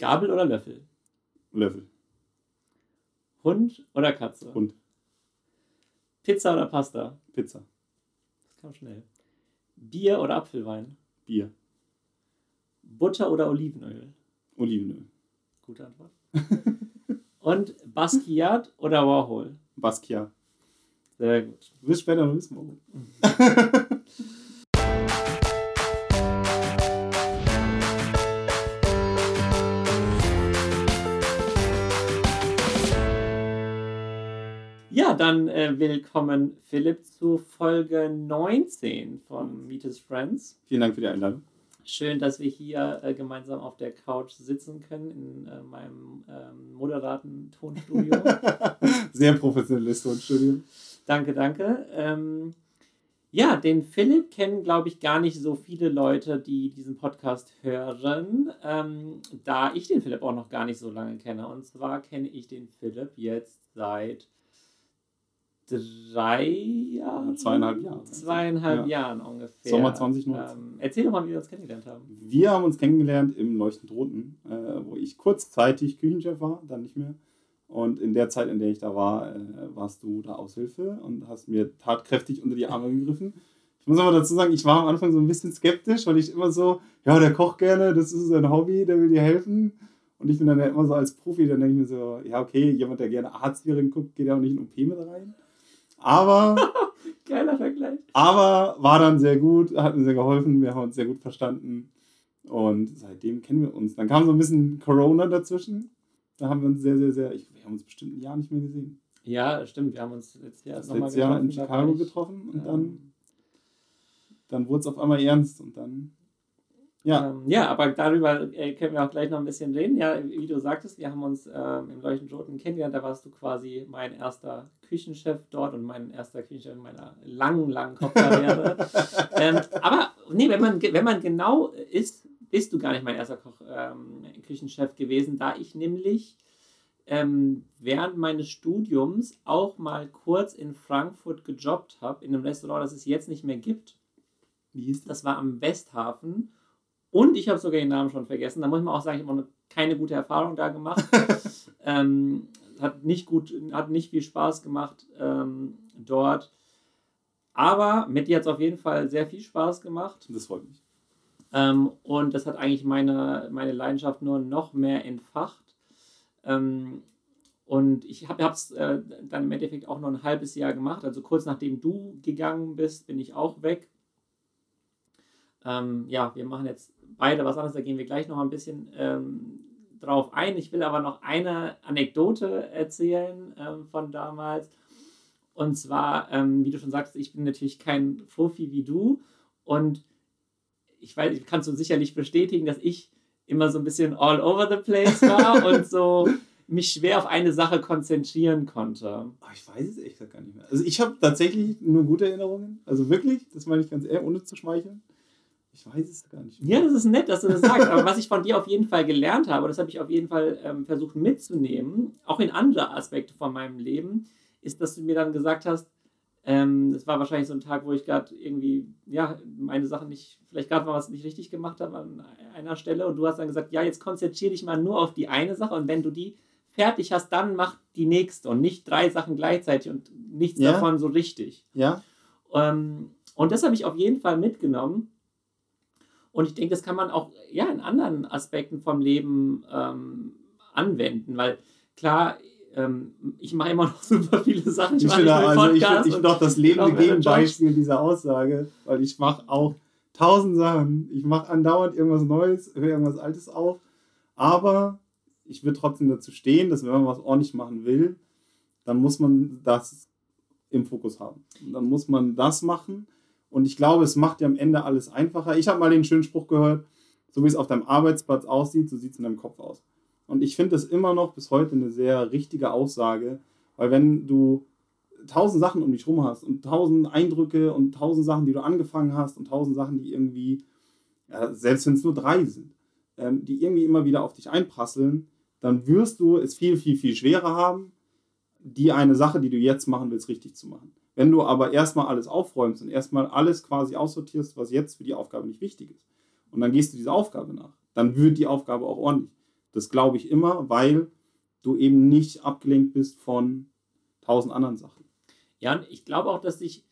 Gabel oder Löffel? Löffel. Hund oder Katze? Hund. Pizza oder Pasta? Pizza. Das kam schnell. Bier oder Apfelwein? Bier. Butter oder Olivenöl? Olivenöl. Gute Antwort. Und Basquiat oder Warhol? Basquiat. Sehr gut. Du wirst später noch wissen, warum. dann äh, willkommen Philipp zu Folge 19 von Meet His Friends. Vielen Dank für die Einladung. Schön, dass wir hier äh, gemeinsam auf der Couch sitzen können in äh, meinem ähm, moderaten Tonstudio. Sehr professionelles Tonstudio. danke, danke. Ähm, ja, den Philipp kennen, glaube ich, gar nicht so viele Leute, die diesen Podcast hören, ähm, da ich den Philipp auch noch gar nicht so lange kenne. Und zwar kenne ich den Philipp jetzt seit drei Jahren. Zweieinhalb Jahre. Zweieinhalb Ja. Jahren ungefähr. Sommer 2019. Ähm, erzähl doch mal, wie wir uns kennengelernt haben. Wir haben uns kennengelernt im Leuchtend Roten, äh, wo ich kurzzeitig Küchenchef war, dann nicht mehr. Und in der Zeit, in der ich da war, äh, warst du da Aushilfe und hast mir tatkräftig unter die Arme gegriffen. Ich muss aber dazu sagen, ich war am Anfang so ein bisschen skeptisch, weil ich immer so, ja, der kocht gerne, das ist sein Hobby, der will dir helfen. Und ich bin dann ja immer so als Profi, dann denke ich mir so, ja, okay, jemand, der gerne Arztserien guckt, geht ja auch nicht in OP mit rein. Aber Geiler Vergleich. aber war dann sehr gut, hat mir sehr geholfen, wir haben uns sehr gut verstanden. Und seitdem kennen wir uns. Dann kam so ein bisschen Corona dazwischen. Da haben wir uns sehr, sehr, sehr, ich, wir haben uns bestimmt ein Jahr nicht mehr gesehen. Ja, stimmt. Wir haben uns letztes Jahr Das nochmal letzte Jahr in Chicago ich, getroffen und ähm, dann, dann wurde es auf einmal ernst und dann, ja, Ähm, ja, aber darüber äh, können wir auch gleich noch ein bisschen reden. Ja, wie du sagtest, wir haben uns ähm, im Leuchtend Roten kennengelernt. Da warst du quasi mein erster Küchenchef dort und mein erster Küchenchef in meiner langen, langen Kochkarriere. ähm, aber nee, wenn man, wenn man genau ist, bist du gar nicht mein erster Koch, ähm, Küchenchef gewesen, da ich nämlich ähm, während meines Studiums auch mal kurz in Frankfurt gejobbt habe, in einem Restaurant, das es jetzt nicht mehr gibt. wie hieß das? Das war am Westhafen. Und ich habe sogar den Namen schon vergessen. Da muss man auch sagen, ich habe noch keine gute Erfahrung da gemacht. ähm, hat nicht gut, hat nicht viel Spaß gemacht ähm, dort. Aber mit dir hat es auf jeden Fall sehr viel Spaß gemacht. Das freut mich. Ähm, und das hat eigentlich meine, meine Leidenschaft nur noch mehr entfacht. Ähm, und ich habe es äh, dann im Endeffekt auch noch ein halbes Jahr gemacht. Also kurz nachdem du gegangen bist, bin ich auch weg. Ähm, ja, wir machen jetzt beide was anderes, da gehen wir gleich noch ein bisschen ähm, drauf ein. Ich will aber noch eine Anekdote erzählen ähm, von damals. Und zwar, ähm, wie du schon sagst, ich bin natürlich kein Profi wie du. Und ich weiß, ich kannst du sicherlich bestätigen, dass ich immer so ein bisschen all over the place war und so mich schwer auf eine Sache konzentrieren konnte. Aber ich weiß es echt gar nicht mehr. Also ich habe tatsächlich nur gute Erinnerungen. Also wirklich, das meine ich ganz ehrlich, ohne zu schmeicheln. Ich weiß es gar nicht Ja, das ist nett, dass du das sagst. Aber was ich von dir auf jeden Fall gelernt habe, das habe ich auf jeden Fall ähm, versucht mitzunehmen, auch in andere Aspekte von meinem Leben, ist, dass du mir dann gesagt hast, ähm, das war wahrscheinlich so ein Tag, wo ich gerade irgendwie, ja, meine Sachen nicht, vielleicht gerade mal was nicht richtig gemacht habe an einer Stelle und du hast dann gesagt, ja, jetzt konzentriere dich mal nur auf die eine Sache und wenn du die fertig hast, dann mach die nächste und nicht drei Sachen gleichzeitig und nichts Ja. davon so richtig. Ja? Ähm, und das habe ich auf jeden Fall mitgenommen. Und ich denke, das kann man auch ja, in anderen Aspekten vom Leben ähm, anwenden, weil klar, ähm, ich mache immer noch super viele Sachen. Ich da, nur also ich, ich bin doch das lebende. Gegenbeispiel dieser Aussage, weil ich mache auch tausend Sachen. Ich mache andauernd irgendwas Neues, höre irgendwas Altes auf, aber ich will trotzdem dazu stehen, dass wenn man was ordentlich machen will, dann muss man das im Fokus haben. Dann muss man das machen und ich glaube, es macht ja am Ende alles einfacher. Ich habe mal den schönen Spruch gehört, so wie es auf deinem Arbeitsplatz aussieht, so sieht es in deinem Kopf aus. Und ich finde das immer noch bis heute eine sehr richtige Aussage, weil wenn du tausend Sachen um dich rum hast und tausend Eindrücke und tausend Sachen, die du angefangen hast und tausend Sachen, die irgendwie, ja, selbst wenn es nur drei sind, ähm, die irgendwie immer wieder auf dich einprasseln, dann wirst du es viel, viel, viel schwerer haben, die eine Sache, die du jetzt machen willst, richtig zu machen. Wenn du aber erstmal alles aufräumst und erstmal alles quasi aussortierst, was jetzt für die Aufgabe nicht wichtig ist, und dann gehst du dieser Aufgabe nach, dann wird die Aufgabe auch ordentlich. Das glaube ich immer, weil du eben nicht abgelenkt bist von tausend anderen Sachen. Ja, und ich glaube auch, dass sich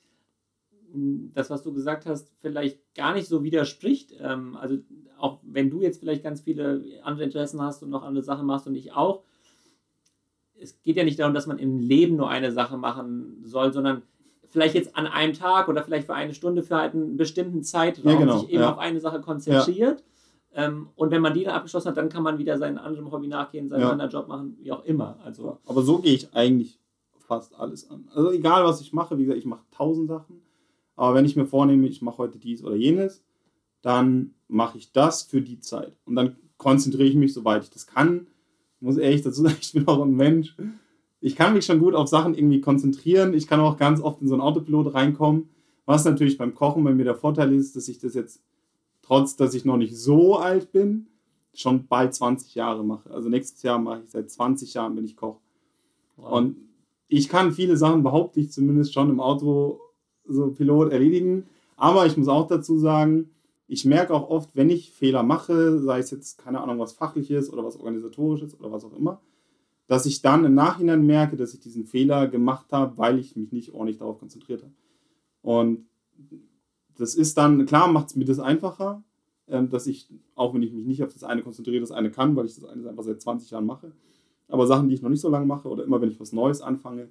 das, was du gesagt hast, vielleicht gar nicht so widerspricht. Ähm, also auch wenn du jetzt vielleicht ganz viele andere Interessen hast und noch andere Sachen machst und ich auch, es geht ja nicht darum, dass man im Leben nur eine Sache machen soll, sondern vielleicht jetzt an einem Tag oder vielleicht für eine Stunde für halt einen bestimmten Zeitraum ja, genau, sich eben ja. auf eine Sache konzentriert. Ja. Ähm, und wenn man die dann abgeschlossen hat, dann kann man wieder seinem anderen Hobby nachgehen, seinen anderen Job machen, wie auch immer. Also, Aber so gehe ich eigentlich fast alles an. Also egal, was ich mache, wie gesagt, ich mache tausend Sachen. Aber wenn ich mir vornehme, ich mache heute dies oder jenes, dann mache ich das für die Zeit. Und dann konzentriere ich mich, soweit ich das kann. Ich muss ehrlich dazu sagen, ich bin auch ein Mensch. Ich kann mich schon gut auf Sachen irgendwie konzentrieren. Ich kann auch ganz oft in so einen Autopilot reinkommen. Was natürlich beim Kochen bei mir der Vorteil ist, dass ich das jetzt, trotz dass ich noch nicht so alt bin, schon bald 20 Jahre mache. Also nächstes Jahr mache ich seit 20 Jahren, bin ich Koch. Wow. Und ich kann viele Sachen, behaupte ich zumindest schon im Auto so Pilot erledigen. Aber ich muss auch dazu sagen, ich merke auch oft, wenn ich Fehler mache, sei es jetzt, keine Ahnung, was fachliches oder was organisatorisches oder was auch immer, dass ich dann im Nachhinein merke, dass ich diesen Fehler gemacht habe, weil ich mich nicht ordentlich darauf konzentriert habe. Und das ist dann, klar, macht es mir das einfacher, ähm, dass ich, auch wenn ich mich nicht auf das eine konzentriere, das eine kann, weil ich das eine einfach seit 20 Jahren mache. Aber Sachen, die ich noch nicht so lange mache oder immer wenn ich was Neues anfange,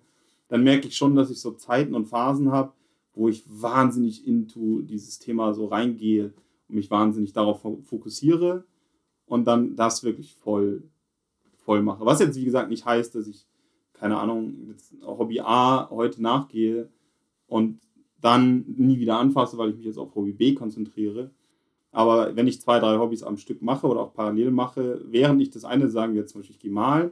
dann merke ich schon, dass ich so Zeiten und Phasen habe, wo ich wahnsinnig into dieses Thema so reingehe und mich wahnsinnig darauf fokussiere und dann das wirklich voll, voll mache. Was jetzt, wie gesagt, nicht heißt, dass ich, keine Ahnung, Hobby A heute nachgehe und dann nie wieder anfasse, weil ich mich jetzt auf Hobby B konzentriere. Aber wenn ich zwei, drei Hobbys am Stück mache oder auch parallel mache, während ich das eine sagen, jetzt zum Beispiel ich gehe malen,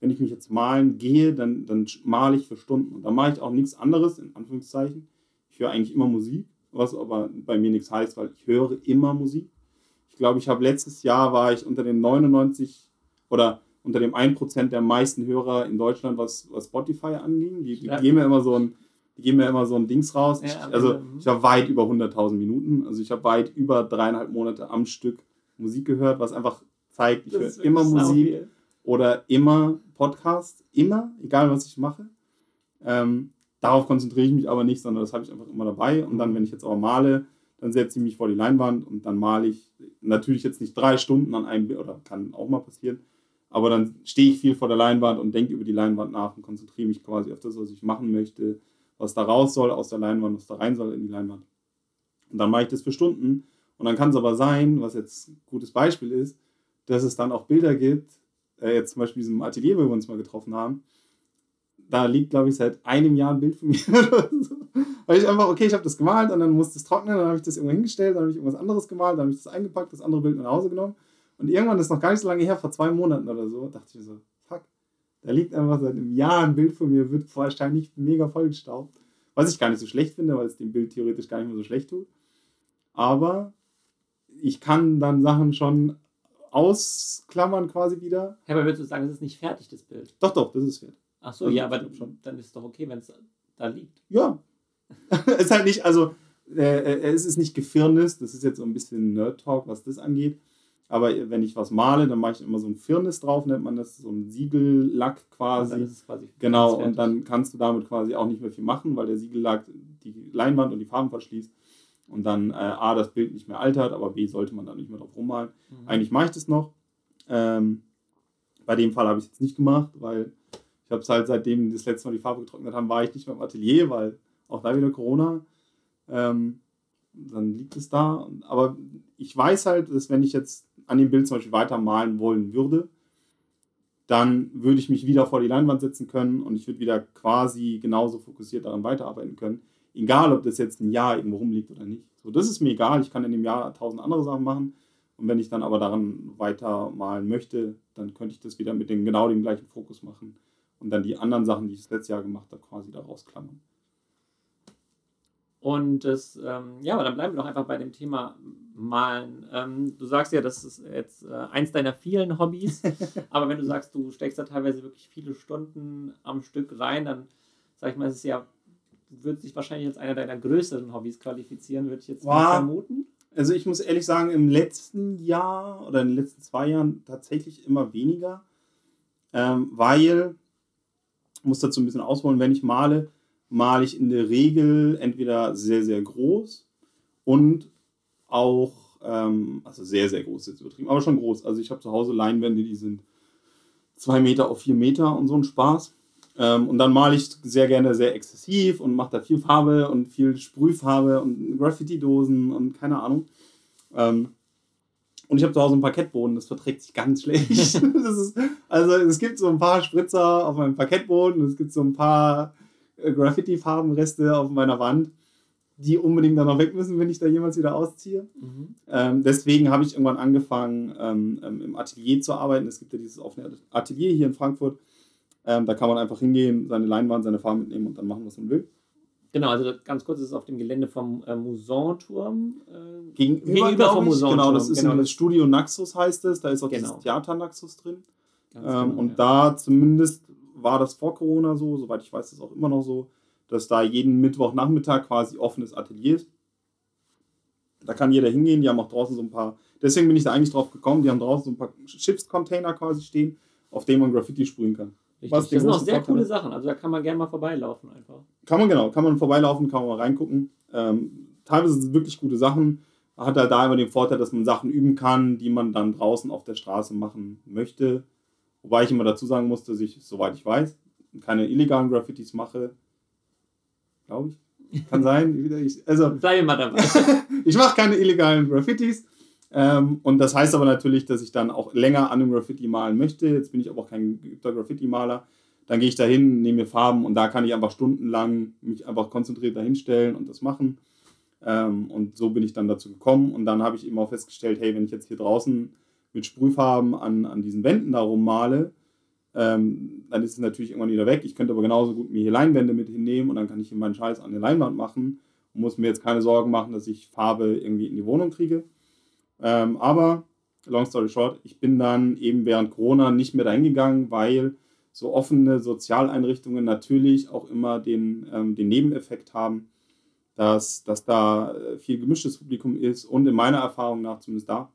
wenn ich mich jetzt malen gehe, dann, dann male ich für Stunden. Und da mache ich auch nichts anderes, in Anführungszeichen. Ich höre eigentlich immer Musik was aber bei mir nichts heißt, weil ich höre immer Musik. Ich glaube, ich habe letztes Jahr war ich unter den 99 oder unter dem 1% der meisten Hörer in Deutschland, was, was Spotify anging. Die, die ja. geben mir immer so ein, die geben mir immer so ein Dings raus. Ich, also ich war weit über 100.000 Minuten. Also ich habe weit über dreieinhalb Monate am Stück Musik gehört, was einfach zeigt, ich höre immer Musik oder immer Podcast, immer, egal was ich mache. Ähm, Darauf konzentriere ich mich aber nicht, sondern das habe ich einfach immer dabei. Und dann, wenn ich jetzt aber male, dann setze ich mich vor die Leinwand und dann male ich natürlich jetzt nicht drei Stunden an einem Bild, oder kann auch mal passieren, aber dann stehe ich viel vor der Leinwand und denke über die Leinwand nach und konzentriere mich quasi auf das, was ich machen möchte, was da raus soll aus der Leinwand, was da rein soll in die Leinwand. Und dann mache ich das für Stunden. Und dann kann es aber sein, was jetzt ein gutes Beispiel ist, dass es dann auch Bilder gibt, äh, jetzt zum Beispiel in diesem Atelier, wo wir uns mal getroffen haben, da liegt, glaube ich, seit einem Jahr ein Bild von mir. Weil ich einfach, okay, ich habe das gemalt und dann musste es trocknen, dann habe ich das irgendwo hingestellt, dann habe ich irgendwas anderes gemalt, dann habe ich das eingepackt, das andere Bild nach Hause genommen. Und irgendwann, das ist noch gar nicht so lange her, vor zwei Monaten oder so, dachte ich mir so, fuck, da liegt einfach seit einem Jahr ein Bild von mir, wird wahrscheinlich mega vollgestaubt. Was ich gar nicht so schlecht finde, weil es dem Bild theoretisch gar nicht mehr so schlecht tut. Aber ich kann dann Sachen schon ausklammern quasi wieder. Ja, aber würdest du sagen, es ist nicht fertig, das Bild? Doch, doch, das ist fertig. Ach so, also, ja, aber schon. dann ist es doch okay, wenn es da liegt. Ja. es ist halt nicht, also äh, äh, es ist nicht Gefirnis, das ist jetzt so ein bisschen Nerd-Talk, was das angeht. Aber wenn ich was male, dann mache ich immer so ein Firnis drauf, nennt man das, so ein Siegellack quasi. Und quasi genau, und dann kannst du damit quasi auch nicht mehr viel machen, weil der Siegellack die Leinwand und die Farben verschließt. Und dann äh, A, das Bild nicht mehr altert, aber B, sollte man da nicht mehr drauf rummalen. Mhm. Eigentlich mache ich das noch. Ähm, bei dem Fall habe ich es jetzt nicht gemacht, weil ich habe es halt seitdem das letzte Mal die Farbe getrocknet haben, war ich nicht mehr im Atelier, weil auch da wieder Corona. Ähm, dann liegt es da. Aber ich weiß halt, dass wenn ich jetzt an dem Bild zum Beispiel weitermalen wollen würde, dann würde ich mich wieder vor die Leinwand setzen können und ich würde wieder quasi genauso fokussiert daran weiterarbeiten können. Egal, ob das jetzt ein Jahr irgendwo rumliegt oder nicht. So, das ist mir egal. Ich kann in dem Jahr tausend andere Sachen machen. Und wenn ich dann aber daran weitermalen möchte, dann könnte ich das wieder mit dem genau dem gleichen Fokus machen und dann die anderen Sachen, die ich das letzte Jahr gemacht habe, quasi daraus klammern. Und das, ähm, ja, aber dann bleiben wir doch einfach bei dem Thema Malen. Ähm, du sagst ja, das ist jetzt äh, eins deiner vielen Hobbys, aber wenn du sagst, du steckst da teilweise wirklich viele Stunden am Stück rein, dann sag ich mal, es ist ja, wird sich wahrscheinlich als einer deiner größeren Hobbys qualifizieren, würde ich jetzt wow. vermuten. Also ich muss ehrlich sagen, im letzten Jahr oder in den letzten zwei Jahren tatsächlich immer weniger, ähm, weil, ich muss dazu ein bisschen ausholen, wenn ich male, male ich in der Regel entweder sehr, sehr groß und auch, ähm, also sehr, sehr groß ist übertrieben, aber schon groß. Also ich habe zu Hause Leinwände, die sind zwei Meter auf vier Meter und so ein Spaß. Ähm, und dann male ich sehr gerne sehr exzessiv und mache da viel Farbe und viel Sprühfarbe und Graffiti-Dosen und keine Ahnung. Ähm, und ich habe zu Hause einen Parkettboden, das verträgt sich ganz schlecht. ist, also es gibt so ein paar Spritzer auf meinem Parkettboden, es gibt so ein paar Graffiti-Farbenreste auf meiner Wand, die unbedingt dann noch weg müssen, wenn ich da jemals wieder ausziehe. Mhm. Ähm, deswegen habe ich irgendwann angefangen, ähm, ähm, im Atelier zu arbeiten. Es gibt ja dieses offene Atelier hier in Frankfurt. Ähm, da kann man einfach hingehen, seine Leinwand, seine Farben mitnehmen und dann machen, was man will. Genau, also ganz kurz ist es auf dem Gelände vom äh, Musanturm. Äh, gegenüber, gegenüber vom Musanturm. Genau, das ist genau, das Studio Naxos heißt es. Da ist auch genau. das Theater Naxos drin. Ähm, genau, und ja. da zumindest war das vor Corona so, soweit ich weiß, ist es auch immer noch so, dass da jeden Mittwochnachmittag quasi offenes Atelier ist. Da kann jeder hingehen. Die haben auch draußen so ein paar. Deswegen bin ich da eigentlich drauf gekommen. Die haben draußen so ein paar Chips-Container quasi stehen, auf denen man Graffiti sprühen kann. Richtig. Was das sind auch sehr coole Sachen. Also da kann man gerne mal vorbeilaufen einfach. Kann man genau, kann man vorbeilaufen, kann man mal reingucken. Ähm, teilweise sind es wirklich gute Sachen. Hat halt da immer den Vorteil, dass man Sachen üben kann, die man dann draußen auf der Straße machen möchte. Wobei ich immer dazu sagen muss, dass ich, soweit ich weiß, keine illegalen Graffitis mache. Glaube ich. Kann sein. Ich, also, Sei immer dabei. ich mache keine illegalen Graffitis. Ähm, und das heißt aber natürlich, dass ich dann auch länger an einem Graffiti malen möchte. Jetzt bin ich aber auch kein geübter Graffiti-Maler. Dann gehe ich da hin, nehme mir Farben und da kann ich einfach stundenlang mich einfach konzentriert dahinstellen und das machen. Ähm, und so bin ich dann dazu gekommen. Und dann habe ich eben auch festgestellt, hey, wenn ich jetzt hier draußen mit Sprühfarben an, an diesen Wänden darum male, ähm, dann ist es natürlich irgendwann wieder weg. Ich könnte aber genauso gut mir hier Leinwände mit hinnehmen und dann kann ich hier meinen Scheiß an der Leinwand machen und muss mir jetzt keine Sorgen machen, dass ich Farbe irgendwie in die Wohnung kriege. Ähm, aber, long story short, ich bin dann eben während Corona nicht mehr dahin gegangen, weil so offene Sozialeinrichtungen natürlich auch immer den, ähm, den Nebeneffekt haben, dass, dass da äh, viel gemischtes Publikum ist und in meiner Erfahrung nach, zumindest da,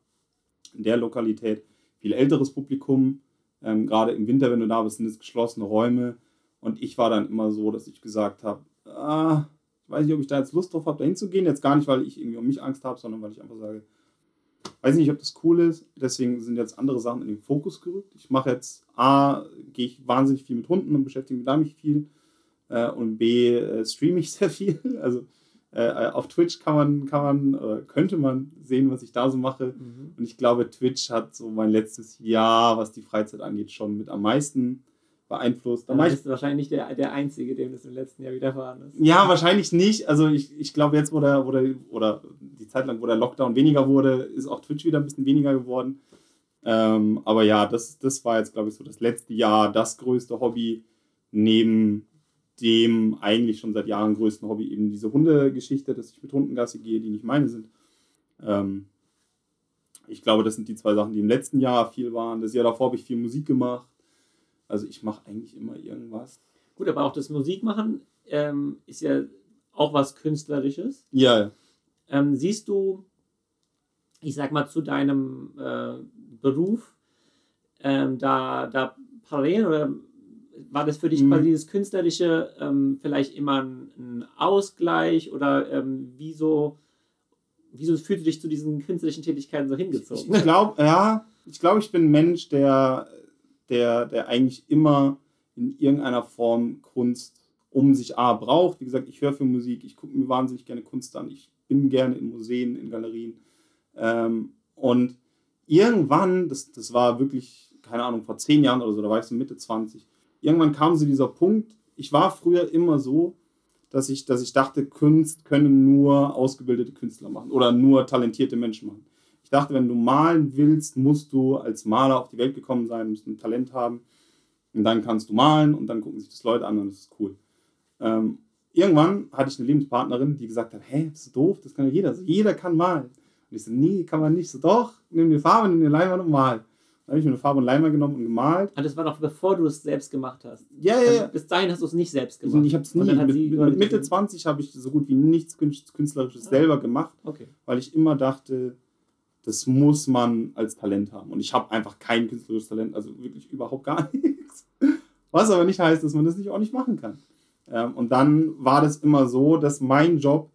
in der Lokalität, viel älteres Publikum. Ähm, Gerade im Winter, wenn du da bist, sind es geschlossene Räume. Und ich war dann immer so, dass ich gesagt habe, ah, ich weiß nicht, ob ich da jetzt Lust drauf habe, da hinzugehen. Jetzt gar nicht, weil ich irgendwie um mich Angst habe, sondern weil ich einfach sage, weiß nicht, ob das cool ist. Deswegen sind jetzt andere Sachen in den Fokus gerückt. Ich mache jetzt A, gehe ich wahnsinnig viel mit Hunden und beschäftige mich damit viel. Äh, und B, äh, streame ich sehr viel. Also äh, auf Twitch kann man, kann man, könnte man sehen, was ich da so mache. Mhm. Und ich glaube, Twitch hat so mein letztes Jahr, was die Freizeit angeht, schon mit am meisten beeinflusst. Dann bist du wahrscheinlich nicht der, der Einzige, dem das im letzten Jahr widerfahren ist. Ja, wahrscheinlich nicht. Also ich, ich glaube jetzt, wo der, wo der, oder die Zeit lang, wo der Lockdown weniger wurde, ist auch Twitch wieder ein bisschen weniger geworden. Ähm, aber ja, das, das war jetzt, glaube ich, so das letzte Jahr das größte Hobby, neben dem eigentlich schon seit Jahren größten Hobby, eben diese Hundegeschichte, dass ich mit Hundengasse gehe, die nicht meine sind. Ähm, ich glaube, das sind die zwei Sachen, die im letzten Jahr viel waren. Das Jahr davor habe ich viel Musik gemacht. Also ich mache eigentlich immer irgendwas. Gut, aber auch das Musikmachen ähm, ist ja auch was Künstlerisches. Ja. Ähm, siehst du, ich sag mal, zu deinem äh, Beruf ähm, da, da Parallelen oder war das für dich mhm. quasi dieses Künstlerische ähm, vielleicht immer ein, ein Ausgleich oder ähm, wieso, wieso fühlst du dich zu diesen künstlerischen Tätigkeiten so hingezogen? Ich glaube, ja, ich glaube, ich bin ein Mensch, der der, der eigentlich immer in irgendeiner Form Kunst um sich A braucht. Wie gesagt, ich höre für Musik, ich gucke mir wahnsinnig gerne Kunst an, ich bin gerne in Museen, in Galerien. Ähm, und irgendwann, das, das war wirklich, keine Ahnung, vor zehn Jahren oder so, da war ich so Mitte 20, irgendwann kam so dieser Punkt, ich war früher immer so, dass ich, dass ich dachte, Kunst können nur ausgebildete Künstler machen oder nur talentierte Menschen machen. Ich dachte, wenn du malen willst, musst du als Maler auf die Welt gekommen sein, musst ein Talent haben. Und dann kannst du malen und dann gucken sich das Leute an und das ist cool. Ähm, irgendwann hatte ich eine Lebenspartnerin, die gesagt hat, hä, bist du doof, das kann ja jeder. Jeder kann malen. Und ich so, nee, kann man nicht. So, doch, nimm die Farbe, nimm die Leinwand und mal. Dann habe ich mir eine Farbe und Leinwand genommen und gemalt. Ah, das war noch bevor du es selbst gemacht hast. Ja, ja, Also ja. bis dahin hast du es nicht selbst gemacht. Ich habe es Und nie. Mit, mit, Mitte diesen- 20 habe ich so gut wie nichts Künst- Künstlerisches Ah. selber gemacht, Okay. weil ich immer dachte, das muss man als Talent haben. Und ich habe einfach kein künstlerisches Talent, also wirklich überhaupt gar nichts. Was aber nicht heißt, dass man das nicht auch nicht machen kann. Ähm, und dann war das immer so, dass mein Job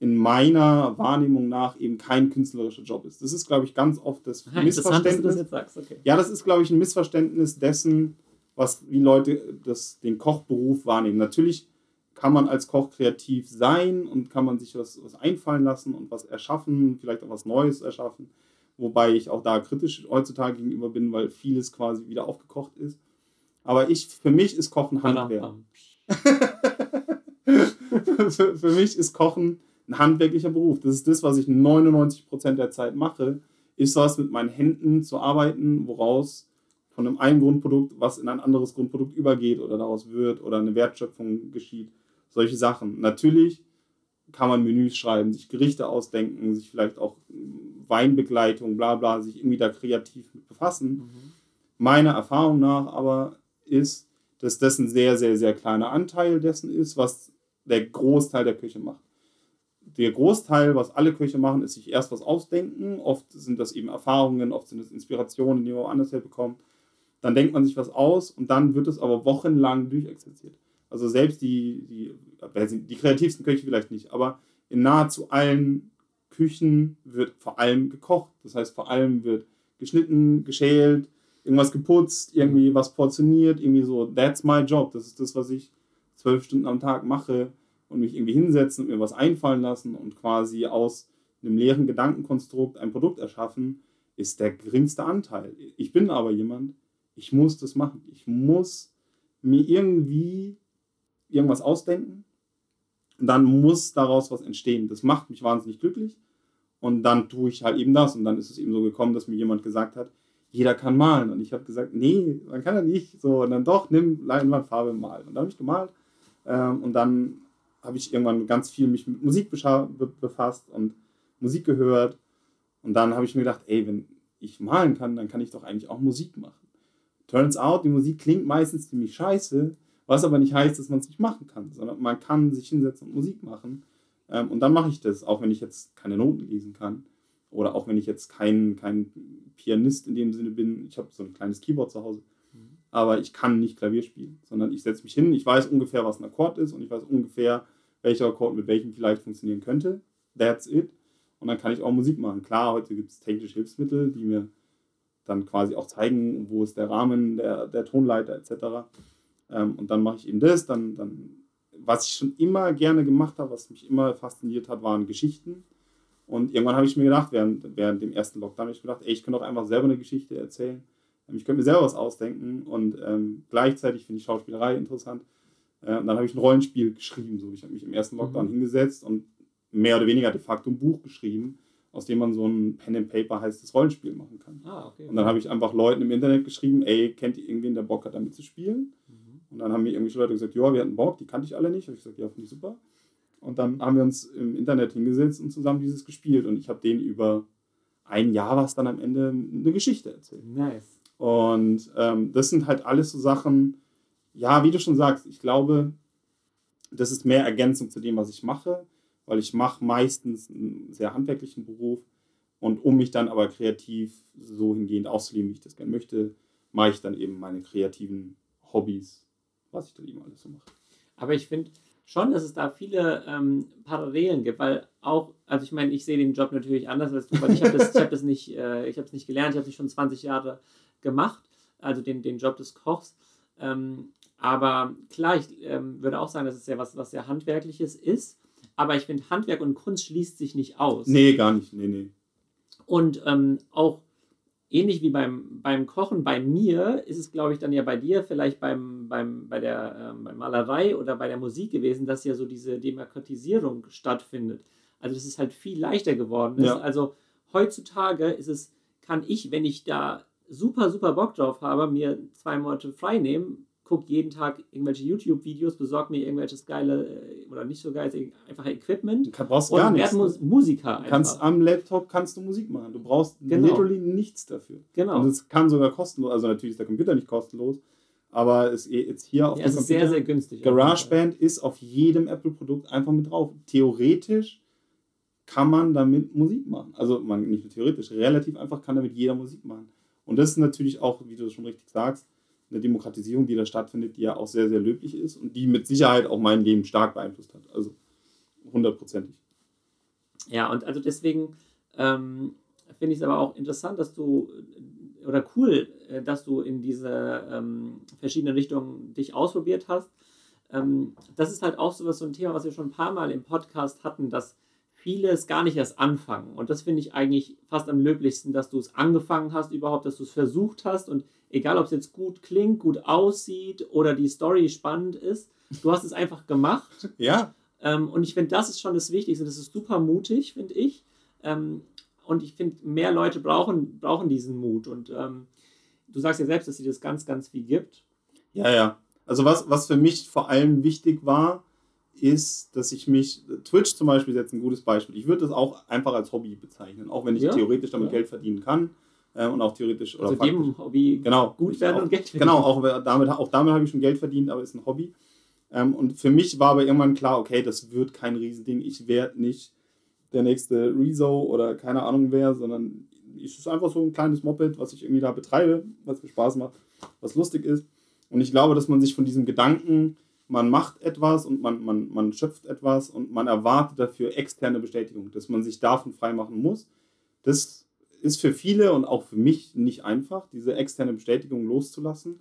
in meiner Wahrnehmung nach eben kein künstlerischer Job ist. Das ist, glaube ich, ganz oft das das Missverständnis. jetzt sagst. Okay. Ja, das ist, glaube ich, ein Missverständnis dessen, was, wie Leute das, den Kochberuf wahrnehmen. Natürlich kann man als Koch kreativ sein und kann man sich was, was einfallen lassen und was erschaffen, vielleicht auch was Neues erschaffen. Wobei ich auch da kritisch heutzutage gegenüber bin, weil vieles quasi wieder aufgekocht ist. Aber ich, für mich ist Kochen Handwerk. Für, für mich ist Kochen ein handwerklicher Beruf. Das ist das, was ich 99% der Zeit mache, ist was mit meinen Händen zu arbeiten, woraus von einem einen Grundprodukt was in ein anderes Grundprodukt übergeht oder daraus wird oder eine Wertschöpfung geschieht. Solche Sachen. Natürlich kann man Menüs schreiben, sich Gerichte ausdenken, sich vielleicht auch Weinbegleitung, bla bla, sich irgendwie da kreativ mit befassen. Mhm. Meiner Erfahrung nach aber ist, dass das ein sehr, sehr, sehr kleiner Anteil dessen ist, was der Großteil der Küche macht. Der Großteil, was alle Köche machen, ist sich erst was ausdenken. Oft sind das eben Erfahrungen, oft sind es Inspirationen, die man woanders her bekommt. Dann denkt man sich was aus und dann wird es aber wochenlang durchexerziert. Also selbst die, die, die kreativsten Köche vielleicht nicht, aber in nahezu allen Küchen wird vor allem gekocht. Das heißt, vor allem wird geschnitten, geschält, irgendwas geputzt, irgendwie was portioniert, irgendwie so, that's my job. Das ist das, was ich zwölf Stunden am Tag mache und mich irgendwie hinsetzen und mir was einfallen lassen und quasi aus einem leeren Gedankenkonstrukt ein Produkt erschaffen, ist der geringste Anteil. Ich bin aber jemand, ich muss das machen. Ich muss mir irgendwie irgendwas ausdenken und dann muss daraus was entstehen. Das macht mich wahnsinnig glücklich und dann tue ich halt eben das und dann ist es eben so gekommen, dass mir jemand gesagt hat, jeder kann malen und ich habe gesagt, nee, man kann ja nicht so und dann doch, nimm Leinwandfarbe mal und dann habe ich gemalt ähm, und dann habe ich irgendwann ganz viel mich mit Musik befasst und Musik gehört und dann habe ich mir gedacht, ey, wenn ich malen kann, dann kann ich doch eigentlich auch Musik machen. Turns out, die Musik klingt meistens ziemlich scheiße, was aber nicht heißt, dass man es nicht machen kann, sondern man kann sich hinsetzen und Musik machen. Ähm, und dann mache ich das, auch wenn ich jetzt keine Noten lesen kann. Oder auch wenn ich jetzt kein, kein Pianist in dem Sinne bin. Ich habe so ein kleines Keyboard zu Hause. Aber ich kann nicht Klavier spielen, sondern ich setze mich hin, ich weiß ungefähr, was ein Akkord ist und ich weiß ungefähr, welcher Akkord mit welchem vielleicht funktionieren könnte. That's it. Und dann kann ich auch Musik machen. Klar, heute gibt es technische Hilfsmittel, die mir dann quasi auch zeigen, wo ist der Rahmen, der, der Tonleiter etc. Ähm, und dann mache ich eben das. Dann, dann, was ich schon immer gerne gemacht habe, was mich immer fasziniert hat, waren Geschichten. Und irgendwann habe ich mir gedacht, während, während dem ersten Lockdown, habe ich gedacht, ey, ich könnte doch einfach selber eine Geschichte erzählen. Ähm, Ich könnte mir selber was ausdenken und ähm, gleichzeitig finde ich Schauspielerei interessant. Äh, dann habe ich ein Rollenspiel geschrieben. So. Ich habe mich im ersten Lockdown Mhm. hingesetzt und mehr oder weniger de facto ein Buch geschrieben, aus dem man so ein Pen and Paper heißes Rollenspiel machen kann. Ah, okay. Und dann habe ich einfach Leuten im Internet geschrieben, ey, kennt ihr irgendwen, der Bock hat, damit zu spielen? Mhm. Und dann haben mir irgendwelche Leute gesagt, ja, wir hatten Bock, die kannte ich alle nicht. Habe ich gesagt, ja, finde ich super. Und dann haben wir uns im Internet hingesetzt und zusammen dieses gespielt. Und ich habe denen über ein Jahr was dann am Ende eine Geschichte erzählt. Nice. Und ähm, das sind halt alles so Sachen, ja, wie du schon sagst, ich glaube, das ist mehr Ergänzung zu dem, was ich mache, weil ich mache meistens einen sehr handwerklichen Beruf und um mich dann aber kreativ so hingehend auszuleben, wie ich das gerne möchte, mache ich dann eben meine kreativen Hobbys, was ich dann eben alles so mache. Aber ich finde schon, dass es da viele ähm, Parallelen gibt, weil auch, also ich meine, ich sehe den Job natürlich anders als du, weil ich habe das, hab das nicht, äh, ich habe es nicht gelernt, ich habe es schon 20 Jahre gemacht, also den, den Job des Kochs. Ähm, aber klar, ich ähm, würde auch sagen, dass es ja was, was sehr Handwerkliches ist. Aber ich finde, Handwerk und Kunst schließt sich nicht aus. Nee, gar nicht, nee, nee. Und ähm, auch ähnlich wie beim, beim Kochen, bei mir ist es, glaube ich, dann ja bei dir vielleicht beim, beim, bei der ähm, bei Malerei oder bei der Musik gewesen, dass ja so diese Demokratisierung stattfindet. Also dass es halt viel leichter geworden ist. Ja. Also heutzutage ist es, kann ich, wenn ich da super, super Bock drauf habe, mir zwei Monate frei nehmen, gucke jeden Tag irgendwelche YouTube-Videos, besorge mir irgendwelches geile äh, oder nicht so geil, einfach Equipment. Du brauchst gar nichts. Mus Musiker Du kannst am Laptop kannst du Musik machen. Du brauchst Genau. literally nichts dafür. Genau. Und es kann sogar kostenlos, also natürlich ist der Computer nicht kostenlos, aber es jetzt hier auf Ja, dem es ist Computer, sehr, sehr günstig. GarageBand ist auf jedem Apple-Produkt einfach mit drauf. Theoretisch kann man damit Musik machen. Also man nicht nur theoretisch, relativ einfach kann damit jeder Musik machen. Und das ist natürlich auch, wie du schon richtig sagst, eine Demokratisierung, die da stattfindet, die ja auch sehr, sehr löblich ist und die mit Sicherheit auch mein Leben stark beeinflusst hat. Also hundertprozentig. Ja, und also deswegen ähm, finde ich es aber auch interessant, dass du oder cool, äh, dass du in diese ähm, verschiedenen Richtungen dich ausprobiert hast. Ähm, das ist halt auch so ein Thema, was wir schon ein paar Mal im Podcast hatten, dass viele es gar nicht erst anfangen. Und das finde ich eigentlich fast am löblichsten, dass du es angefangen hast überhaupt, dass du es versucht hast und egal, ob es jetzt gut klingt, gut aussieht oder die Story spannend ist, du hast es einfach gemacht Ja, ähm, und ich finde, das ist schon das Wichtigste. Das ist super mutig, finde ich. Ähm, und ich finde, mehr Leute brauchen, brauchen diesen Mut. Und ähm, du sagst ja selbst, dass sie das ganz, ganz viel gibt. Ja, ja. Also was, was für mich vor allem wichtig war, ist, dass ich mich, Twitch zum Beispiel ist jetzt ein gutes Beispiel. Ich würde das auch einfach als Hobby bezeichnen, auch wenn ich Ja, theoretisch damit ja. Geld verdienen kann und auch theoretisch oder Also jedem Hobby genau, gut werden auch, und Geld verdienen. Genau, auch damit, auch damit habe ich schon Geld verdient, aber ist ein Hobby. Ähm, und für mich war aber irgendwann klar, okay, das wird kein Riesending. Ich werde nicht der nächste Rezo oder keine Ahnung wer, sondern es ist einfach so ein kleines Moped, was ich irgendwie da betreibe, was mir Spaß macht, was lustig ist. Und ich glaube, dass man sich von diesem Gedanken, man macht etwas und man, man, man schöpft etwas und man erwartet dafür externe Bestätigung, dass man sich davon freimachen muss. Das ist für viele und auch für mich nicht einfach, diese externe Bestätigung loszulassen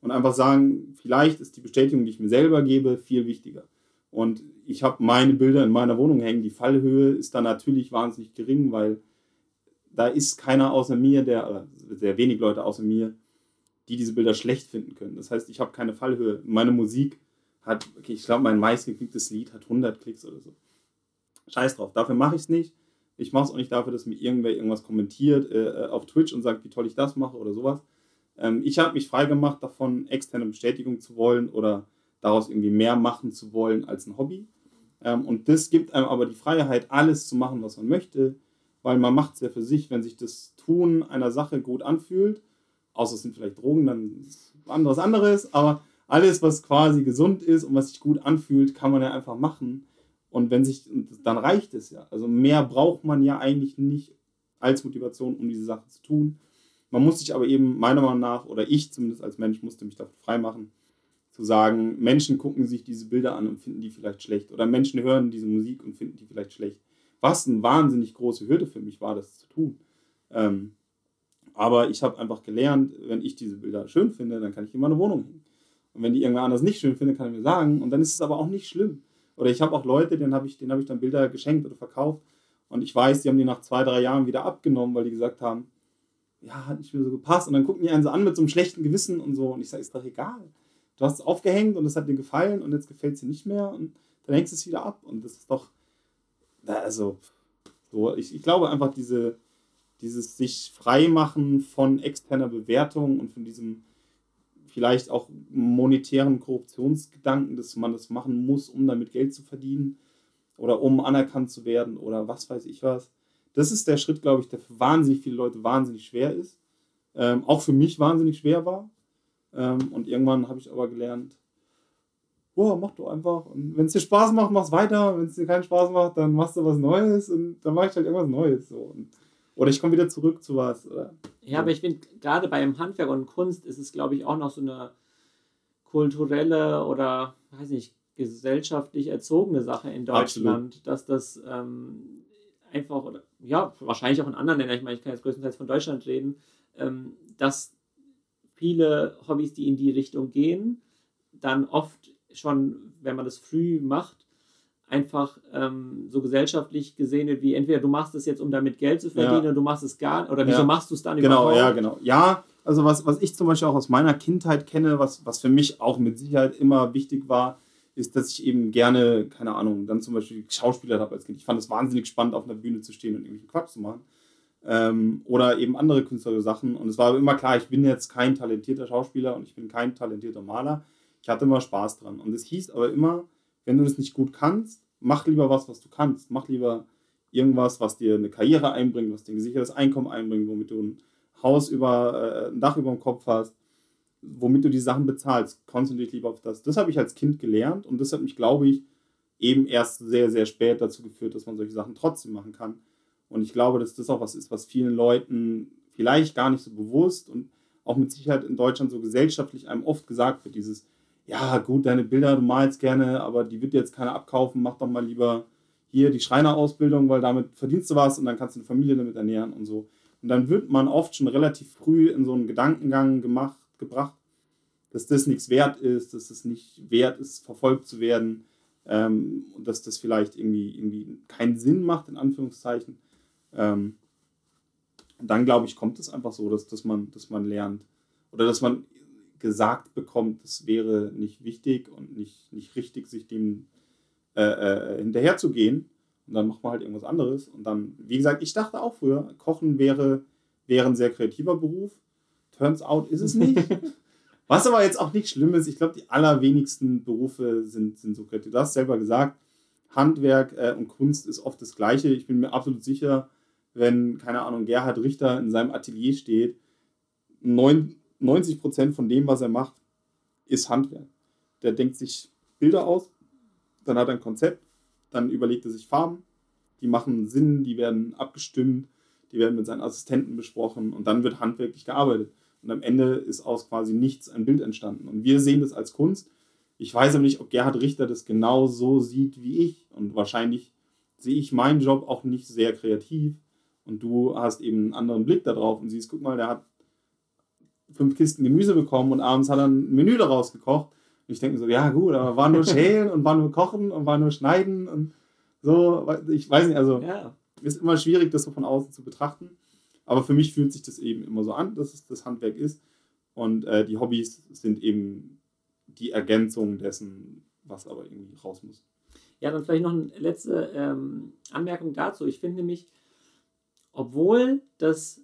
und einfach sagen, vielleicht ist die Bestätigung, die ich mir selber gebe, viel wichtiger. Und ich habe meine Bilder in meiner Wohnung hängen. Die Fallhöhe ist da natürlich wahnsinnig gering, weil da ist keiner außer mir, der, oder sehr wenig Leute außer mir, die diese Bilder schlecht finden können. Das heißt, ich habe keine Fallhöhe. Meine Musik hat, okay, ich glaube, mein meistgeklicktes Lied hat 100 Klicks oder so. Scheiß drauf, dafür mache ich es nicht. Ich mache es auch nicht dafür, dass mir irgendwer irgendwas kommentiert äh, auf Twitch und sagt, wie toll ich das mache oder sowas. Ähm, ich habe mich freigemacht davon, externe Bestätigung zu wollen oder daraus irgendwie mehr machen zu wollen als ein Hobby. Ähm, und das gibt einem aber die Freiheit, alles zu machen, was man möchte, weil man macht es ja für sich, wenn sich das Tun einer Sache gut anfühlt, außer es sind vielleicht Drogen, dann ist es anderes anderes, aber alles, was quasi gesund ist und was sich gut anfühlt, kann man ja einfach machen. Und wenn sich, dann reicht es ja. Also mehr braucht man ja eigentlich nicht als Motivation, um diese Sache zu tun. Man muss sich aber eben meiner Meinung nach, oder ich zumindest als Mensch, musste mich davon freimachen, zu sagen, Menschen gucken sich diese Bilder an und finden die vielleicht schlecht. Oder Menschen hören diese Musik und finden die vielleicht schlecht. Was eine wahnsinnig große Hürde für mich war, das zu tun. Ähm, aber ich habe einfach gelernt, wenn ich diese Bilder schön finde, dann kann ich in meine Wohnung hängen. Und wenn die irgendwer anders nicht schön findet, kann er mir sagen. Und dann ist es aber auch nicht schlimm. Oder ich habe auch Leute, denen habe ich, hab ich dann Bilder geschenkt oder verkauft. Und ich weiß, die haben die nach zwei, drei Jahren wieder abgenommen, weil die gesagt haben, ja, hat nicht mehr so gepasst. Und dann gucken die einen so an mit so einem schlechten Gewissen und so. Und ich sage, ist doch egal. Du hast es aufgehängt und es hat dir gefallen und jetzt gefällt es dir nicht mehr. Und dann hängst du es wieder ab. Und das ist doch, also, so, ich, ich glaube einfach, diese, dieses sich freimachen von externer Bewertung und von diesem vielleicht auch monetären Korruptionsgedanken, dass man das machen muss, um damit Geld zu verdienen oder um anerkannt zu werden oder was weiß ich was. Das ist der Schritt, glaube ich, der für wahnsinnig viele Leute wahnsinnig schwer ist. Ähm, auch für mich wahnsinnig schwer war. Ähm, und irgendwann habe ich aber gelernt, boah, mach doch einfach. Und wenn es dir Spaß macht, mach's weiter. Wenn es dir keinen Spaß macht, dann machst du was Neues und dann mache ich halt irgendwas Neues. So. Und, oder ich komme wieder zurück zu was. Oder, Ja, aber ich finde, gerade beim Handwerk und Kunst ist es, glaube ich, auch noch so eine kulturelle oder, weiß nicht, gesellschaftlich erzogene Sache in Deutschland, dass das ähm, einfach, oder ja, wahrscheinlich auch in anderen Ländern, ich meine, ich kann jetzt größtenteils von Deutschland reden, ähm, dass viele Hobbys, die in die Richtung gehen, dann oft schon, wenn man das früh macht, einfach ähm, so gesellschaftlich gesehen wird, wie entweder du machst es jetzt, um damit Geld zu verdienen, Ja. oder du machst es gar oder wieso Ja. machst du es dann Genau, überhaupt? ja, genau. Ja, also was, was ich zum Beispiel auch aus meiner Kindheit kenne, was, was für mich auch mit Sicherheit immer wichtig war, ist, dass ich eben gerne, keine Ahnung, dann zum Beispiel Schauspieler habe als Kind. Ich fand es wahnsinnig spannend, auf einer Bühne zu stehen und irgendwelchen Quatsch zu machen. Ähm, oder eben andere künstlerische Sachen. Und es war immer klar, ich bin jetzt kein talentierter Schauspieler und ich bin kein talentierter Maler. Ich hatte immer Spaß dran. Und es hieß aber immer, wenn du das nicht gut kannst, mach lieber was, was du kannst. Mach lieber irgendwas, was dir eine Karriere einbringt, was dir ein gesichertes Einkommen einbringt, womit du ein Haus über, äh, ein Dach über dem Kopf hast, womit du die Sachen bezahlst. Konzentriere dich lieber auf das. Das habe ich als Kind gelernt und das hat mich, glaube ich, eben erst sehr, sehr spät dazu geführt, dass man solche Sachen trotzdem machen kann. Und ich glaube, dass das auch was ist, was vielen Leuten vielleicht gar nicht so bewusst und auch mit Sicherheit in Deutschland so gesellschaftlich einem oft gesagt wird, dieses, ja gut, deine Bilder, du malst gerne, aber die wird jetzt keiner abkaufen, mach doch mal lieber hier die Schreinerausbildung, weil damit verdienst du was und dann kannst du eine Familie damit ernähren und so. Und dann wird man oft schon relativ früh in so einen Gedankengang gemacht, gebracht, dass das nichts wert ist, dass es nicht wert ist, verfolgt zu werden ähm, und dass das vielleicht irgendwie, irgendwie keinen Sinn macht, in Anführungszeichen. Ähm, und dann, glaube ich, kommt es einfach so, dass, dass, man, dass man lernt oder dass man gesagt bekommt, es wäre nicht wichtig und nicht, nicht richtig, sich dem äh, äh, hinterherzugehen. Und dann macht man halt irgendwas anderes. Und dann, wie gesagt, ich dachte auch früher, Kochen wäre, wäre ein sehr kreativer Beruf. Turns out ist es nicht. Was aber jetzt auch nicht schlimm ist. Ich glaube, die allerwenigsten Berufe sind, sind so kreativ. Du hast selber gesagt, Handwerk äh, und Kunst ist oft das Gleiche. Ich bin mir absolut sicher, wenn, keine Ahnung, Gerhard Richter in seinem Atelier steht, 90 Prozent von dem, was er macht, ist Handwerk. Der denkt sich Bilder aus, dann hat er ein Konzept, dann überlegt er sich Farben, die machen Sinn, die werden abgestimmt, die werden mit seinen Assistenten besprochen und dann wird handwerklich gearbeitet. Und am Ende ist aus quasi nichts ein Bild entstanden. Und wir sehen das als Kunst. Ich weiß aber nicht, ob Gerhard Richter das genau so sieht wie ich. Und wahrscheinlich sehe ich meinen Job auch nicht sehr kreativ. Und du hast eben einen anderen Blick darauf und siehst, guck mal, der hat fünf Kisten Gemüse bekommen und abends hat er ein Menü daraus gekocht. Und ich denke so, ja gut, aber war nur schälen und war nur kochen und war nur schneiden und so. Ich weiß nicht, also ja. ist immer schwierig, das so von außen zu betrachten. Aber für mich fühlt sich das eben immer so an, dass es das Handwerk ist. Und äh, die Hobbys sind eben die Ergänzung dessen, was aber irgendwie raus muss. Ja, dann vielleicht noch eine letzte ähm, Anmerkung dazu. Ich finde nämlich, obwohl das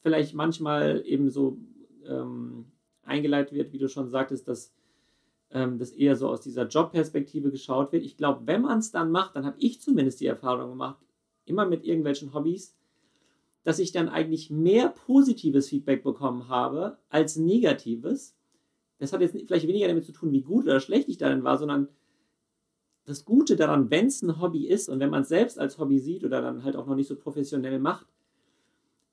vielleicht manchmal eben so ähm, eingeleitet wird, wie du schon sagtest, dass ähm, das eher so aus dieser Jobperspektive geschaut wird. Ich glaube, wenn man es dann macht, dann habe ich zumindest die Erfahrung gemacht, immer mit irgendwelchen Hobbys, dass ich dann eigentlich mehr positives Feedback bekommen habe als negatives. Das hat jetzt vielleicht weniger damit zu tun, wie gut oder schlecht ich darin war, sondern das Gute daran, wenn es ein Hobby ist und wenn man es selbst als Hobby sieht oder dann halt auch noch nicht so professionell macht,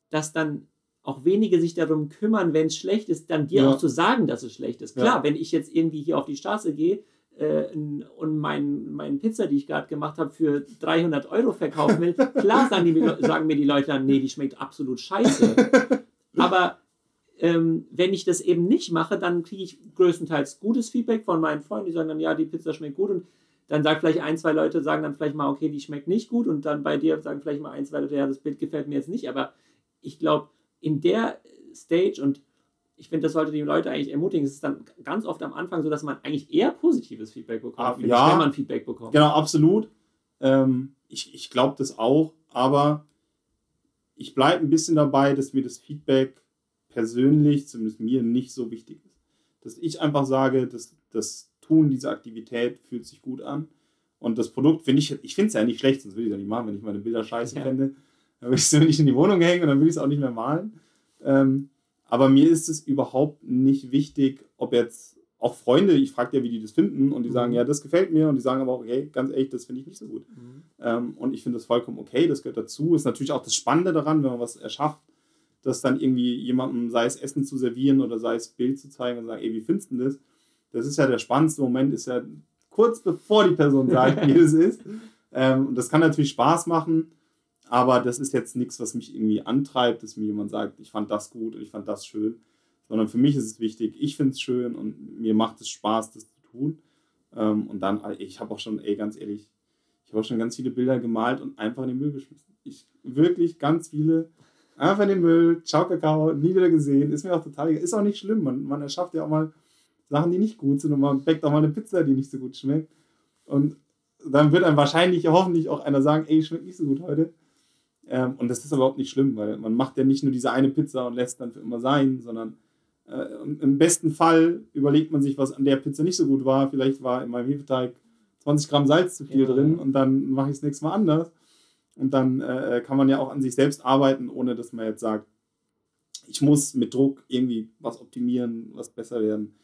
dass dann auch wenige sich darum kümmern, wenn es schlecht ist, dann dir ja. auch zu sagen, dass es schlecht ist. Klar, ja. wenn ich jetzt irgendwie hier auf die Straße gehe äh, und meinen mein Pizza, die ich gerade gemacht habe, für 300 Euro verkaufen will, klar sagen, die, sagen mir die Leute dann, nee, die schmeckt absolut scheiße. Aber ähm, wenn ich das eben nicht mache, dann kriege ich größtenteils gutes Feedback von meinen Freunden, die sagen dann, ja, die Pizza schmeckt gut und dann sagt vielleicht ein, zwei Leute, sagen dann vielleicht mal, okay, die schmeckt nicht gut und dann bei dir sagen vielleicht mal ein, zwei Leute, ja, das Bild gefällt mir jetzt nicht, aber ich glaube, in der Stage und ich finde, das sollte die Leute eigentlich ermutigen. Es ist dann ganz oft am Anfang so, dass man eigentlich eher positives Feedback bekommt, ah, ja, wenn man Feedback bekommt. Genau, absolut. Ähm, ich ich glaube das auch, aber ich bleibe ein bisschen dabei, dass mir das Feedback persönlich, zumindest mir, nicht so wichtig ist. Dass ich einfach sage, dass das Tun dieser Aktivität fühlt sich gut an. Und das Produkt finde ich, ich finde es ja nicht schlecht, sonst würde ich es ja nicht machen, wenn ich meine Bilder scheiße ja. fände. Dann würde ich es nicht in die Wohnung hängen und dann würde ich es auch nicht mehr malen. Ähm, aber mir ist es überhaupt nicht wichtig, ob jetzt auch Freunde, ich frage ja, wie die das finden und die mhm. sagen, ja, das gefällt mir und die sagen aber auch, okay, ganz ehrlich, das finde ich nicht so gut. Mhm. Ähm, und ich finde das vollkommen okay, das gehört dazu. Ist natürlich auch das Spannende daran, wenn man was erschafft, das dann irgendwie jemandem, sei es Essen zu servieren oder sei es Bild zu zeigen und sagen, ey, wie findest du das? Das ist ja der spannendste Moment, ist ja kurz bevor die Person sagt, wie es ist. Ähm, und das kann natürlich Spaß machen. Aber das ist jetzt nichts, was mich irgendwie antreibt, dass mir jemand sagt, ich fand das gut und ich fand das schön. Sondern für mich ist es wichtig, ich finde es schön und mir macht es Spaß, das zu tun. Ähm, und dann, ich habe auch schon, ey, ganz ehrlich, ich habe auch schon ganz viele Bilder gemalt und einfach in den Müll geschmissen. Ich wirklich ganz viele. Einfach in den Müll, ciao Kakao, nie wieder gesehen. Ist mir auch total egal. Ist auch nicht schlimm. Man, man erschafft ja auch mal Sachen, die nicht gut sind und man backt auch mal eine Pizza, die nicht so gut schmeckt. Und dann wird einem wahrscheinlich, hoffentlich auch einer sagen, ey, schmeckt nicht so gut heute. Ähm, und das ist überhaupt nicht schlimm, weil man macht ja nicht nur diese eine Pizza und lässt dann für immer sein, sondern äh, im besten Fall überlegt man sich, was an der Pizza nicht so gut war. Vielleicht war in meinem Hefeteig 20 Gramm Salz zu viel ja. drin und dann mache ich es nächstes Mal anders. Und dann äh, kann man ja auch an sich selbst arbeiten, ohne dass man jetzt sagt, ich muss mit Druck irgendwie was optimieren, was besser werden.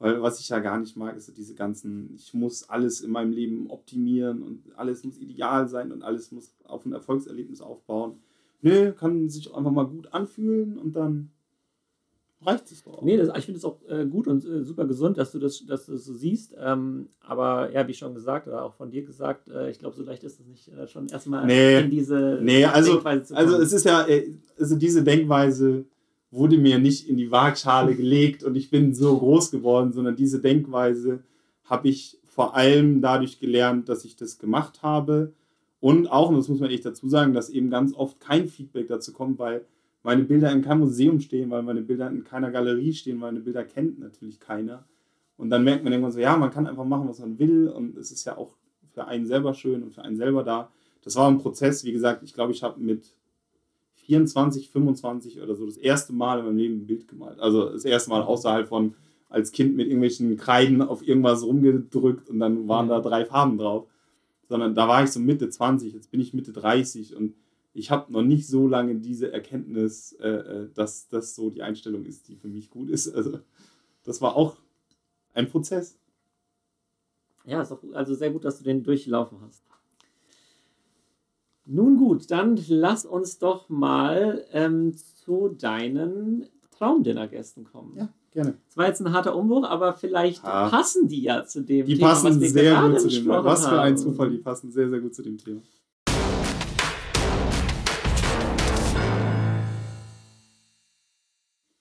Weil was ich ja gar nicht mag, ist so diese ganzen, ich muss alles in meinem Leben optimieren und alles muss ideal sein und alles muss auf ein Erfolgserlebnis aufbauen. Nö, kann sich einfach mal gut anfühlen und dann reicht es doch. Nee, das, ich finde es auch äh, gut und äh, super gesund, dass du das, dass du das so siehst. Ähm, aber ja, wie schon gesagt, oder auch von dir gesagt, äh, ich glaube, so leicht ist es nicht, äh, schon erstmal nee, in diese nee, also, Denkweise zu kommen. Also es ist ja, äh, also diese Denkweise wurde mir nicht in die Waagschale gelegt und ich bin so groß geworden, sondern diese Denkweise habe ich vor allem dadurch gelernt, dass ich das gemacht habe. Und auch, und das muss man echt dazu sagen, dass eben ganz oft kein Feedback dazu kommt, weil meine Bilder in keinem Museum stehen, weil meine Bilder in keiner Galerie stehen, meine Bilder kennt natürlich keiner. Und dann merkt man irgendwann so, ja, man kann einfach machen, was man will und es ist ja auch für einen selber schön und für einen selber da. Das war ein Prozess, wie gesagt, ich glaube, ich habe mit 24, 25 oder so das erste Mal in meinem Leben ein Bild gemalt. Also das erste Mal außerhalb von als Kind mit irgendwelchen Kreiden auf irgendwas rumgedrückt und dann waren da drei Farben drauf. Sondern da war ich so Mitte 20, jetzt bin ich Mitte 30 und ich habe noch nicht so lange diese Erkenntnis, äh, äh, dass das so die Einstellung ist, die für mich gut ist. Also das war auch ein Prozess. Ja, ist auch also sehr gut, dass du den durchlaufen hast. Nun gut, dann lass uns doch mal ähm, zu deinen Traumdinnergästen kommen. Ja, gerne. Das war jetzt ein harter Umbruch, aber vielleicht ah. passen die ja zu dem die Thema. Die passen sehr gut zu dem Thema. Was für ein Zufall, die passen sehr, sehr gut zu dem Thema.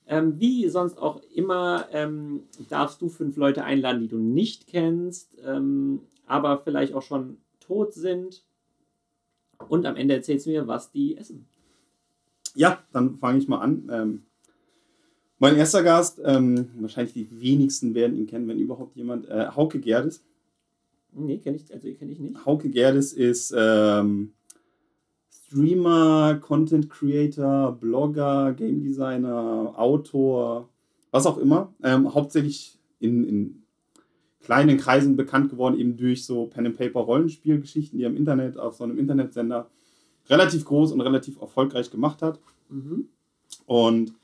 Ähm, wie sonst auch immer ähm, darfst du fünf Leute einladen, die du nicht kennst, ähm, aber vielleicht auch schon tot sind. Und am Ende erzählst du mir, was die essen. Ja, dann fange ich mal an. Ähm, mein erster Gast, ähm, wahrscheinlich die wenigsten werden ihn kennen, wenn überhaupt jemand, äh, Hauke Gerdes. Nee, kenne ich, also kenn ich nicht. Hauke Gerdes ist ähm, Streamer, Content Creator, Blogger, Game Designer, Autor, was auch immer. Ähm, hauptsächlich in, in kleinen Kreisen bekannt geworden, eben durch so Pen-and-Paper-Rollenspielgeschichten, die er im Internet auf so einem Internetsender relativ groß und relativ erfolgreich gemacht hat. Mhm. Und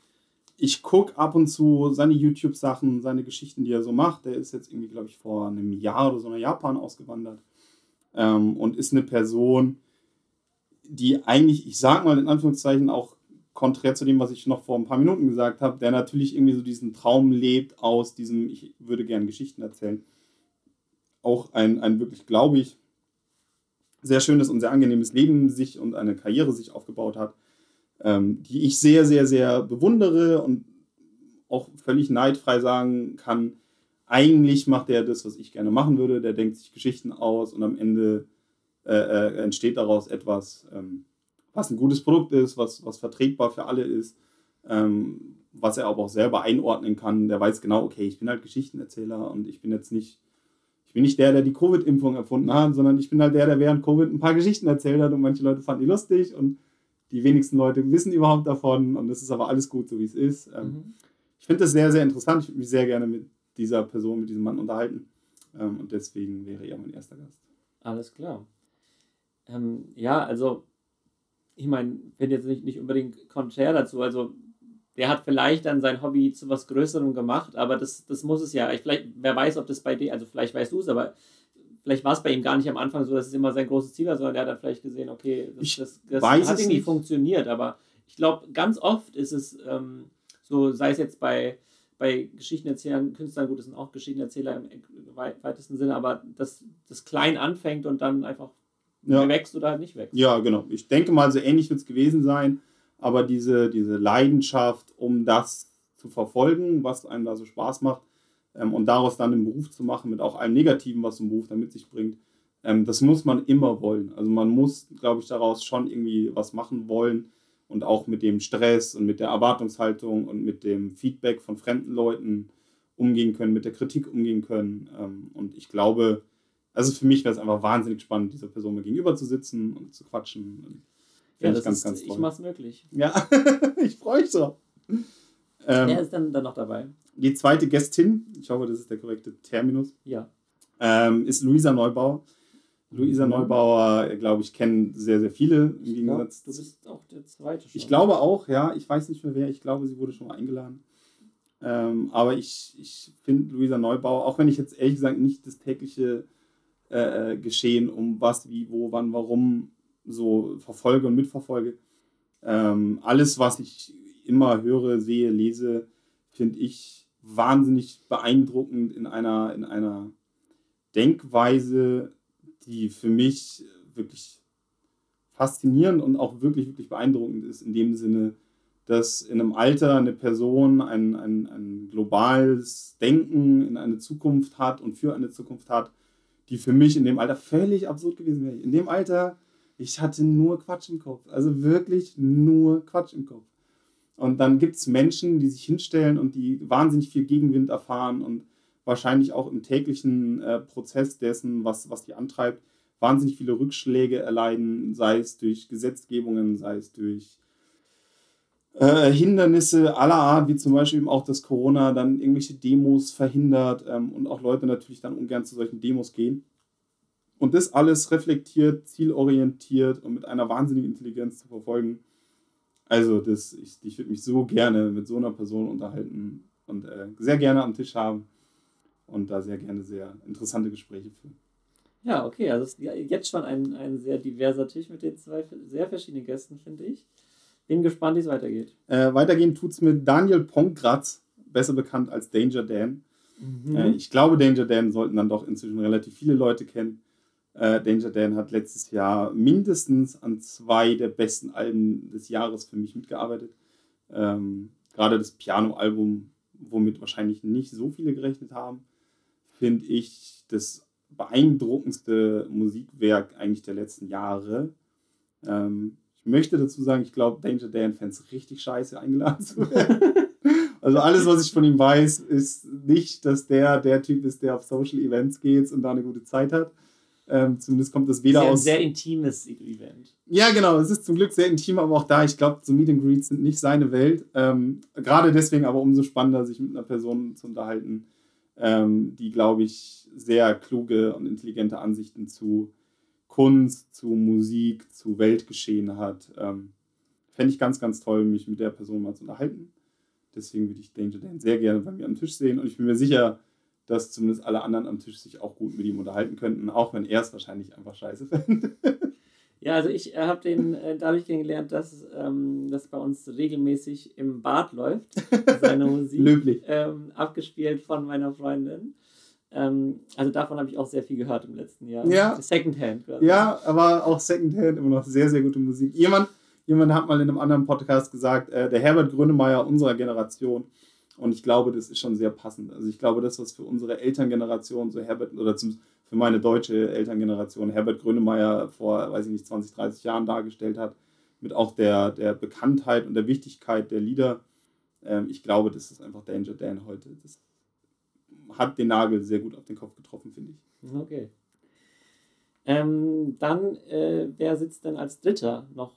ich gucke ab und zu seine YouTube-Sachen, seine Geschichten, die er so macht. Der ist jetzt irgendwie, glaube ich, vor einem Jahr oder so nach Japan ausgewandert ähm, und ist eine Person, die eigentlich, ich sag mal in Anführungszeichen, auch konträr zu dem, was ich noch vor ein paar Minuten gesagt habe, der natürlich irgendwie so diesen Traum lebt aus diesem, ich würde gerne Geschichten erzählen. Auch ein, ein wirklich, glaube ich, sehr schönes und sehr angenehmes Leben sich und eine Karriere sich aufgebaut hat, ähm, die ich sehr, sehr, sehr bewundere und auch völlig neidfrei sagen kann, eigentlich macht er das, was ich gerne machen würde. Der denkt sich Geschichten aus und am Ende äh, äh, entsteht daraus etwas, ähm, was ein gutes Produkt ist, was, was vertretbar für alle ist, ähm, was er aber auch selber einordnen kann. Der weiß genau, okay, ich bin halt Geschichtenerzähler und ich bin jetzt nicht, ich bin nicht der, der die Covid-Impfung erfunden hat, sondern ich bin halt der, der während Covid ein paar Geschichten erzählt hat und manche Leute fanden die lustig und die wenigsten Leute wissen überhaupt davon und es ist aber alles gut, so wie es ist. Ähm, mhm. Ich finde das sehr, sehr interessant. Ich würde mich sehr gerne mit dieser Person, mit diesem Mann unterhalten. Ähm, und deswegen wäre er mein erster Gast. Alles klar. Ähm, ja, also ich meine, bin jetzt nicht, nicht unbedingt konträr dazu. Also der hat vielleicht dann sein Hobby zu was Größerem gemacht, aber das, das muss es ja. Ich, vielleicht, wer weiß, ob das bei dir, also vielleicht weißt du es, aber vielleicht war es bei ihm gar nicht am Anfang so, dass es immer sein großes Ziel war, sondern der hat dann vielleicht gesehen, okay, das, das, das hat irgendwie funktioniert. Aber ich glaube, ganz oft ist es ähm, so, sei es jetzt bei, bei Geschichtenerzählern, Künstlern, gut, das sind auch Geschichtenerzähler im weitesten Sinne, aber dass das klein anfängt und dann einfach ja. wächst oder halt nicht wächst. Ja, genau. Ich denke mal, so ähnlich wird es gewesen sein, aber diese, diese Leidenschaft, um das zu verfolgen, was einem da so Spaß macht, ähm, und daraus dann einen Beruf zu machen, mit auch allem Negativen, was so ein Beruf da mit sich bringt, ähm, das muss man immer wollen. Also man muss, glaube ich, daraus schon irgendwie was machen wollen und auch mit dem Stress und mit der Erwartungshaltung und mit dem Feedback von fremden Leuten umgehen können, mit der Kritik umgehen können. Ähm, und ich glaube, also für mich wäre es einfach wahnsinnig spannend, dieser Person mal gegenüber zu sitzen und zu quatschen. Ja, das ganz, ist, ganz toll. ich mach's möglich. Ja, ich freue mich so. Ähm, Wer ist dann, dann noch dabei? Die zweite Gästin, ich hoffe, das ist der korrekte Terminus. Ja. Ähm, ist Luisa Neubauer. Luisa mhm. Neubauer, glaube ich, kennen sehr, sehr viele im ich Gegensatz. Glaub, du bist auch der zweite schon. Ich glaube auch, ja. Ich weiß nicht mehr wer. Ich glaube, sie wurde schon mal eingeladen. Ähm, aber ich, ich finde Luisa Neubauer, auch wenn ich jetzt ehrlich gesagt nicht das tägliche äh, äh, Geschehen um was, wie, wo, wann, warum so verfolge und mitverfolge, ähm, alles, was ich immer höre, sehe, lese, finde ich wahnsinnig beeindruckend in einer, in einer Denkweise, die für mich wirklich faszinierend und auch wirklich, wirklich beeindruckend ist, in dem Sinne, dass in einem Alter eine Person ein, ein, ein globales Denken in eine Zukunft hat und für eine Zukunft hat, die für mich in dem Alter völlig absurd gewesen wäre. In dem Alter, ich hatte nur Quatsch im Kopf. Also wirklich nur Quatsch im Kopf. Und dann gibt es Menschen, die sich hinstellen und die wahnsinnig viel Gegenwind erfahren und wahrscheinlich auch im täglichen äh, Prozess dessen, was, was die antreibt, wahnsinnig viele Rückschläge erleiden, sei es durch Gesetzgebungen, sei es durch äh, Hindernisse aller Art, wie zum Beispiel eben auch das Corona dann irgendwelche Demos verhindert ähm, und auch Leute natürlich dann ungern zu solchen Demos gehen. Und das alles reflektiert, zielorientiert und mit einer wahnsinnigen Intelligenz zu verfolgen. Also, das, ich, ich würde mich so gerne mit so einer Person unterhalten und äh, sehr gerne am Tisch haben und da sehr gerne sehr interessante Gespräche führen. Ja, okay, also ist jetzt schon ein, ein sehr diverser Tisch mit den zwei sehr verschiedenen Gästen, finde ich. Bin gespannt, wie es weitergeht. Äh, weitergehen tut es mit Daniel Ponkratz, besser bekannt als Danger Dan. Mhm. Äh, ich glaube, Danger Dan sollten dann doch inzwischen relativ viele Leute kennen. Äh, Danger Dan hat letztes Jahr mindestens an zwei der besten Alben des Jahres für mich mitgearbeitet. Ähm, gerade das Piano-Album, womit wahrscheinlich nicht so viele gerechnet haben, finde ich das beeindruckendste Musikwerk eigentlich der letzten Jahre. Ähm, ich möchte dazu sagen, ich glaube, Danger Dan-Fans richtig scheiße eingeladen zu werden. also alles, was ich von ihm weiß, ist nicht, dass der der Typ ist, der auf Social Events geht und da eine gute Zeit hat. Ähm, zumindest kommt das weder sehr, aus. Ein sehr intimes Event. Ja, genau. Es ist zum Glück sehr intim, aber auch da, ich glaube, so Meet and Greets sind nicht seine Welt. Ähm, gerade deswegen aber umso spannender, sich mit einer Person zu unterhalten, ähm, die, glaube ich, sehr kluge und intelligente Ansichten zu Kunst, zu Musik, zu Weltgeschehen hat. Ähm, Fände ich ganz, ganz toll, mich mit der Person mal zu unterhalten. Deswegen würde ich Danger Dan sehr gerne bei mir am Tisch sehen und ich bin mir sicher, dass zumindest alle anderen am Tisch sich auch gut mit ihm unterhalten könnten, auch wenn er es wahrscheinlich einfach scheiße fände. Ja, also ich äh, habe den äh, dadurch kennengelernt, dass ähm, das bei uns regelmäßig im Bad läuft, seine Musik. Ähm, abgespielt von meiner Freundin. Ähm, also davon habe ich auch sehr viel gehört im letzten Jahr. Ja. Secondhand. Quasi. Ja, aber auch Secondhand immer noch sehr, sehr gute Musik. Jemand, jemand hat mal in einem anderen Podcast gesagt, äh, der Herbert Grönemeyer unserer Generation. Und ich glaube, das ist schon sehr passend. Also ich glaube, das, was für unsere Elterngeneration so Herbert, oder zum, für meine deutsche Elterngeneration Herbert Grönemeyer vor, weiß ich nicht, 20, 30 Jahren dargestellt hat, mit auch der, der Bekanntheit und der Wichtigkeit der Lieder. Ähm, ich glaube, das ist einfach Danger Dan heute. Das hat den Nagel sehr gut auf den Kopf getroffen, finde ich. Okay. Ähm, dann, äh, wer sitzt denn als Dritter noch?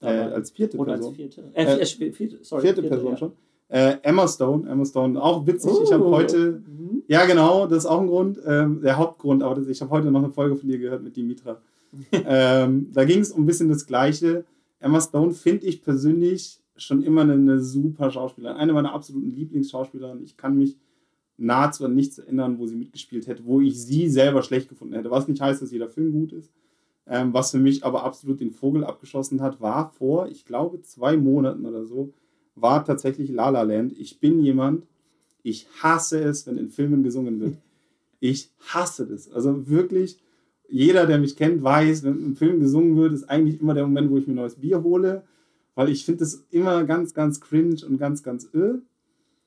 Äh, als vierte Oder Person. als vierte. Äh, äh, vierte, sorry, vierte, vierte Person ja. schon. Äh, Emma Stone, Emma Stone, auch witzig. Uh, ich habe heute, mhm. ja genau, das ist auch ein Grund, ähm, der Hauptgrund, aber das, ich habe heute noch eine Folge von dir gehört mit Dimitra. ähm, da ging es um ein bisschen das Gleiche. Emma Stone finde ich persönlich schon immer eine, eine, super Schauspielerin, eine meiner absoluten Lieblingsschauspielerinnen. Ich kann mich nahezu an nichts erinnern, wo sie mitgespielt hätte, wo ich sie selber schlecht gefunden hätte. Was nicht heißt, dass jeder Film gut ist. Ähm, was für mich aber absolut den Vogel abgeschossen hat, war vor, ich glaube, zwei Monaten oder so, war tatsächlich La La Land. Ich bin jemand, ich hasse es, wenn in Filmen gesungen wird. Ich hasse das. Also wirklich, jeder, der mich kennt, weiß, wenn im Film gesungen wird, ist eigentlich immer der Moment, wo ich mir ein neues Bier hole, weil ich finde das immer ganz, ganz cringe und ganz, ganz irr.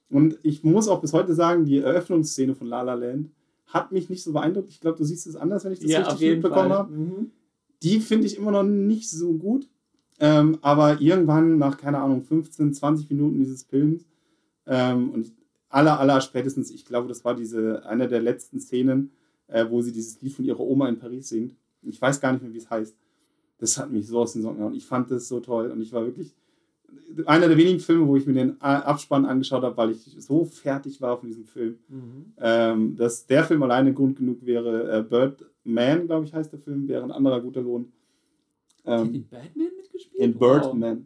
Und ich muss auch bis heute sagen, die Eröffnungsszene von La La Land hat mich nicht so beeindruckt. Ich glaube, du siehst es anders, wenn ich das ja, richtig mitbekommen habe. Mhm. Die finde ich immer noch nicht so gut. Ähm, aber irgendwann nach, keine Ahnung, 15, 20 Minuten dieses Films ähm, und aller, aller spätestens, ich glaube, das war diese, eine der letzten Szenen, äh, wo sie dieses Lied von ihrer Oma in Paris singt. Ich weiß gar nicht mehr, wie es heißt. das hat mich so aus den Socken gehauen. Ich fand das so toll und ich war wirklich einer der wenigen Filme, wo ich mir den Abspann angeschaut habe, weil ich so fertig war von diesem Film. Mhm. Ähm, dass der Film alleine Grund genug wäre. Äh, Birdman, glaube ich, heißt der Film, wäre ein anderer guter Lohn. Ähm, Batman mitgespielt? In Birdman. Wow.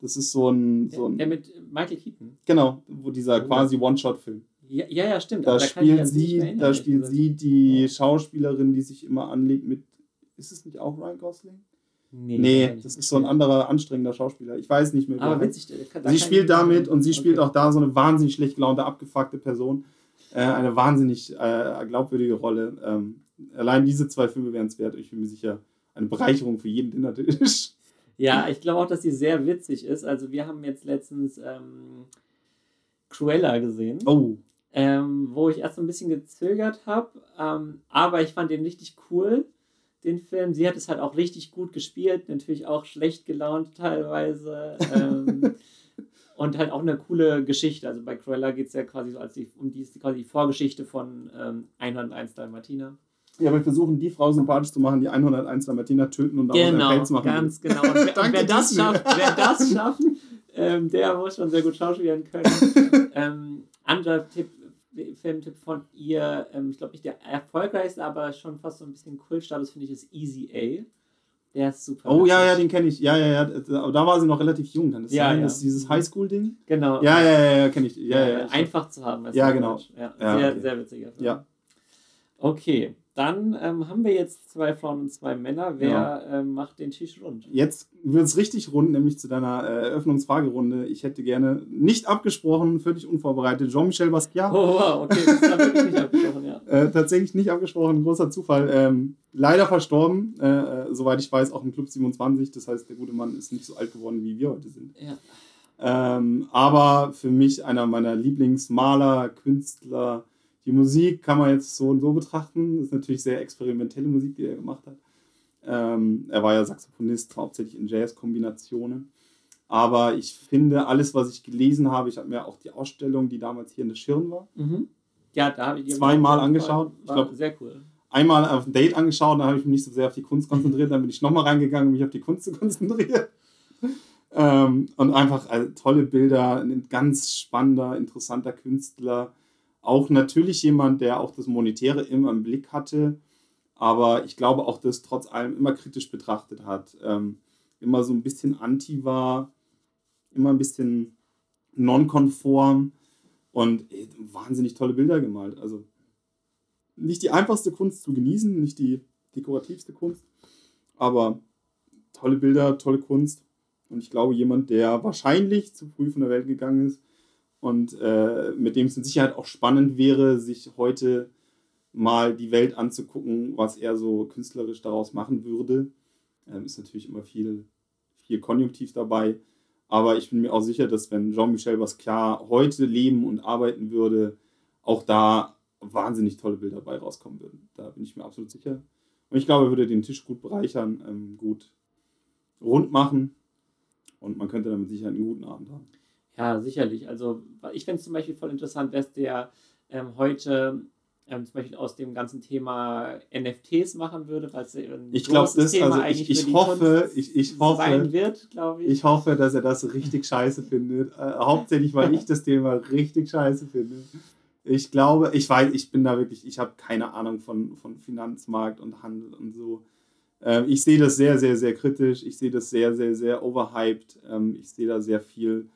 Das ist so ein, so ein. Der, mit Michael Keaton. Genau, wo dieser quasi One-Shot-Film. Ja, ja, ja, stimmt. Da, da spielt sie, erinnern, da spielt sie die oh. Schauspielerin, die sich immer anlegt mit. Ist es nicht auch Ryan Gosling? Nee, nee das ist so ein anderer anstrengender Schauspieler. Ich weiß nicht mehr. Aber witzig, sie spielt damit und sie spielt okay. auch da so eine wahnsinnig schlecht gelaunte, abgefuckte Person. Äh, eine wahnsinnig äh, glaubwürdige Rolle. Ähm, allein diese zwei Filme wären es wert. Ich bin mir sicher, eine Bereicherung für jeden Dinnertisch. Ja, ich glaube auch, dass sie sehr witzig ist. Also wir haben jetzt letztens ähm, Cruella gesehen. Oh. Ähm, wo ich erst so ein bisschen gezögert habe. Ähm, aber ich fand den richtig cool den Film. Sie hat es halt auch richtig gut gespielt, natürlich auch schlecht gelaunt teilweise. ähm, und halt auch eine coole Geschichte. Also bei Cruella geht es ja quasi so als die, um die, quasi die Vorgeschichte von ähm, 101 Dalmatiner. Ja, wir versuchen die Frau sympathisch zu machen, die 101 Dalmatiner töten und daraus genau, Pelz machen. Ganz genau. Und wer, und wer das schafft, wer das schafft, ähm, der muss schon sehr gut schauspielen können. ähm, anderer Tipp Filmtipp von ihr, ähm, ich glaube nicht der erfolgreichste, aber schon fast so ein bisschen Kultstatus, finde ich, ist Easy A. Der ist super. Oh ja, ja, den kenne ich. Ja, ja, ja. Aber da war sie noch relativ jung, kann das ja, sein? Ja. Das ist dieses Highschool-Ding? Genau. Ja, ja, ja, ja kenne ich. Ja, ja, ja, Einfach zu haben. Ja, genau. Ja, sehr, okay. sehr witziger Film. Ja. Okay, dann ähm, haben wir jetzt zwei Frauen und zwei Männer. Wer ja. ähm, macht den Tisch rund? Jetzt wird es richtig rund, nämlich zu deiner äh, Eröffnungsfragerunde. Ich hätte gerne nicht abgesprochen, völlig unvorbereitet, Jean-Michel Basquiat. Oh, wow, okay, das ist wirklich nicht abgesprochen, ja. Äh, tatsächlich nicht abgesprochen, großer Zufall. Ähm, leider verstorben, äh, äh soweit ich weiß, auch im Club 27. Das heißt, der gute Mann ist nicht so alt geworden, wie wir heute sind. Ja. Ähm, aber für mich einer meiner Lieblingsmaler, Künstler, die Musik kann man jetzt so und so betrachten. Das ist natürlich sehr experimentelle Musik, die er gemacht hat. Ähm, er war ja Saxophonist, hauptsächlich in Jazz-Kombinationen. Aber ich finde, alles, was ich gelesen habe, ich habe mir auch die Ausstellung, die damals hier in der Schirn war, mhm. ja, da habe ich zweimal angeschaut. ich glaube, sehr cool. Einmal auf ein Date angeschaut, dann habe ich mich nicht so sehr auf die Kunst konzentriert, dann bin ich nochmal reingegangen, um mich auf die Kunst zu konzentrieren. ähm, und einfach also, tolle Bilder, ein ganz spannender, interessanter Künstler auch natürlich jemand, der auch das Monetäre immer im Blick hatte, aber ich glaube auch, dass trotz allem immer kritisch betrachtet hat, ähm, immer so ein bisschen anti war, immer ein bisschen nonkonform und ey, wahnsinnig tolle Bilder gemalt. Also nicht die einfachste Kunst zu genießen, nicht die dekorativste Kunst, aber tolle Bilder, tolle Kunst. Und ich glaube, jemand, der wahrscheinlich zu früh von der Welt gegangen ist, und äh, mit dem es mit Sicherheit auch spannend wäre, sich heute mal die Welt anzugucken, was er so künstlerisch daraus machen würde. Ähm, ist natürlich immer viel, viel Konjunktiv dabei. Aber ich bin mir auch sicher, dass wenn Jean-Michel Basquiat heute leben und arbeiten würde, auch da wahnsinnig tolle Bilder dabei rauskommen würden. Da bin ich mir absolut sicher. Und ich glaube, er würde den Tisch gut bereichern, ähm, gut rund machen. Und man könnte damit sicher einen guten Abend haben. Ja, sicherlich. Also ich finde es zum Beispiel voll interessant, dass der ähm, heute ähm, zum Beispiel aus dem ganzen Thema NFTs machen würde, weil es ein ich glaube, das Thema also ich, ich hoffe, ich, ich hoffe, sein wird, glaube ich. Ich hoffe, dass er das richtig scheiße findet. Äh, hauptsächlich, weil ich das Thema richtig scheiße finde. Ich glaube, ich weiß, ich bin da wirklich, ich habe keine Ahnung von, von Finanzmarkt und Handel und so. Ähm, ich sehe das sehr, sehr, sehr kritisch. Ich sehe das sehr, sehr, sehr overhyped. Ähm, ich sehe da sehr viel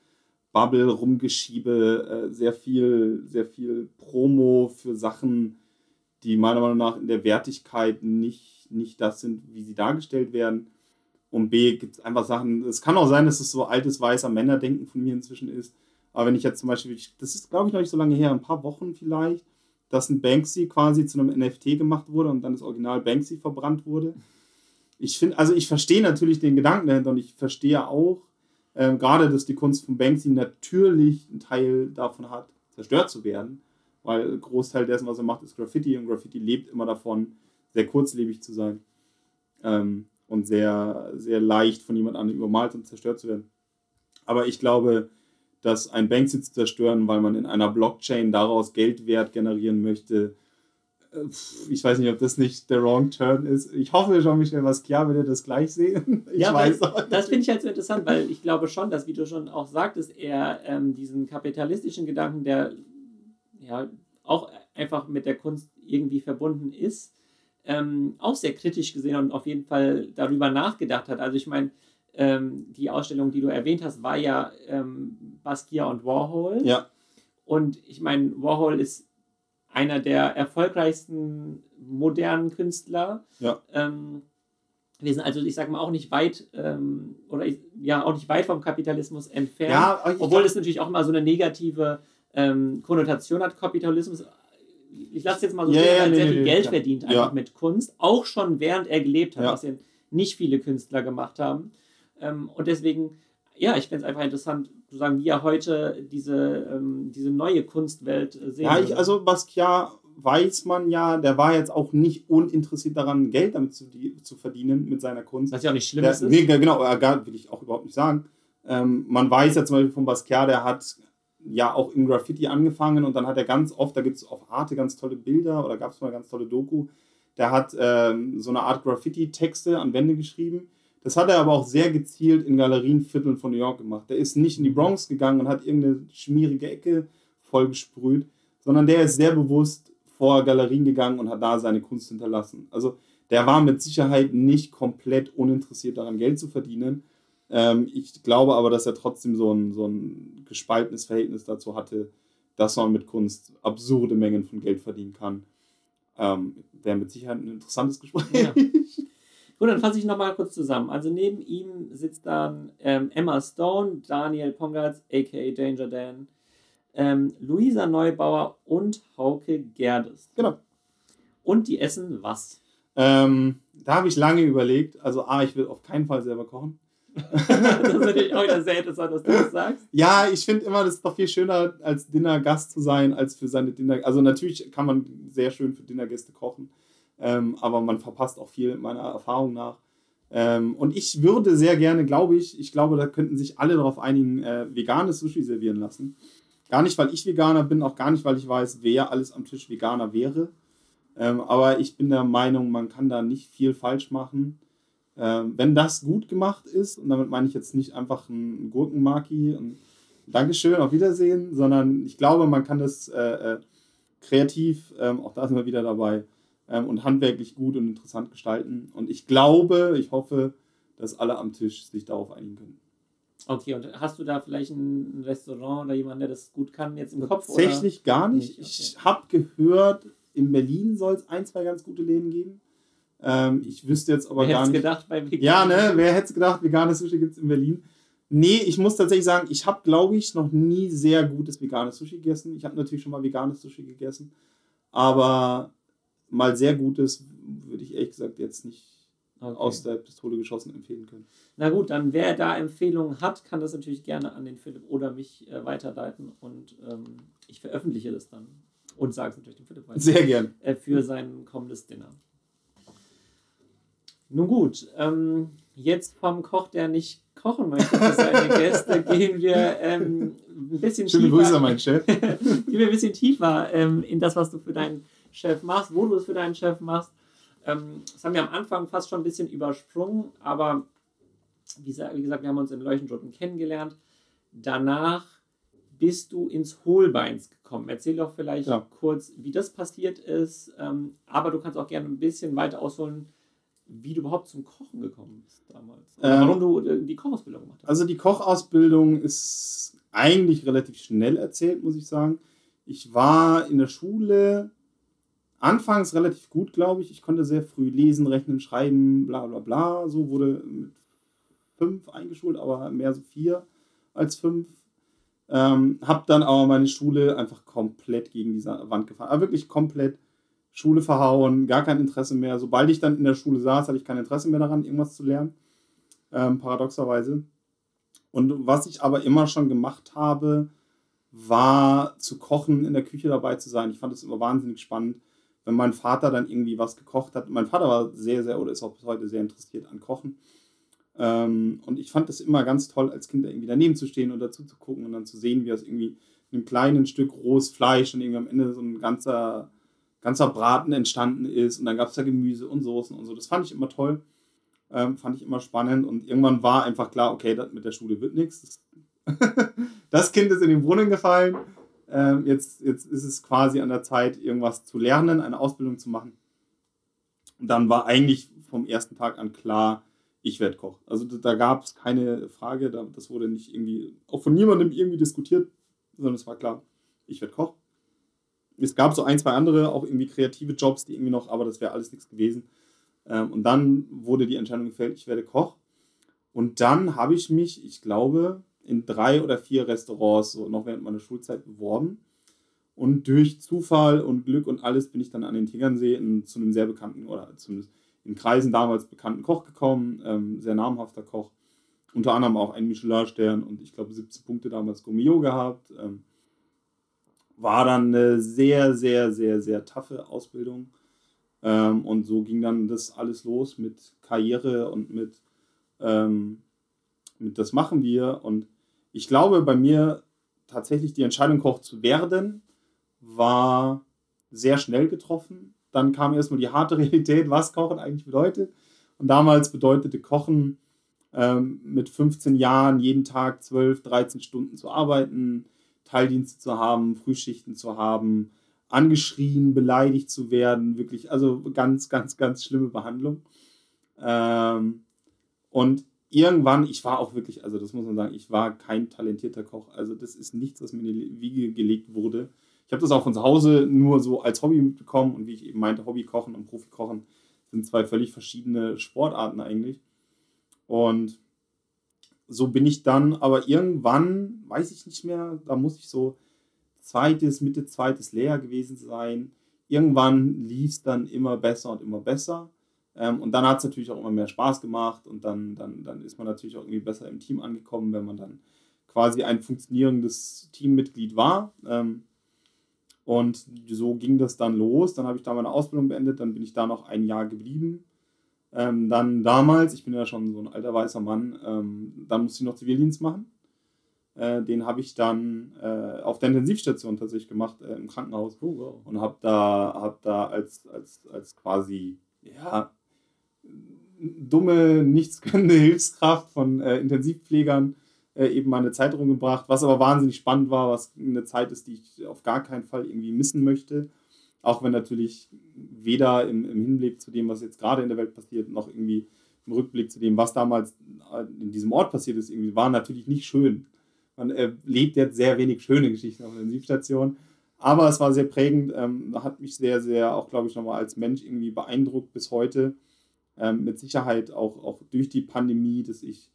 Bubble rumgeschiebe, äh, sehr viel, sehr viel Promo für Sachen, die meiner Meinung nach in der Wertigkeit nicht, nicht das sind, wie sie dargestellt werden. Und B gibt es einfach Sachen, es kann auch sein, dass es so altes weißer Männerdenken von mir inzwischen ist. Aber wenn ich jetzt zum Beispiel, das ist glaube ich noch nicht so lange her, ein paar Wochen vielleicht, dass ein Banksy quasi zu einem NFT gemacht wurde und dann das Original Banksy verbrannt wurde. Ich finde, also ich verstehe natürlich den Gedanken dahinter und ich verstehe auch, ähm, gerade, dass die Kunst von Banksy natürlich einen Teil davon hat, zerstört zu werden, weil ein Großteil dessen, was er macht, ist Graffiti und Graffiti lebt immer davon, sehr kurzlebig zu sein ähm, und sehr, sehr leicht von jemand anderem übermalt und zerstört zu werden. Aber ich glaube, dass ein Banksy zu zerstören, weil man in einer Blockchain daraus Geldwert generieren möchte, ich weiß nicht, ob das nicht der Wrong Turn ist. Ich hoffe, Jean-Michel Basquiat würde das gleich sehen. Ich ja, weiß auch Das finde ich halt so interessant, weil ich glaube schon, dass, wie du schon auch sagtest, er ähm, diesen kapitalistischen Gedanken, der ja auch einfach mit der Kunst irgendwie verbunden ist, ähm, auch sehr kritisch gesehen und auf jeden Fall darüber nachgedacht hat. Also ich meine, ähm, die Ausstellung, die du erwähnt hast, war ja ähm, Basquiat und Warhol. Ja. Und ich meine, Warhol ist einer der erfolgreichsten modernen Künstler. Ja. Ähm, wir sind also, ich sage mal, auch nicht weit ähm, oder ich, ja auch nicht weit vom Kapitalismus entfernt. Ja, obwohl es natürlich auch immer so eine negative ähm, Konnotation hat, Kapitalismus. Ich lasse jetzt mal so, yeah, sehen, er hat nee, sehr nee, viel nee, Geld ja. verdient einfach ja. mit Kunst, auch schon während er gelebt hat, was ja nicht viele Künstler gemacht haben. Ähm, und deswegen, ja, ich finde es einfach interessant, zu sagen, wie er heute diese, ähm, diese neue Kunstwelt äh, sehen Ja, ich, also Basquiat weiß man ja, der war jetzt auch nicht uninteressiert daran, Geld damit zu, die, zu verdienen mit seiner Kunst. Was ja auch nicht schlimm der, ist. Nee, genau, äh, will ich auch überhaupt nicht sagen. Ähm, man weiß ja zum Beispiel von Basquiat, der hat ja auch im Graffiti angefangen und dann hat er ganz oft, da gibt es auf Arte ganz tolle Bilder oder gab es mal ganz tolle Doku, der hat ähm, so eine Art Graffiti-Texte an Wände geschrieben das hat er aber auch sehr gezielt in Galerienvierteln von New York gemacht. Der ist nicht in die Bronx gegangen und hat irgendeine schmierige Ecke vollgesprüht, sondern der ist sehr bewusst vor Galerien gegangen und hat da seine Kunst hinterlassen. Also der war mit Sicherheit nicht komplett uninteressiert daran, Geld zu verdienen. Ähm, ich glaube aber, dass er trotzdem so ein, so ein gespaltenes Verhältnis dazu hatte, dass man mit Kunst absurde Mengen von Geld verdienen kann. Ähm, Wäre mit Sicherheit ein interessantes Gespräch. Ja. Gut, dann fasse ich nochmal kurz zusammen. Also neben ihm sitzt dann ähm, Emma Stone, Daniel Pongatz, a.k.a. Danger Dan, ähm, Luisa Neubauer und Hauke Gerdes. Genau. Und die essen was? Ähm, da habe ich lange überlegt. Also A, ich will auf keinen Fall selber kochen. das ist natürlich auch wieder sehr interessant, dass du das sagst. Ja, ich finde immer, das ist doch viel schöner, als Dinnergast zu sein, als für seine Dinner. Also natürlich kann man sehr schön für Dinnergäste kochen ähm, aber man verpasst auch viel meiner Erfahrung nach. Ähm, und ich würde sehr gerne, glaube ich, ich glaube, da könnten sich alle darauf einigen, äh, veganes Sushi servieren lassen. Gar nicht, weil ich Veganer bin, auch gar nicht, weil ich weiß, wer alles am Tisch Veganer wäre. Ähm, aber ich bin der Meinung, man kann da nicht viel falsch machen. Ähm, wenn das gut gemacht ist, und damit meine ich jetzt nicht einfach ein Gurkenmaki und Dankeschön, auf Wiedersehen, sondern ich glaube, man kann das äh, äh, kreativ, ähm, auch da sind wir wieder dabei, ähm, und handwerklich gut und interessant gestalten. Und ich glaube, ich hoffe, dass alle am Tisch sich darauf einigen können. Okay, und hast du da vielleicht ein Restaurant oder jemanden, der das gut kann, jetzt im Kopf? Tatsächlich gar nicht. nicht? Okay. Ich habe gehört, in Berlin soll es ein, zwei ganz gute Läden geben. Ähm, ich wüsste jetzt aber wer gar nicht. gedacht bei Vegan Ja, ne? Wer hätte es gedacht, veganes Sushi gibt es in Berlin? Nee, ich muss tatsächlich sagen, ich habe, glaube ich, noch nie sehr gutes veganes Sushi gegessen. Ich habe natürlich schon mal veganes Sushi gegessen. Aber mal sehr gutes, würde ich ehrlich gesagt jetzt nicht okay. aus der Pistole geschossen empfehlen können. Na gut, dann wer da Empfehlungen hat, kann das natürlich gerne an den Philipp oder mich äh, weiterleiten und ähm, ich veröffentliche das dann und sage es natürlich dem Philipp weiter. Sehr gern. Äh, für sein kommendes Dinner. Nun gut, ähm, jetzt vom Koch, der nicht kochen möchte für seine Gäste, gehen wir ähm, ein bisschen Schöne tiefer. Grüße, mein Chef. gehen wir ein bisschen tiefer ähm, in das, was du für deinen Chef machst, wo du es für deinen Chef machst. Ähm, das haben wir am Anfang fast schon ein bisschen übersprungen, aber wie, wie gesagt, wir haben uns in Leuchtenschutten kennengelernt. Danach bist du ins Hohlbeins gekommen. Erzähl doch vielleicht ja. kurz, wie das passiert ist, ähm, aber du kannst auch gerne ein bisschen weiter ausholen, wie du überhaupt zum Kochen gekommen bist damals. Ähm, warum du äh, die Kochausbildung gemacht hast. Also die Kochausbildung ist eigentlich relativ schnell erzählt, muss ich sagen. Ich war in der Schule anfangs relativ gut, glaube ich. Ich konnte sehr früh lesen, rechnen, schreiben, bla bla bla. So wurde mit fünf eingeschult, aber mehr so vier als fünf. Ähm, hab dann aber meine Schule einfach komplett gegen diese Wand gefahren. Aber wirklich komplett Schule verhauen, gar kein Interesse mehr. Sobald ich dann in der Schule saß, hatte ich kein Interesse mehr daran, irgendwas zu lernen. Ähm, paradoxerweise. Und was ich aber immer schon gemacht habe, war zu kochen, in der Küche dabei zu sein. Ich fand es immer wahnsinnig spannend wenn mein Vater dann irgendwie was gekocht hat. Mein Vater war sehr, sehr oder ist auch bis heute sehr interessiert an Kochen. Ähm, und ich fand es immer ganz toll, als Kind irgendwie daneben zu stehen und dazu zu gucken und dann zu sehen, wie aus irgendwie einem kleinen Stück rohes Fleisch und irgendwie am Ende so ein ganzer ganzer Braten entstanden ist und dann gab es da Gemüse und Soßen und so. Das fand ich immer toll, ähm, fand ich immer spannend und irgendwann war einfach klar, okay, das mit der Schule wird nichts. Das Kind ist in den Brunnen gefallen. Ähm, jetzt, jetzt ist es quasi an der Zeit, irgendwas zu lernen, eine Ausbildung zu machen. Und dann war eigentlich vom ersten Tag an klar, ich werde Koch. Also da gab es keine Frage, das wurde nicht irgendwie, auch von niemandem irgendwie diskutiert, sondern es war klar, ich werde Koch. Es gab so ein, zwei andere, auch irgendwie kreative Jobs, die irgendwie noch, aber das wäre alles nichts gewesen. Ähm, und dann wurde die Entscheidung gefällt, ich werde Koch. Und dann habe ich mich, ich glaube, in drei oder vier Restaurants so noch während meiner Schulzeit beworben. Und durch Zufall und Glück und alles bin ich dann an den Tegernsee in, zu einem sehr bekannten oder zumindest in Kreisen damals bekannten Koch gekommen, ähm, sehr namhafter Koch. Unter anderem auch einen Michelin-Stern und ich glaube 17 Punkte damals Gomio gehabt. Ähm, war dann eine sehr, sehr, sehr, sehr taffe Ausbildung. Ähm, und so ging dann das alles los mit Karriere und mit, ähm, mit das machen wir. Und ich glaube, bei mir tatsächlich die Entscheidung, Koch zu werden, war sehr schnell getroffen. Dann kam erstmal die harte Realität, was Kochen eigentlich bedeutet. Und damals bedeutete Kochen ähm, mit 15 Jahren jeden Tag 12, 13 Stunden zu arbeiten, Teildienste zu haben, Frühschichten zu haben, angeschrien, beleidigt zu werden, wirklich, also ganz, ganz, ganz schlimme Behandlung. Ähm, und irgendwann, ich war auch wirklich, also das muss man sagen, ich war kein talentierter Koch. Also das ist nichts, was mir in die Wiege gelegt wurde. Ich habe das auch von zu Hause nur so als Hobby mitbekommen und wie ich eben meinte, Hobbykochen und Profikochen sind zwei völlig verschiedene Sportarten eigentlich. Und so bin ich dann, aber irgendwann, weiß ich nicht mehr, da muss ich so zweites, Mitte zweites Lehr gewesen sein. Irgendwann lief es dann immer besser und immer besser. Ähm, und dann hat es natürlich auch immer mehr Spaß gemacht und dann, dann, dann ist man natürlich auch irgendwie besser im Team angekommen, wenn man dann quasi ein funktionierendes Teammitglied war. Ähm, und so ging das dann los. Dann habe ich da meine Ausbildung beendet, dann bin ich da noch ein Jahr geblieben. Ähm, dann damals, ich bin ja schon so ein alter weißer Mann, ähm, dann musste ich noch Zivildienst machen. Äh, den habe ich dann äh, auf der Intensivstation tatsächlich gemacht, äh, im Krankenhaus. Oh, wow. Und habe da, hab da als, als, als quasi, ja, dumme, nichtskönnende Hilfskraft von äh, Intensivpflegern äh, eben meine Zeit rumgebracht, was aber wahnsinnig spannend war, was eine Zeit ist, die ich auf gar keinen Fall irgendwie missen möchte. Auch wenn natürlich weder im, im Hinblick zu dem, was jetzt gerade in der Welt passiert, noch irgendwie im Rückblick zu dem, was damals äh, in diesem Ort passiert ist, irgendwie war natürlich nicht schön. Man erlebt jetzt sehr wenig schöne Geschichten auf der Intensivstation. Aber es war sehr prägend, ähm, hat mich sehr, sehr, auch glaube ich, nochmal als Mensch irgendwie beeindruckt bis heute ähm, mit Sicherheit auch, auch durch die Pandemie, dass ich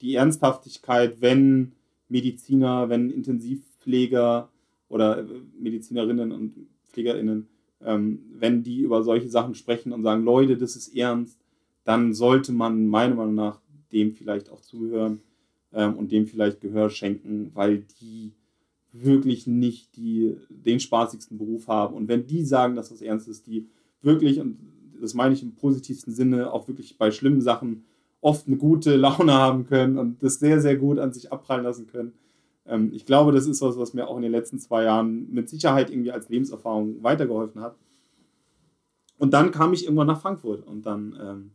die Ernsthaftigkeit, wenn Mediziner, wenn Intensivpfleger oder äh, Medizinerinnen und PflegerInnen, ähm, wenn die über solche Sachen sprechen und sagen, Leute, das ist ernst, dann sollte man meiner Meinung nach dem vielleicht auch zuhören ähm, und dem vielleicht Gehör schenken, weil die wirklich nicht die, den spaßigsten Beruf haben. Und wenn die sagen, dass das ernst ist, die wirklich, und das meine ich im positivsten Sinne, auch wirklich bei schlimmen Sachen oft eine gute Laune haben können und das sehr, sehr gut an sich abprallen lassen können. Ähm, ich glaube, das ist was, was mir auch in den letzten zwei Jahren mit Sicherheit irgendwie als Lebenserfahrung weitergeholfen hat. Und dann kam ich irgendwann nach Frankfurt und dann ähm,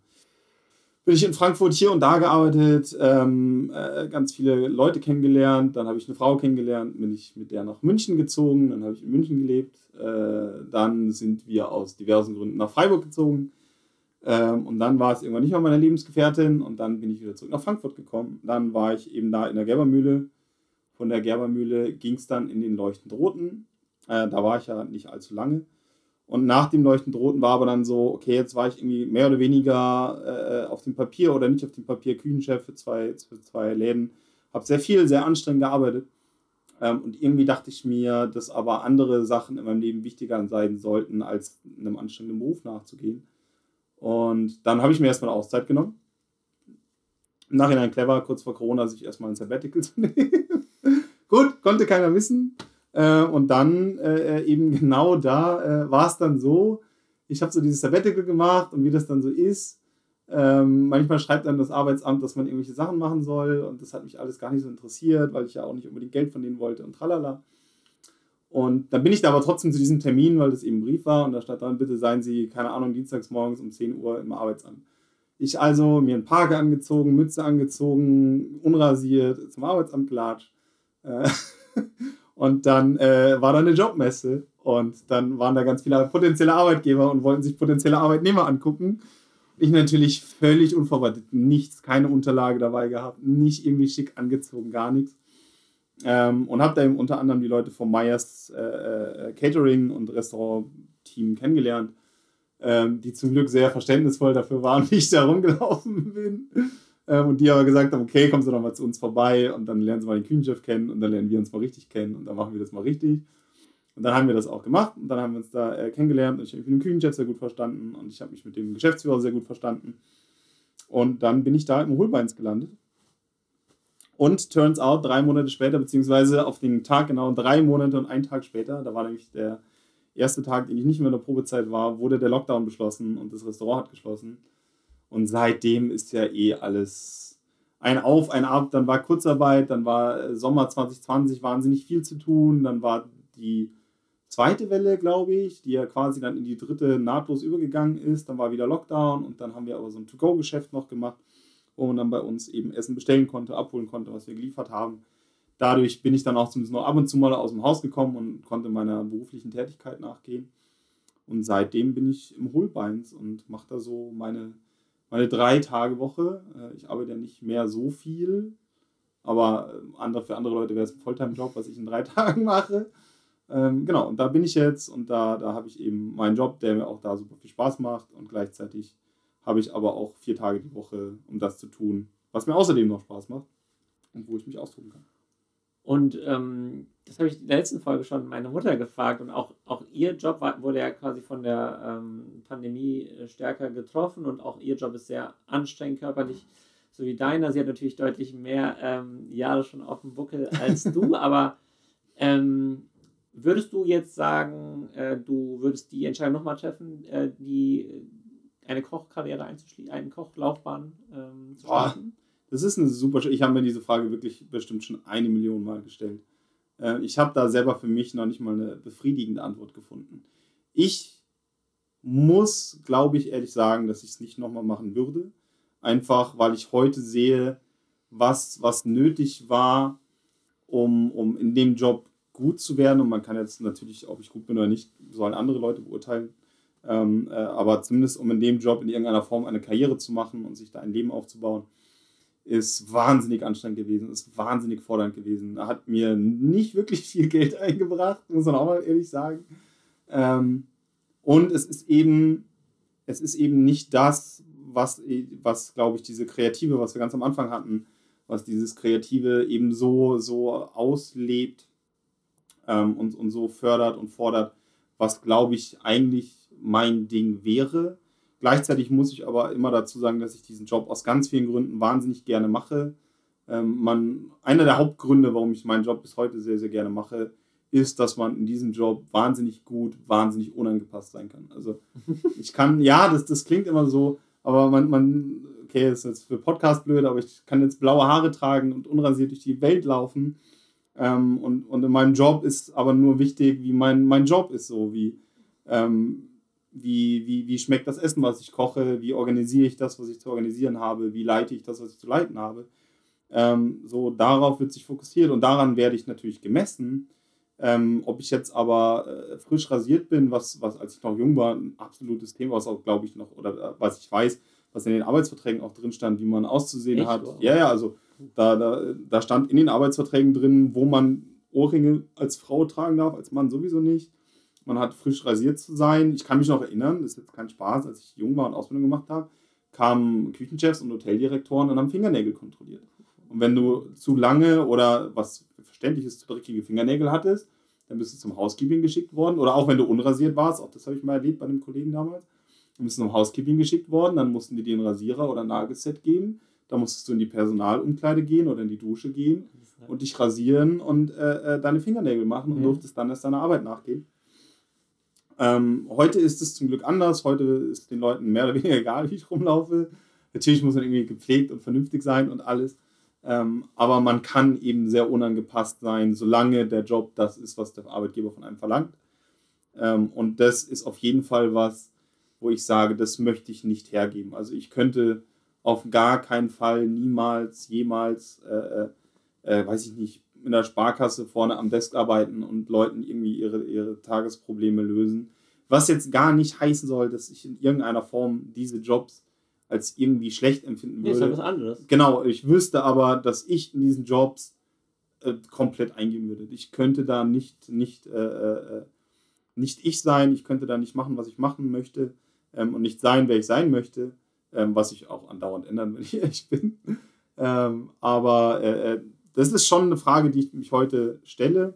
bin ich in Frankfurt hier und da gearbeitet, ähm, äh, ganz viele Leute kennengelernt, dann habe ich eine Frau kennengelernt, bin ich mit der nach München gezogen, dann habe ich in München gelebt, äh, dann sind wir aus diversen Gründen nach Freiburg gezogen ähm, und dann war es irgendwann nicht mehr meine Lebensgefährtin und dann bin ich wieder zurück nach Frankfurt gekommen. Dann war ich eben da in der Gerbermühle. Von der Gerbermühle ging es dann in den Leuchtend Roten. Äh, da war ich ja nicht allzu lange. Und nach dem Leuchtend Roten war aber dann so, okay, jetzt war ich irgendwie mehr oder weniger äh, auf dem Papier oder nicht auf dem Papier Küchenchef für zwei, für zwei Läden. Habe sehr viel, sehr anstrengend gearbeitet. Ähm, und irgendwie dachte ich mir, dass aber andere Sachen in meinem Leben wichtiger sein sollten, als einem anstrengenden Beruf nachzugehen. Und dann habe ich mir erstmal eine Auszeit genommen. Im Nachhinein clever, kurz vor Corona, sich erstmal ein Sabbatical zu nehmen. Gut, konnte keiner wissen. Äh, und dann äh, äh, eben genau da war es dann so, ich habe so dieses Sabbatical gemacht und wie das dann so ist. Ähm, manchmal schreibt dann das Arbeitsamt, dass man irgendwelche Sachen machen soll und das hat mich alles gar nicht so interessiert, weil ich ja auch nicht unbedingt Geld von denen wollte und tralala. Und dann bin ich da aber trotzdem zu diesem Termin, weil das eben ein Brief war und da stand dann, bitte seien Sie, keine Ahnung, dienstags morgens um 10 Uhr im Arbeitsamt. Ich also mir einen Parker angezogen, Mütze angezogen, unrasiert, zum Arbeitsamt gelatscht. Äh, und dann äh, war da eine Jobmesse und dann waren da ganz viele potenzielle Arbeitgeber und wollten sich potenzielle Arbeitnehmer angucken. Ich natürlich völlig unvorbereitet, nichts, keine Unterlage dabei gehabt, nicht irgendwie schick angezogen, gar nichts. Ähm, und habe da eben unter anderem die Leute vom Meyers äh, äh, Catering und Restaurant-Team kennengelernt, ähm, die zum Glück sehr verständnisvoll dafür waren, wie ich da rumgelaufen bin. Ähm, und die aber gesagt haben, okay, kommen Sie doch mal zu uns vorbei und dann lernen Sie mal den Küchenchef kennen und dann lernen wir uns mal richtig kennen und dann machen wir das mal richtig. Und dann haben wir das auch gemacht und dann haben wir uns da äh, kennengelernt und ich habe mich mit dem Küchenchef sehr gut verstanden und ich habe mich mit dem Geschäftsführer sehr gut verstanden. Und dann bin ich da im Hohlbeins gelandet und turns out, drei Monate später, beziehungsweise auf den Tag genau drei Monate und einen Tag später, da war nämlich der erste Tag, den ich nicht mehr in der Probezeit war, wurde der Lockdown beschlossen und das Restaurant hat geschlossen. Und seitdem ist ja eh alles ein Auf, ein Ab. Dann war Kurzarbeit, dann war Sommer 2020 wahnsinnig viel zu tun, dann war die zweite Welle, glaube ich, die ja quasi dann in die dritte nahtlos übergegangen ist. Dann war wieder Lockdown und dann haben wir aber so ein To-Go-Geschäft noch gemacht wo man dann bei uns eben Essen bestellen konnte, abholen konnte, was wir geliefert haben. Dadurch bin ich dann auch zumindest noch ab und zu mal aus dem Haus gekommen und konnte meiner beruflichen Tätigkeit nachgehen. Und seitdem bin ich im Hohlbeins und mache da so meine, meine drei Tage Woche. Äh, ich arbeite ja nicht mehr so viel, aber äh, andere, für andere Leute wäre es ein Volltime-Job, was ich in drei Tagen mache. Ähm, genau, und da bin ich jetzt und da, da habe ich eben meinen Job, der mir auch da super viel Spaß macht und gleichzeitig habe ich aber auch vier Tage die Woche, um das zu tun, was mir außerdem noch Spaß macht und wo ich mich austoben kann. Und ähm, das habe ich in der letzten Folge schon meine Mutter gefragt und auch, auch ihr Job war, wurde ja quasi von der ähm, Pandemie äh, stärker getroffen und auch ihr Job ist sehr anstrengend körperlich, so wie deiner. Sie hat natürlich deutlich mehr ähm, Jahre schon auf dem Buckel als du, aber ähm, würdest du jetzt sagen, äh, du würdest die Entscheidung nochmal treffen, äh, die eine Kochkarriere einzuschließen, eine Kochlaufbahn ähm, zu starten? Das ist eine super. Ich habe mir diese Frage wirklich bestimmt schon eine Million Mal gestellt. Äh, ich habe da selber für mich noch nicht mal eine befriedigende Antwort gefunden. Ich muss, glaube ich, ehrlich sagen, dass ich es nicht nochmal machen würde. Einfach, weil ich heute sehe, was, was nötig war, um, um in dem Job gut zu werden. Und man kann jetzt natürlich, ob ich gut bin oder nicht, sollen andere Leute beurteilen. Ähm, äh, aber zumindest um in dem Job in irgendeiner Form eine Karriere zu machen und sich da ein Leben aufzubauen, ist wahnsinnig anstrengend gewesen, ist wahnsinnig fordernd gewesen. Hat mir nicht wirklich viel Geld eingebracht, muss man auch mal ehrlich sagen. Ähm, und es ist eben, es ist eben nicht das, was, was glaube ich, diese Kreative, was wir ganz am Anfang hatten, was dieses Kreative eben so, so auslebt ähm, und, und so fördert und fordert, was, glaube ich, eigentlich mein Ding wäre. Gleichzeitig muss ich aber immer dazu sagen, dass ich diesen Job aus ganz vielen Gründen wahnsinnig gerne mache. Ähm, man, einer der Hauptgründe, warum ich meinen Job bis heute sehr, sehr gerne mache, ist, dass man in diesem Job wahnsinnig gut, wahnsinnig unangepasst sein kann. Also ich kann, ja, das, das klingt immer so, aber man, man, okay, das ist jetzt für Podcast blöd, aber ich kann jetzt blaue Haare tragen und unrasiert durch die Welt laufen. Ähm, und, und in meinem Job ist aber nur wichtig, wie mein, mein Job ist, so wie ähm, wie, wie, wie schmeckt das Essen, was ich koche, wie organisiere ich das, was ich zu organisieren habe, wie leite ich das, was ich zu leiten habe. Ähm, so darauf wird sich fokussiert und daran werde ich natürlich gemessen. Ähm, ob ich jetzt aber äh, frisch rasiert bin, was, was als ich noch jung war, ein absolutes Thema, was auch, glaube ich, noch, oder äh, was ich weiß, was in den Arbeitsverträgen auch drin stand, wie man auszusehen Echt? hat. Ja, ja, also da, da, da stand in den Arbeitsverträgen drin, wo man Ohrringe als Frau tragen darf, als Mann sowieso nicht man hat frisch rasiert zu sein. Ich kann mich noch erinnern, das ist jetzt kein Spaß, als ich jung war und Ausbildung gemacht habe, kamen Küchenchefs und Hoteldirektoren und haben Fingernägel kontrolliert. Und wenn du zu lange oder was verständlich ist, zu dreckige Fingernägel hattest, dann bist du zum Housekeeping geschickt worden. Oder auch wenn du unrasiert warst, auch das habe ich mal erlebt bei einem Kollegen damals, dann bist du zum Housekeeping geschickt worden, dann mussten die dir einen Rasierer oder ein Nagelset geben. Da musstest du in die Personalumkleide gehen oder in die Dusche gehen und dich rasieren und äh, äh deine Fingernägel machen und ja. durftest dann erst deiner Arbeit nachgehen. Ähm, heute ist es zum Glück anders. Heute ist den Leuten mehr oder weniger egal, wie ich rumlaufe. Natürlich muss man irgendwie gepflegt und vernünftig sein und alles. Ähm, aber man kann eben sehr unangepasst sein, solange der Job das ist, was der Arbeitgeber von einem verlangt. Ähm, und das ist auf jeden Fall was, wo ich sage, das möchte ich nicht hergeben. Also ich könnte auf gar keinen Fall niemals, jemals, äh, äh, äh weiß ich nicht, in der Sparkasse vorne am Desk arbeiten und Leuten irgendwie ihre, ihre Tagesprobleme lösen. Was jetzt gar nicht heißen soll, dass ich in irgendeiner Form diese Jobs als irgendwie schlecht empfinden würde. Nee, ist ja was anderes. Genau, ich wüsste aber, dass ich in diesen Jobs äh, komplett eingehen würde. Ich könnte da nicht, nicht, äh, äh, nicht ich sein, ich könnte da nicht machen, was ich machen möchte ähm, und nicht sein, wer ich sein möchte, ähm, was ich auch andauernd ändern, wenn ich ehrlich bin. Ähm, aber äh, äh, das ist schon eine Frage, die ich mich heute stelle.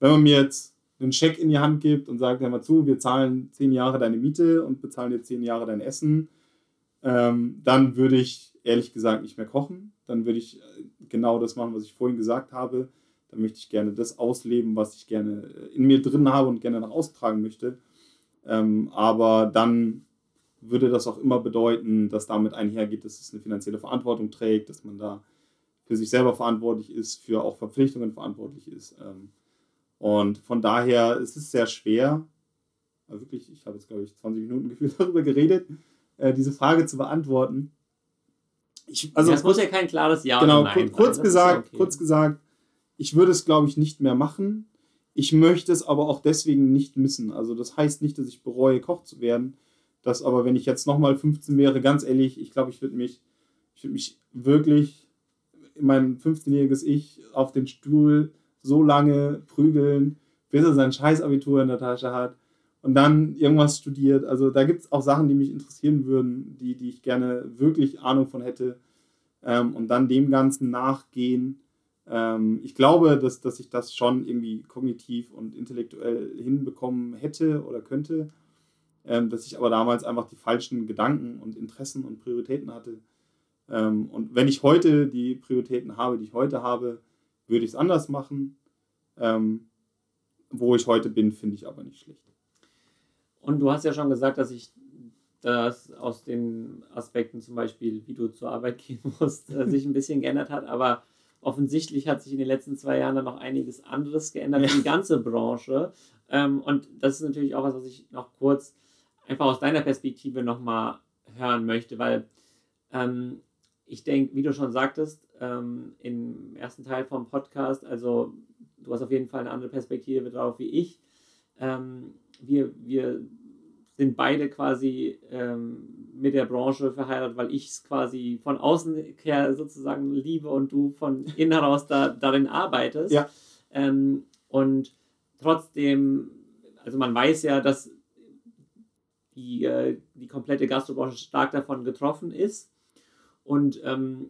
Wenn man mir jetzt einen Scheck in die Hand gibt und sagt, hör mal zu, wir zahlen zehn Jahre deine Miete und bezahlen dir zehn Jahre dein Essen, ähm, dann würde ich ehrlich gesagt nicht mehr kochen. Dann würde ich äh, genau das machen, was ich vorhin gesagt habe. Dann möchte ich gerne das ausleben, was ich gerne äh, in mir drin habe und gerne nach außen tragen möchte. Ähm, aber dann würde das auch immer bedeuten, dass damit einhergeht, dass es eine finanzielle Verantwortung trägt, dass man da für sich selber verantwortlich ist, für auch Verpflichtungen verantwortlich ist. Ähm, und von daher ist es sehr schwer, also wirklich, ich habe jetzt glaube ich 20 Minuten gefühlt darüber geredet, äh, diese Frage zu beantworten. Ich, also das muss ja kein klares Ja genau, oder Nein kurz, sein. gesagt, okay. kurz gesagt, ich würde es glaube ich nicht mehr machen. Ich möchte es aber auch deswegen nicht missen. Also das heißt nicht, dass ich bereue, Koch zu werden. Das aber, wenn ich jetzt nochmal 15 wäre, ganz ehrlich, ich glaube, ich würde mich, ich würde mich wirklich mein 15-jähriges Ich auf den Stuhl so lange prügeln, bis er sein Scheißabitur in der Tasche hat und dann irgendwas studiert. Also da gibt es auch Sachen, die mich interessieren würden, die, die ich gerne wirklich Ahnung von hätte ähm, und dann dem Ganzen nachgehen. Ähm, ich glaube, dass, dass ich das schon irgendwie kognitiv und intellektuell hinbekommen hätte oder könnte, ähm, dass ich aber damals einfach die falschen Gedanken und Interessen und Prioritäten hatte. Ähm, und wenn ich heute die Prioritäten habe, die ich heute habe, würde ich es anders machen. Ähm, wo ich heute bin, finde ich aber nicht schlecht. Und du hast ja schon gesagt, dass ich das aus den Aspekten zum Beispiel, wie du zur Arbeit gehen musst, äh, sich ein bisschen geändert hat. Aber offensichtlich hat sich in den letzten zwei Jahren dann noch einiges anderes geändert ja. die ganze Branche. Ähm, und das ist natürlich auch was, was ich noch kurz einfach aus deiner Perspektive nochmal hören möchte, weil ähm, ich denke, wie du schon sagtest, ähm, im ersten Teil vom Podcast, also du hast auf jeden Fall eine andere Perspektive drauf wie ich. Ähm, wir, wir sind beide quasi ähm, mit der Branche verheiratet, weil ich es quasi von außen her sozusagen liebe und du von innen heraus da, darin arbeitest. Ja. Ähm, und trotzdem, also man weiß ja, dass die, äh, die komplette Gastrobranche stark davon getroffen ist. Und ähm,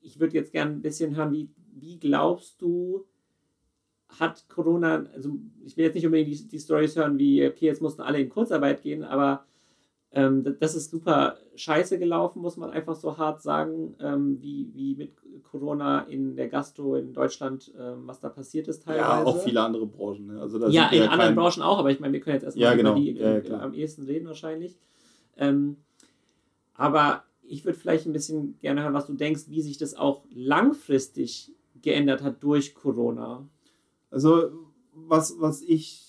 ich würde jetzt gerne ein bisschen hören, wie, wie glaubst du, hat Corona, also ich will jetzt nicht unbedingt die, die Stories hören, wie, okay, jetzt mussten alle in Kurzarbeit gehen, aber ähm, das ist super scheiße gelaufen, muss man einfach so hart sagen, ähm, wie, wie mit Corona in der Gastro in Deutschland, ähm, was da passiert ist teilweise. Ja, auch viele andere Branchen. Ne? Also ja, in ja anderen Branchen auch, aber ich meine, wir können jetzt erstmal ja, genau. über die ja, äh, am ehesten reden wahrscheinlich. Ähm, aber ich würde vielleicht ein bisschen gerne hören, was du denkst, wie sich das auch langfristig geändert hat durch Corona. Also, was, was ich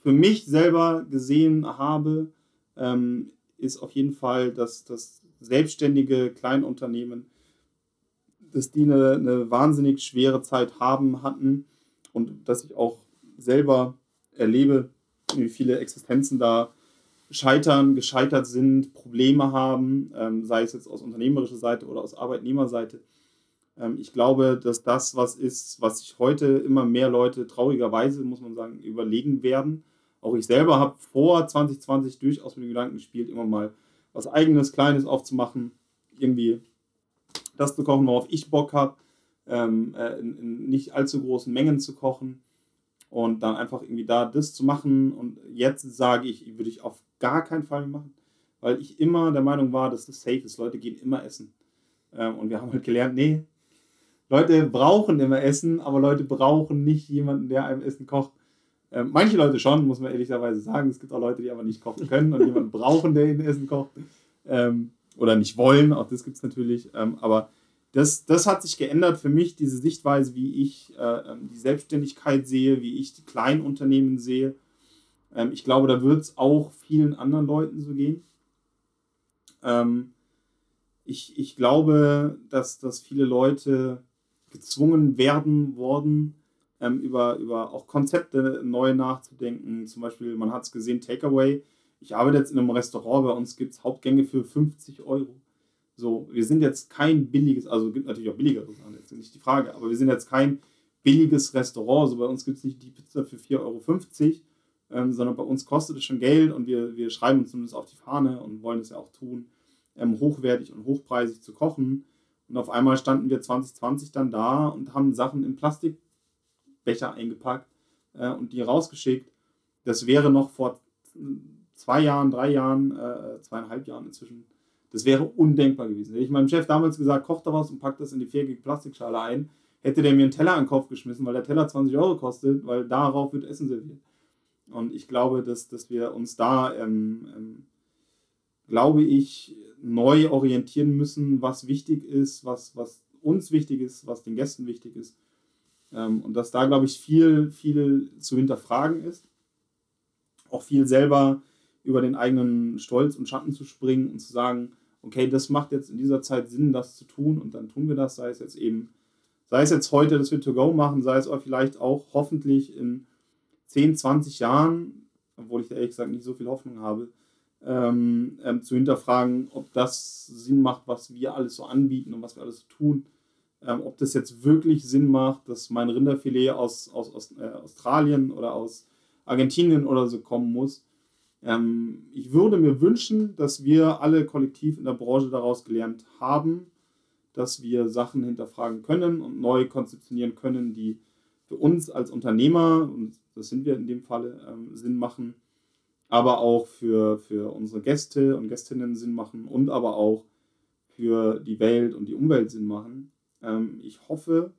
für mich selber gesehen habe, ähm, ist auf jeden Fall, dass das selbstständige Kleinunternehmen, dass die eine, eine wahnsinnig schwere Zeit haben, hatten und dass ich auch selber erlebe, wie viele Existenzen da scheitern, gescheitert sind, Probleme haben, ähm, sei es jetzt aus unternehmerischer Seite oder aus Arbeitnehmerseite. Ähm, ich glaube, dass das was ist, was sich heute immer mehr Leute traurigerweise, muss man sagen, überlegen werden. Auch ich selber habe vor 2020 durchaus mit dem Gedanken gespielt, immer mal was eigenes, kleines aufzumachen, irgendwie das zu kochen, worauf ich Bock habe, ähm, äh, in, in nicht allzu großen Mengen zu kochen und dann einfach irgendwie da das zu machen. Und jetzt sage ich, würde ich auf gar keinen Fall machen, weil ich immer der Meinung war, dass das safe ist. Leute gehen immer essen. Ähm, und wir haben halt gelernt, nee, Leute brauchen immer Essen, aber Leute brauchen nicht jemanden, der einem Essen kocht. Ähm, manche Leute schon, muss man ehrlicherweise sagen. Es gibt auch Leute, die aber nicht kochen können und jemanden brauchen, der ihnen Essen kocht. Ähm, oder nicht wollen, auch das gibt es natürlich. Aber das, das hat sich geändert für mich, diese Sichtweise, wie ich äh, ähm, die Selbstständigkeit sehe, wie ich die Kleinunternehmen sehe. Ähm, ich glaube, da wird es auch vielen anderen Leuten so gehen. Ähm, ich, ich glaube, dass, dass viele Leute gezwungen werden worden, ähm, über, über auch Konzepte neu nachzudenken. Zum Beispiel, man hat es gesehen, Takeaway. Ich arbeite jetzt in einem Restaurant, bei uns gibt es Hauptgänge für 50 Euro. So, wir sind jetzt kein billiges, also gibt natürlich auch billigere Sachen, jetzt nicht die Frage, aber wir sind jetzt kein billiges Restaurant. So bei uns gibt es nicht die Pizza für 4,50 Euro, ähm, sondern bei uns kostet es schon Geld und wir, wir schreiben uns zumindest auf die Fahne und wollen es ja auch tun, ähm, hochwertig und hochpreisig zu kochen. Und auf einmal standen wir 2020 dann da und haben Sachen in Plastikbecher eingepackt äh, und die rausgeschickt. Das wäre noch vor zwei Jahren, drei Jahren, äh, zweieinhalb Jahren inzwischen, das wäre undenkbar gewesen. Hätte ich meinem Chef damals gesagt, koch da was und pack das in die viergige Plastikschale ein, hätte der mir einen Teller an den Kopf geschmissen, weil der Teller 20 Euro kostet, weil darauf wird Essen serviert. Und ich glaube, dass, dass wir uns da, ähm, ähm, glaube ich, neu orientieren müssen, was wichtig ist, was, was uns wichtig ist, was den Gästen wichtig ist. Ähm, und dass da, glaube ich, viel, viel zu hinterfragen ist. Auch viel selber über den eigenen Stolz und Schatten zu springen und zu sagen, okay, das macht jetzt in dieser Zeit Sinn, das zu tun und dann tun wir das, sei es jetzt eben, sei es jetzt heute, dass wir To-Go machen, sei es aber vielleicht auch hoffentlich in 10, 20 Jahren, obwohl ich da ehrlich gesagt nicht so viel Hoffnung habe, ähm, ähm, zu hinterfragen, ob das Sinn macht, was wir alles so anbieten und was wir alles so tun. Ähm, ob das jetzt wirklich Sinn macht, dass mein Rinderfilet aus, aus, aus äh, Australien oder aus Argentinien oder so kommen muss. Ähm, ich würde mir wünschen, dass wir alle kollektiv in der Branche daraus gelernt haben, dass wir Sachen hinterfragen können und neu konzeptionieren können, die für uns als Unternehmer, und das sind wir in dem Falle, ähm, Sinn machen, aber auch für, für unsere Gäste und Gästinnen Sinn machen und aber auch für die Welt und die Umwelt Sinn machen. Ähm, ich hoffe,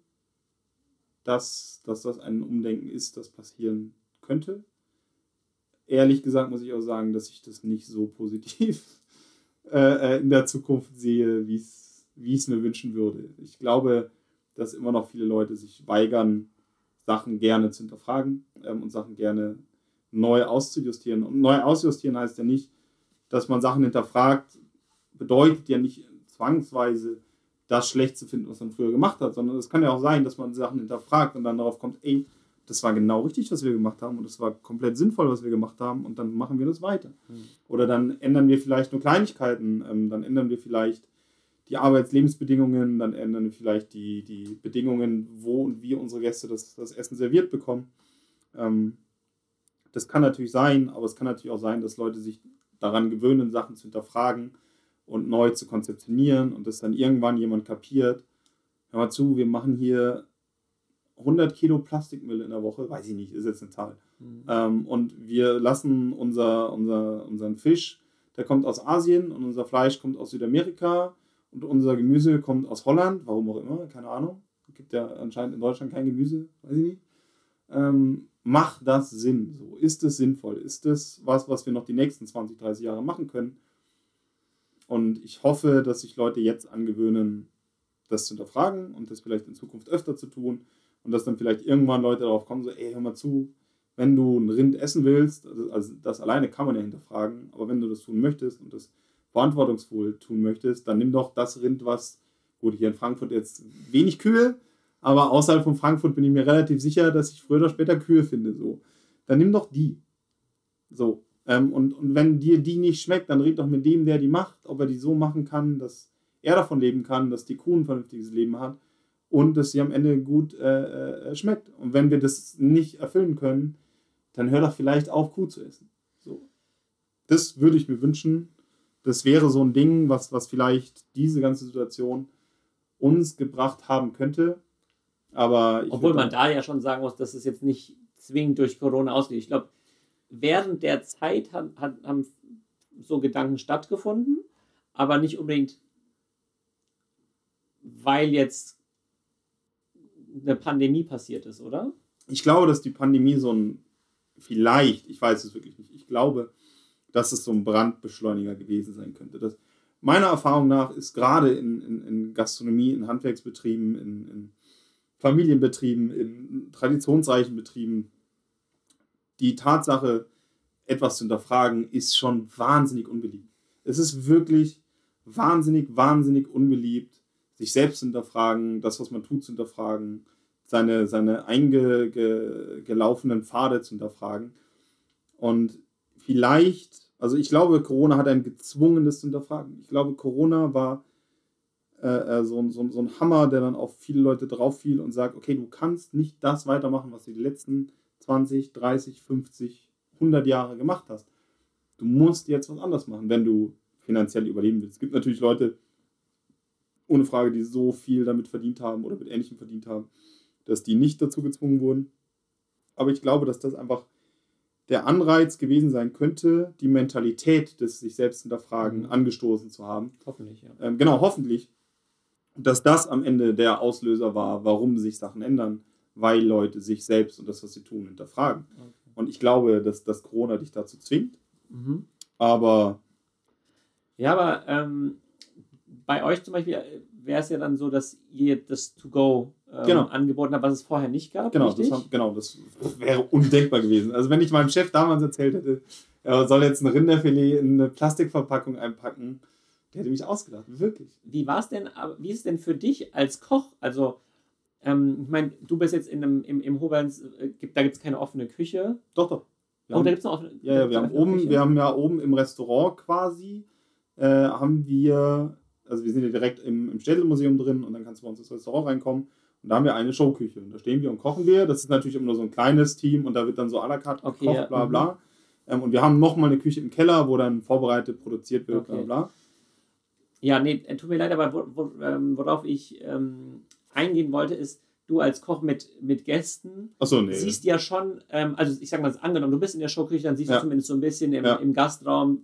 dass, dass das ein Umdenken ist, das passieren könnte. Ehrlich gesagt muss ich auch sagen, dass ich das nicht so positiv äh, äh, in der Zukunft sehe, wie ich es mir wünschen würde. Ich glaube, dass immer noch viele Leute sich weigern, Sachen gerne zu hinterfragen ähm, und Sachen gerne neu auszujustieren. Und neu ausjustieren heißt ja nicht, dass man Sachen hinterfragt, bedeutet ja nicht zwangsweise, das schlecht zu finden, was man früher gemacht hat, sondern es kann ja auch sein, dass man Sachen hinterfragt und dann darauf kommt, ey, das war genau richtig, was wir gemacht haben und es war komplett sinnvoll, was wir gemacht haben und dann machen wir das weiter. Mhm. Oder dann ändern wir vielleicht nur Kleinigkeiten, ähm, dann ändern wir vielleicht die Arbeitslebensbedingungen, dann ändern wir vielleicht die, die Bedingungen, wo und wie unsere Gäste das, das Essen serviert bekommen. Ähm, das kann natürlich sein, aber es kann natürlich auch sein, dass Leute sich daran gewöhnen, Sachen zu hinterfragen und neu zu konzeptionieren und dass dann irgendwann jemand kapiert, hör mal zu, wir machen hier 100 Kilo Plastikmüll in der Woche, weiß ich nicht, ist jetzt eine Zahl. Mhm. Ähm, und wir lassen unser, unser, unseren Fisch, der kommt aus Asien und unser Fleisch kommt aus Südamerika und unser Gemüse kommt aus Holland, warum auch immer, keine Ahnung. Es gibt ja anscheinend in Deutschland kein Gemüse, weiß ich nicht. Ähm, macht das Sinn? So, ist es sinnvoll? Ist es was, was wir noch die nächsten 20, 30 Jahre machen können? Und ich hoffe, dass sich Leute jetzt angewöhnen, das zu hinterfragen und das vielleicht in Zukunft öfter zu tun und dass dann vielleicht irgendwann Leute darauf kommen, so, ey, hör mal zu, wenn du ein Rind essen willst, also, also das alleine kann man ja hinterfragen, aber wenn du das tun möchtest und das verantwortungsvoll tun möchtest, dann nimm doch das Rind, was, gut, hier in Frankfurt jetzt wenig Kühe, aber außerhalb von Frankfurt bin ich mir relativ sicher, dass ich früher oder später Kühe finde. So. Dann nimm doch die. So. Ähm, und, und wenn dir die nicht schmeckt, dann red doch mit dem, der die macht, ob er die so machen kann, dass er davon leben kann, dass die Kuh ein vernünftiges Leben hat und dass sie am Ende gut äh, äh, schmeckt. Und wenn wir das nicht erfüllen können, dann hör doch vielleicht auf, Kuh zu essen. So. Das würde ich mir wünschen. Das wäre so ein Ding, was, was vielleicht diese ganze Situation uns gebracht haben könnte. Aber Obwohl man da ja schon sagen muss, dass es jetzt nicht zwingend durch Corona ausgeht. Ich glaube, während der Zeit hat, hat, haben so Gedanken stattgefunden, aber nicht unbedingt, weil jetzt eine Pandemie passiert ist, oder? Ich glaube, dass die Pandemie so ein, vielleicht, ich weiß es wirklich nicht, ich glaube, dass es so ein Brandbeschleuniger gewesen sein könnte. Dass meiner Erfahrung nach ist gerade in, in, in Gastronomie, in Handwerksbetrieben, in, in Familienbetrieben, in traditionsreichen Betrieben die Tatsache, etwas zu hinterfragen, ist schon wahnsinnig unbeliebt. Es ist wirklich wahnsinnig, wahnsinnig unbeliebt, sich selbst hinterfragen, das, was man tut, zu hinterfragen, seine, seine eingelaufenen Pfade zu hinterfragen. Und vielleicht, also ich glaube, Corona hat ein gezwungenes zu hinterfragen. Ich glaube, Corona war äh, äh so, so, so ein Hammer, der dann auf viele Leute drauf fiel und sagt, okay, du kannst nicht das weitermachen, was du die letzten 20, 30, 50, 100 Jahre gemacht hast. Du musst jetzt was anderes machen, wenn du finanziell überleben willst. Es gibt natürlich Leute, ohne Frage, die so viel damit verdient haben oder mit Ähnlichem verdient haben, dass die nicht dazu gezwungen wurden. Aber ich glaube, dass das einfach der Anreiz gewesen sein könnte, die Mentalität des sich selbst hinterfragen mhm. angestoßen zu haben. Hoffentlich, ja. Ähm, genau, hoffentlich. Dass das am Ende der Auslöser war, warum sich Sachen ändern, weil Leute sich selbst und das, was sie tun, hinterfragen. Okay. Und ich glaube, dass das Corona dich dazu zwingt. Mhm. Aber. Ja, aber ähm, bei euch zum Beispiel wäre es ja dann so, dass ihr das To-Go ähm, genau. angeboten habt, was es vorher nicht gab. Genau das, haben, genau, das wäre undenkbar gewesen. Also, wenn ich meinem Chef damals erzählt hätte, er soll jetzt ein Rinderfilet in eine Plastikverpackung einpacken, der hätte mich ausgelacht, wirklich. Wie war es denn, wie ist es denn für dich als Koch? Also, ähm, ich meine, du bist jetzt in einem, im, im Hoberns, äh, da gibt es keine offene Küche. Doch, doch. Wir oh, haben, da gibt es eine offene Ja, ja, wir haben, oben, wir haben ja oben im Restaurant quasi, äh, haben wir, also wir sind ja direkt im, im Städtelmuseum drin und dann kannst du bei uns ins Restaurant reinkommen und da haben wir eine Showküche. Und da stehen wir und kochen wir. Das ist natürlich immer nur so ein kleines Team und da wird dann so à la carte okay, gekocht, ja. bla bla. Mhm. Ähm, und wir haben nochmal eine Küche im Keller, wo dann vorbereitet, produziert wird, okay. bla bla. Ja, nee, äh, tut mir leid, aber ähm, worauf ich ähm, eingehen wollte, ist, du als Koch mit, mit Gästen so, nee. siehst ja schon, ähm, also ich sag mal, angenommen, du bist in der Showküche, dann siehst ja. du zumindest so ein bisschen im, ja. im Gastraum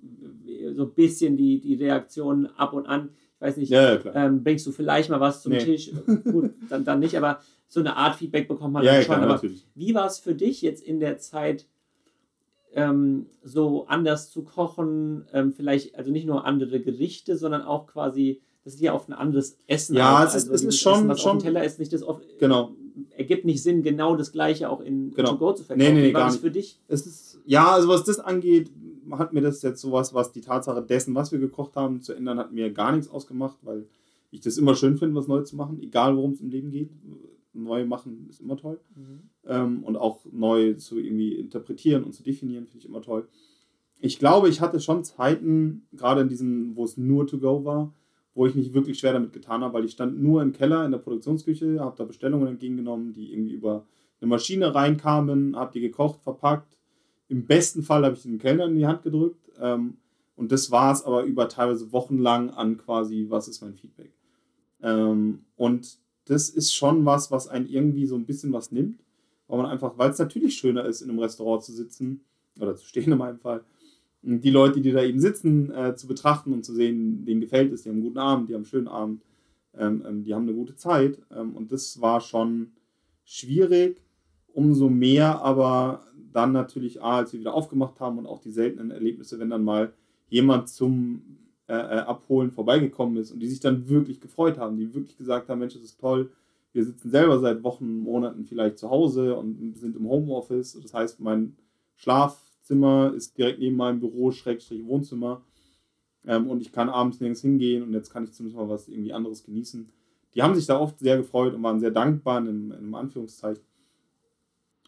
so ein bisschen die, die Reaktionen ab und an. Ich weiß nicht, ja, ähm, bringst du vielleicht mal was zum nee. Tisch? Gut, dann, dann nicht, aber so eine Art Feedback bekommt man dann schon. Klar, aber wie war es für dich jetzt in der Zeit, ähm, so anders zu kochen? Ähm, vielleicht, also nicht nur andere Gerichte, sondern auch quasi das ist ja oft ein anderes Essen. Ja, es ist, also es ist schon. Essen, was schon auf dem Teller ist, nicht das oft. Genau. Ergibt nicht Sinn, genau das Gleiche auch in genau. To-Go zu verkaufen. Nee, nee, Wie war gar das nicht. für dich? Es ist, ja, also was das angeht, hat mir das jetzt sowas, was die Tatsache dessen, was wir gekocht haben, zu ändern, hat mir gar nichts ausgemacht, weil ich das immer schön finde, was neu zu machen, egal worum es im Leben geht. Neu machen ist immer toll. Mhm. Ähm, und auch neu zu irgendwie interpretieren und zu definieren, finde ich immer toll. Ich glaube, ich hatte schon Zeiten, gerade in diesen, wo es nur to go war, wo ich mich wirklich schwer damit getan habe, weil ich stand nur im Keller in der Produktionsküche, habe da Bestellungen entgegengenommen, die irgendwie über eine Maschine reinkamen, habe die gekocht, verpackt. Im besten Fall habe ich den Kellner in die Hand gedrückt. Ähm, und das war es aber über teilweise wochenlang an quasi, was ist mein Feedback. Ähm, und das ist schon was, was einen irgendwie so ein bisschen was nimmt, weil man einfach, weil es natürlich schöner ist, in einem Restaurant zu sitzen oder zu stehen in meinem Fall, die Leute, die da eben sitzen, äh, zu betrachten und zu sehen, denen gefällt es, die haben einen guten Abend, die haben einen schönen Abend, ähm, ähm, die haben eine gute Zeit. Ähm, und das war schon schwierig, umso mehr aber dann natürlich, A, als wir wieder aufgemacht haben und auch die seltenen Erlebnisse, wenn dann mal jemand zum äh, äh, Abholen vorbeigekommen ist und die sich dann wirklich gefreut haben, die wirklich gesagt haben, Mensch, das ist toll, wir sitzen selber seit Wochen, Monaten vielleicht zu Hause und sind im Homeoffice. Das heißt, mein Schlaf Zimmer ist direkt neben meinem Büro, Schrägstrich Wohnzimmer. Ähm, und ich kann abends nirgends hingehen und jetzt kann ich zumindest mal was irgendwie anderes genießen. Die haben sich da oft sehr gefreut und waren sehr dankbar in in einem Anführungszeichen.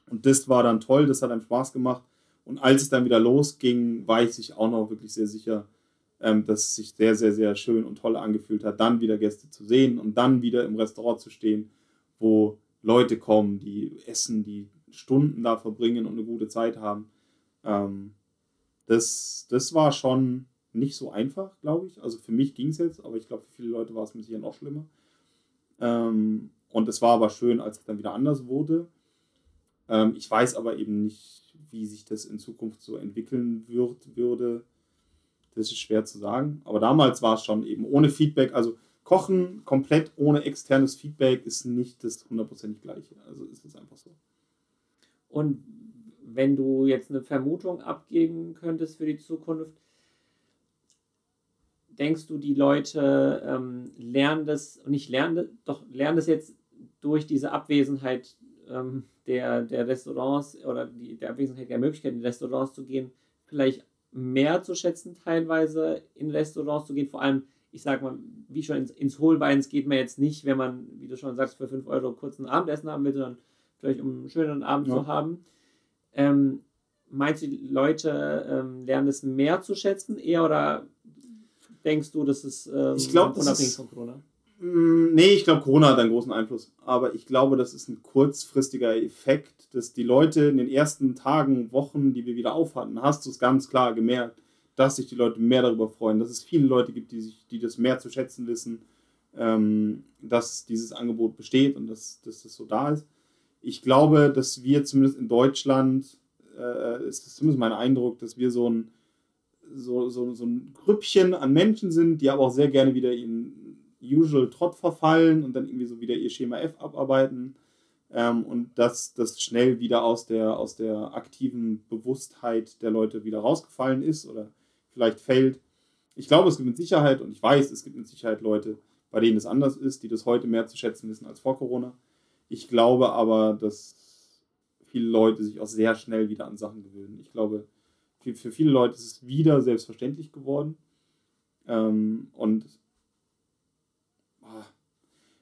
Und das war dann toll, das hat einem Spaß gemacht. Und als es dann wieder losging, war ich sich auch noch wirklich sehr sicher, ähm, dass es sich sehr, sehr, sehr schön und toll angefühlt hat, dann wieder Gäste zu sehen und dann wieder im Restaurant zu stehen, wo Leute kommen, die essen, die Stunden da verbringen und eine gute Zeit haben. Ähm, das, das war schon nicht so einfach, glaube ich. Also für mich ging es jetzt, aber ich glaube, für viele Leute war es mit sicher noch schlimmer. Ähm, und es war aber schön, als es dann wieder anders wurde. Ähm, ich weiß aber eben nicht, wie sich das in Zukunft so entwickeln wird, würde. Das ist schwer zu sagen. Aber damals war es schon eben ohne Feedback. Also Kochen komplett ohne externes Feedback ist nicht das hundertprozentig gleiche. Also ist es einfach so. Und wenn du jetzt eine Vermutung abgeben könntest für die Zukunft, denkst du, die Leute ähm, lernen das, und nicht lernen, doch lernen das jetzt durch diese Abwesenheit ähm, der, der Restaurants oder die, der Abwesenheit der Möglichkeit, in Restaurants zu gehen, vielleicht mehr zu schätzen, teilweise in Restaurants zu gehen. Vor allem, ich sag mal, wie schon ins, ins Hohlbeins geht man jetzt nicht, wenn man, wie du schon sagst, für 5 Euro kurz ein Abendessen haben will, sondern vielleicht um einen schönen Abend ja. zu haben. Ähm, meinst du, die Leute ähm, lernen es mehr zu schätzen, eher oder denkst du, dass es ähm, ich glaub, unabhängig von Corona? Mm, nee, ich glaube, Corona hat einen großen Einfluss. Aber ich glaube, das ist ein kurzfristiger Effekt, dass die Leute in den ersten Tagen, Wochen, die wir wieder aufhatten, hast du es ganz klar gemerkt, dass sich die Leute mehr darüber freuen, dass es viele Leute gibt, die, sich, die das mehr zu schätzen wissen, ähm, dass dieses Angebot besteht und dass, dass das so da ist. Ich glaube, dass wir zumindest in Deutschland, äh, ist zumindest mein Eindruck, dass wir so ein, so, so, so ein Grüppchen an Menschen sind, die aber auch sehr gerne wieder in usual Trott verfallen und dann irgendwie so wieder ihr Schema F abarbeiten ähm, und dass das schnell wieder aus der, aus der aktiven Bewusstheit der Leute wieder rausgefallen ist oder vielleicht fällt. Ich glaube, es gibt mit Sicherheit und ich weiß, es gibt mit Sicherheit Leute, bei denen es anders ist, die das heute mehr zu schätzen wissen als vor Corona. Ich glaube aber, dass viele Leute sich auch sehr schnell wieder an Sachen gewöhnen. Ich glaube, für, für viele Leute ist es wieder selbstverständlich geworden. Ähm, und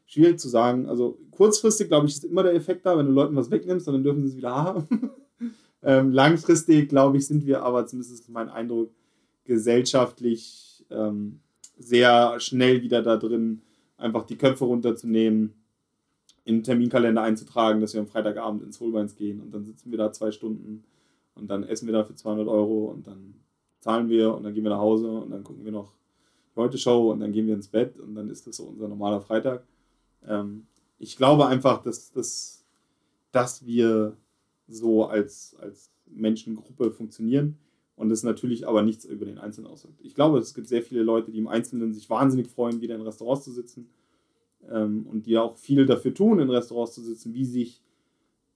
schwierig zu sagen. Also kurzfristig, glaube ich, ist immer der Effekt da, wenn du Leuten was wegnimmst, dann dürfen sie es wieder haben. ähm, langfristig, glaube ich, sind wir aber, zumindest ist mein Eindruck, gesellschaftlich ähm, sehr schnell wieder da drin, einfach die Köpfe runterzunehmen, in den Terminkalender einzutragen, dass wir am Freitagabend ins Holbeins gehen und dann sitzen wir da zwei Stunden und dann essen wir da für 200 Euro und dann zahlen wir und dann gehen wir nach Hause und dann gucken wir noch die Heute-Show und dann gehen wir ins Bett und dann ist das so unser normaler Freitag. Ähm, ich glaube einfach, dass, dass, dass wir so als, als Menschengruppe funktionieren und es natürlich aber nichts über den Einzelnen aussagt. Ich glaube, es gibt sehr viele Leute, die im Einzelnen sich wahnsinnig freuen, wieder in Restaurants zu sitzen ähm, und die auch viel dafür tun, in Restaurants zu sitzen, wie sich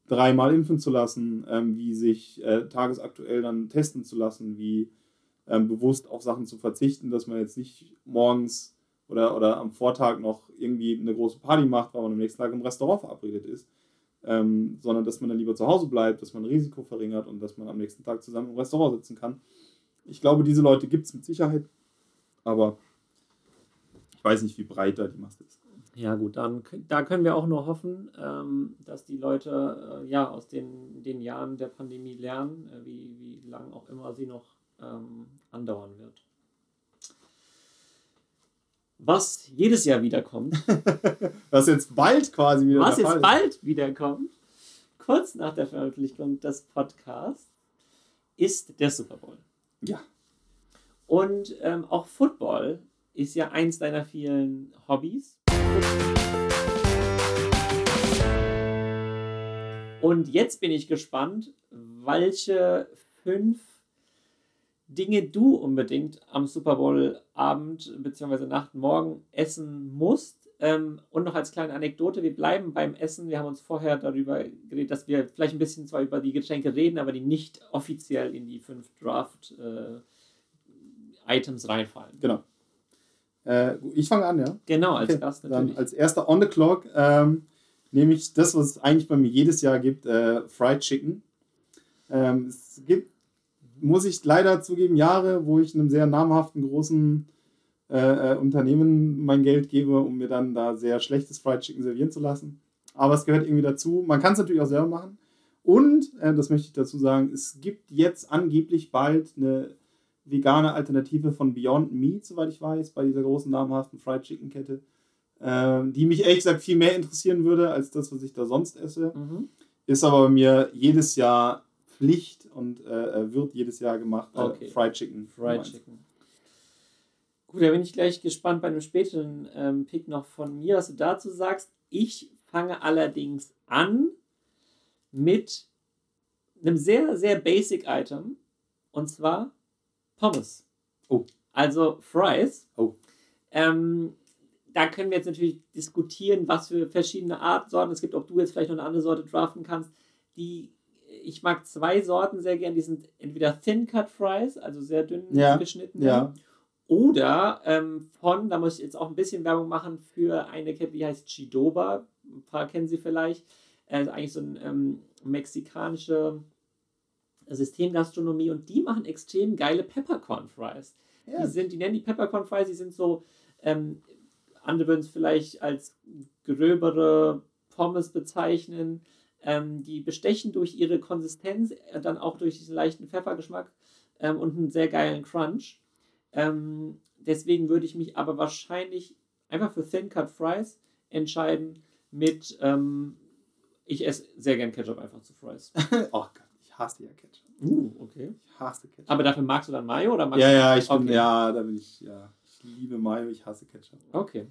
dreimal impfen zu lassen, ähm, wie sich äh, tagesaktuell dann testen zu lassen, wie ähm, bewusst auf Sachen zu verzichten, dass man jetzt nicht morgens oder, oder am Vortag noch irgendwie eine große Party macht, weil man am nächsten Tag im Restaurant verabredet ist, ähm, sondern dass man dann lieber zu Hause bleibt, dass man Risiko verringert und dass man am nächsten Tag zusammen im Restaurant sitzen kann. Ich glaube, diese Leute gibt es mit Sicherheit, aber ich weiß nicht, wie breit da die Masse ist. Ja gut, dann da können wir auch nur hoffen, ähm, dass die Leute äh, ja aus den, den Jahren der Pandemie lernen, äh, wie, wie lang auch immer sie noch ähm, andauern wird was jedes Jahr wiederkommt. was jetzt bald quasi wieder Was jetzt bald wiederkommt, kurz nach der Veröffentlichung des Podcasts, ist der Super Bowl. Ja. Und ähm, auch Football ist ja eins deiner vielen Hobbys. Und jetzt bin ich gespannt, welche fünf Dinge du unbedingt am Super Bowl Abend bzw. Nacht morgen essen musst. Ähm, und noch als kleine Anekdote, wir bleiben beim Essen. Wir haben uns vorher darüber geredet, dass wir vielleicht ein bisschen zwar über die Getränke reden, aber die nicht offiziell in die fünf Draft-Items äh, reinfallen. Genau. Äh, ich fange an, ja? Genau, als okay. Natürlich. Dann als erster on the clock ähm, nehme ich das, was es eigentlich bei mir jedes Jahr gibt, äh, Fried Chicken. Ähm, es gibt muss ich leider zugeben, Jahre, wo ich einem sehr namhaften großen äh, äh, Unternehmen mein Geld gebe, um mir dann da sehr schlechtes Fried Chicken servieren zu lassen. Aber es gehört irgendwie dazu. Man kann es natürlich auch selber machen. Und, äh, das möchte ich dazu sagen, es gibt jetzt angeblich bald eine vegane Alternative von Beyond Meat, soweit ich weiß, bei dieser großen namhaften Fried Chicken Kette, äh, die mich ehrlich gesagt viel mehr interessieren würde als das, was ich da sonst esse. Mhm. Ist aber bei mir jedes Jahr Pflicht und äh, wird jedes Jahr gemacht. Äh, okay. Fried Chicken. Fried Chicken. Gut, da bin ich gleich gespannt bei einem späteren ähm, Pick noch von mir, was du dazu sagst. Ich fange allerdings an mit einem sehr, sehr basic Item und zwar Pommes. Oh. Also Fries. Oh. Ähm, da können wir jetzt natürlich diskutieren, was für verschiedene Artsorten es gibt, ob du jetzt vielleicht noch eine andere Sorte draften kannst. Die ich mag zwei Sorten sehr gern. Die sind entweder Thin Cut Fries, also sehr dünn ja, geschnitten. Ja. Oder ähm, von, da muss ich jetzt auch ein bisschen Werbung machen für eine Kette, die heißt Chidoba. Ein paar kennen sie vielleicht. Also eigentlich so eine ähm, mexikanische Systemgastronomie und die machen extrem geile Peppercorn Fries. Ja. Die, sind, die nennen die Peppercorn Fries, die sind so, ähm, andere würden es vielleicht als gröbere Pommes bezeichnen. Ähm, die bestechen durch ihre Konsistenz, äh, dann auch durch diesen leichten Pfeffergeschmack ähm, und einen sehr geilen Crunch. Ähm, deswegen würde ich mich aber wahrscheinlich einfach für Thin Cut Fries entscheiden mit, ähm, ich esse sehr gern Ketchup einfach zu Fries. oh Gott, ich hasse ja Ketchup. Uh, okay. Ich hasse Ketchup. Aber dafür magst du dann Mayo oder magst Ja, du ja, ich bin, ja, da bin ich, ja. Ich liebe Mayo, ich hasse Ketchup. Okay.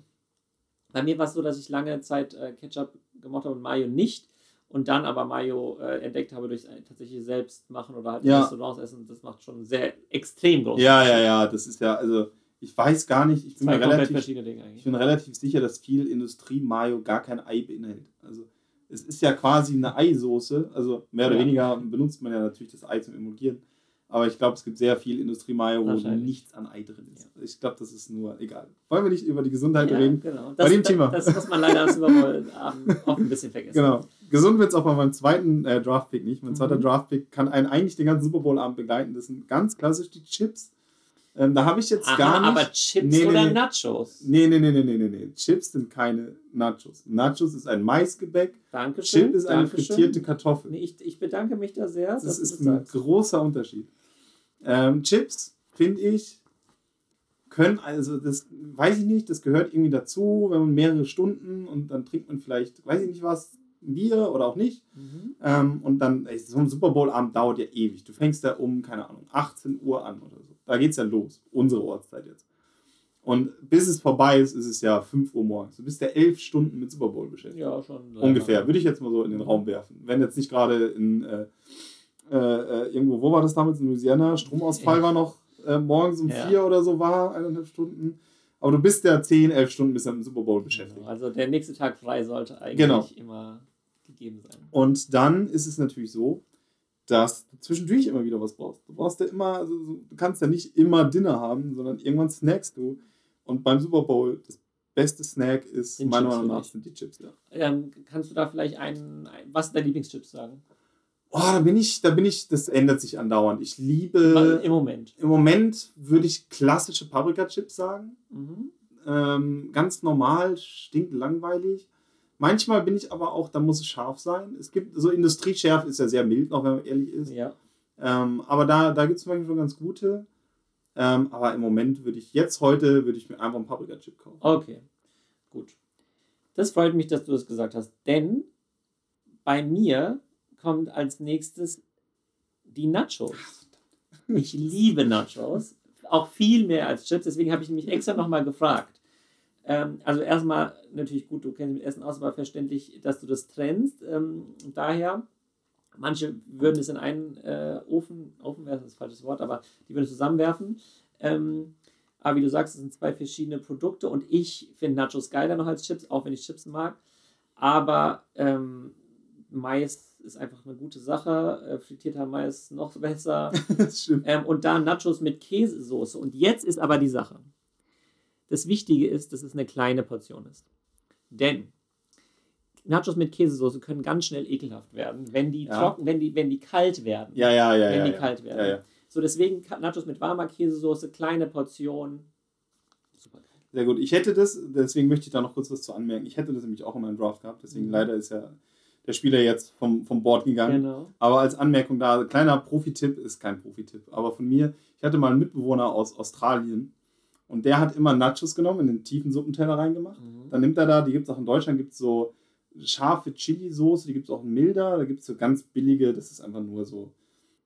Bei mir war es so, dass ich lange Zeit äh, Ketchup gemocht habe und Mayo nicht und dann aber Mayo äh, entdeckt habe durch tatsächlich selbst machen oder halt Ja. Restaurants essen. Das macht schon sehr extrem groß. Ja, ja, ja, das ist ja, also ich weiß gar nicht, ich bin, mir relativ, ich bin relativ sicher, dass viel Industrie-Mayo gar kein Ei beinhaltet. Also es ist ja quasi eine Eisoße, also mehr oder Ja. weniger benutzt man ja natürlich das Ei zum Emulgieren. Aber ich glaube, es gibt sehr viel Industrie-Mayo, wo nichts an Ei drin ist. Ich glaube, das ist nur egal. Wollen wir nicht über die Gesundheit Ja, reden? genau. Bei dem das, Thema. Das, das muss man leider Überroll-Abend auch ein bisschen vergessen. Genau. Gesund wird es auch bei meinem zweiten äh, Draft-Pick nicht. Mein zweiter Mhm. Draft-Pick kann einen eigentlich den ganzen Super Bowl-Abend begleiten. Das sind ganz klassisch die Chips. Ähm, da habe ich jetzt Aha, gar nicht. aber Chips Nee, nee, oder nee. Nachos? Nee, nee, nee, nee, nee, nee. Chips sind keine Nachos. Nachos ist ein Maisgebäck. Dankeschön. Chip ist eine Dankeschön. frittierte Kartoffel. Nee, ich, ich bedanke mich da sehr, Das ist ein sagst. großer Unterschied. Ähm, Chips, finde ich, können, also das weiß ich nicht, das gehört irgendwie dazu, wenn man mehrere Stunden und dann trinkt man vielleicht, weiß ich nicht was, ein Bier oder auch nicht. Mhm. Ähm, und dann, ey, so ein Super Bowl-Abend dauert ja ewig. Du fängst da um, keine Ahnung, 18 Uhr an oder so. Da geht's ja los, unsere Ortszeit jetzt. Und bis es vorbei ist, ist es ja 5 Uhr morgens. Du bist ja elf Stunden mit Super Bowl beschäftigt. Ja, schon. Ungefähr, würde ich jetzt mal so in den Raum werfen. Wenn jetzt nicht gerade in äh, äh, äh, irgendwo, wo war das damals? In Louisiana, Stromausfall Ja. war noch äh, morgens um Ja. vier oder so war, eineinhalb Stunden. Aber du bist ja 10, 11 Stunden bis am Super Bowl beschäftigt. Genau. Also der nächste Tag frei sollte eigentlich Genau. immer gegeben sein. Und dann ist es natürlich so, dass du zwischendurch immer wieder was brauchst. Du brauchst ja immer, also so- du kannst ja nicht immer Dinner haben, sondern irgendwann snackst du. Und beim Super Bowl, das beste Snack ist Sind meiner Chips Meinung nach sind die Chips, ja. Ähm, kannst du da vielleicht einen, ein, was sind deine Lieblingschips sagen? Oh, da bin ich, da bin ich, das ändert sich andauernd. Ich liebe, Im Moment. im Moment würde ich klassische Paprika-Chips sagen. Mhm. Ähm, ganz normal, stinkt langweilig. Manchmal bin ich aber auch, da muss es scharf sein. Es gibt, so Industrieschärf ist ja sehr mild, noch wenn man ehrlich ist. Ja. Ähm, aber da, da gibt es manchmal schon ganz gute. Ähm, aber im Moment würde ich, jetzt heute, würde ich mir einfach einen Paprika-Chip kaufen. Okay. Gut. Das freut mich, dass du das gesagt hast, denn bei mir kommt als nächstes die Nachos. Ich liebe Nachos, auch viel mehr als Chips, deswegen habe ich mich extra nochmal gefragt. Ähm, also erstmal natürlich gut, du kennst mit Essen aus, aber verständlich, dass du das trennst. Ähm, daher, manche würden es in einen äh, Ofen, Ofen werfen, das falsches Wort, aber die würden es zusammenwerfen. Ähm, aber wie du sagst, es sind zwei verschiedene Produkte und ich finde Nachos geiler noch als Chips, auch wenn ich Chips mag. Aber ähm, Mais ist einfach eine gute Sache. Äh, frittierter Mais noch besser. das stimmt. Ähm, und da Nachos mit Käsesoße. Und jetzt ist aber die Sache. Das Wichtige ist, dass es eine kleine Portion ist. Denn Nachos mit Käsesoße können ganz schnell ekelhaft werden, wenn die Ja. trocken, wenn die, wenn die kalt werden. Ja, ja, ja. wenn ja, die ja. kalt werden. So, deswegen Nachos mit warmer Käsesoße, kleine Portion. Super. Sehr gut. Ich hätte das, deswegen möchte ich da noch kurz was zu anmerken. Ich hätte das nämlich auch in meinem Draft gehabt, deswegen Mhm. leider ist ja der Spieler jetzt vom, vom Board gegangen. Genau. Aber als Anmerkung da, kleiner Profi-Tipp ist kein Profi-Tipp, aber von mir, ich hatte mal einen Mitbewohner aus Australien und der hat immer Nachos genommen, in den tiefen Suppenteller reingemacht. Mhm. Dann nimmt er da, die gibt es auch in Deutschland, gibt es so scharfe Chili-Soße, die gibt es auch in milder, da gibt es so ganz billige, das ist einfach nur so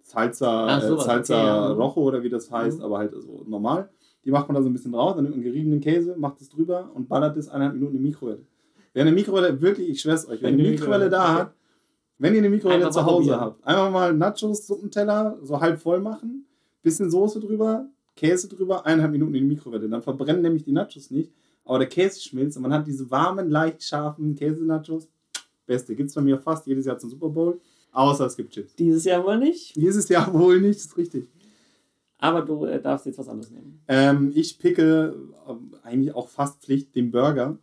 Salsa, Ach, äh, Salsa okay, ja. Rojo oder wie das heißt, Mhm. aber halt so normal. Die macht man da so ein bisschen drauf, dann nimmt man geriebenen Käse, macht es drüber und ballert es eineinhalb Minuten in die Mikrowelle. Wer eine Mikrowelle, wirklich, ich schwör's euch, wer eine Eine Mikrowelle da hat, wenn ihr eine Mikrowelle Einfach zu Hause probieren. habt, einfach mal Nachos, Suppenteller so halb voll machen, bisschen Soße drüber, Käse drüber, eineinhalb Minuten in die Mikrowelle. Dann verbrennen nämlich die Nachos nicht, aber der Käse schmilzt und man hat diese warmen, leicht scharfen Käse-Nachos. Beste. Gibt es bei mir fast jedes Jahr zum Super Bowl, außer es gibt Chips. Dieses Jahr wohl nicht. Dieses Jahr wohl nicht, ist richtig. Aber du äh, darfst jetzt was anderes nehmen. Ähm, ich picke ähm, eigentlich auch fast Pflicht den Burger.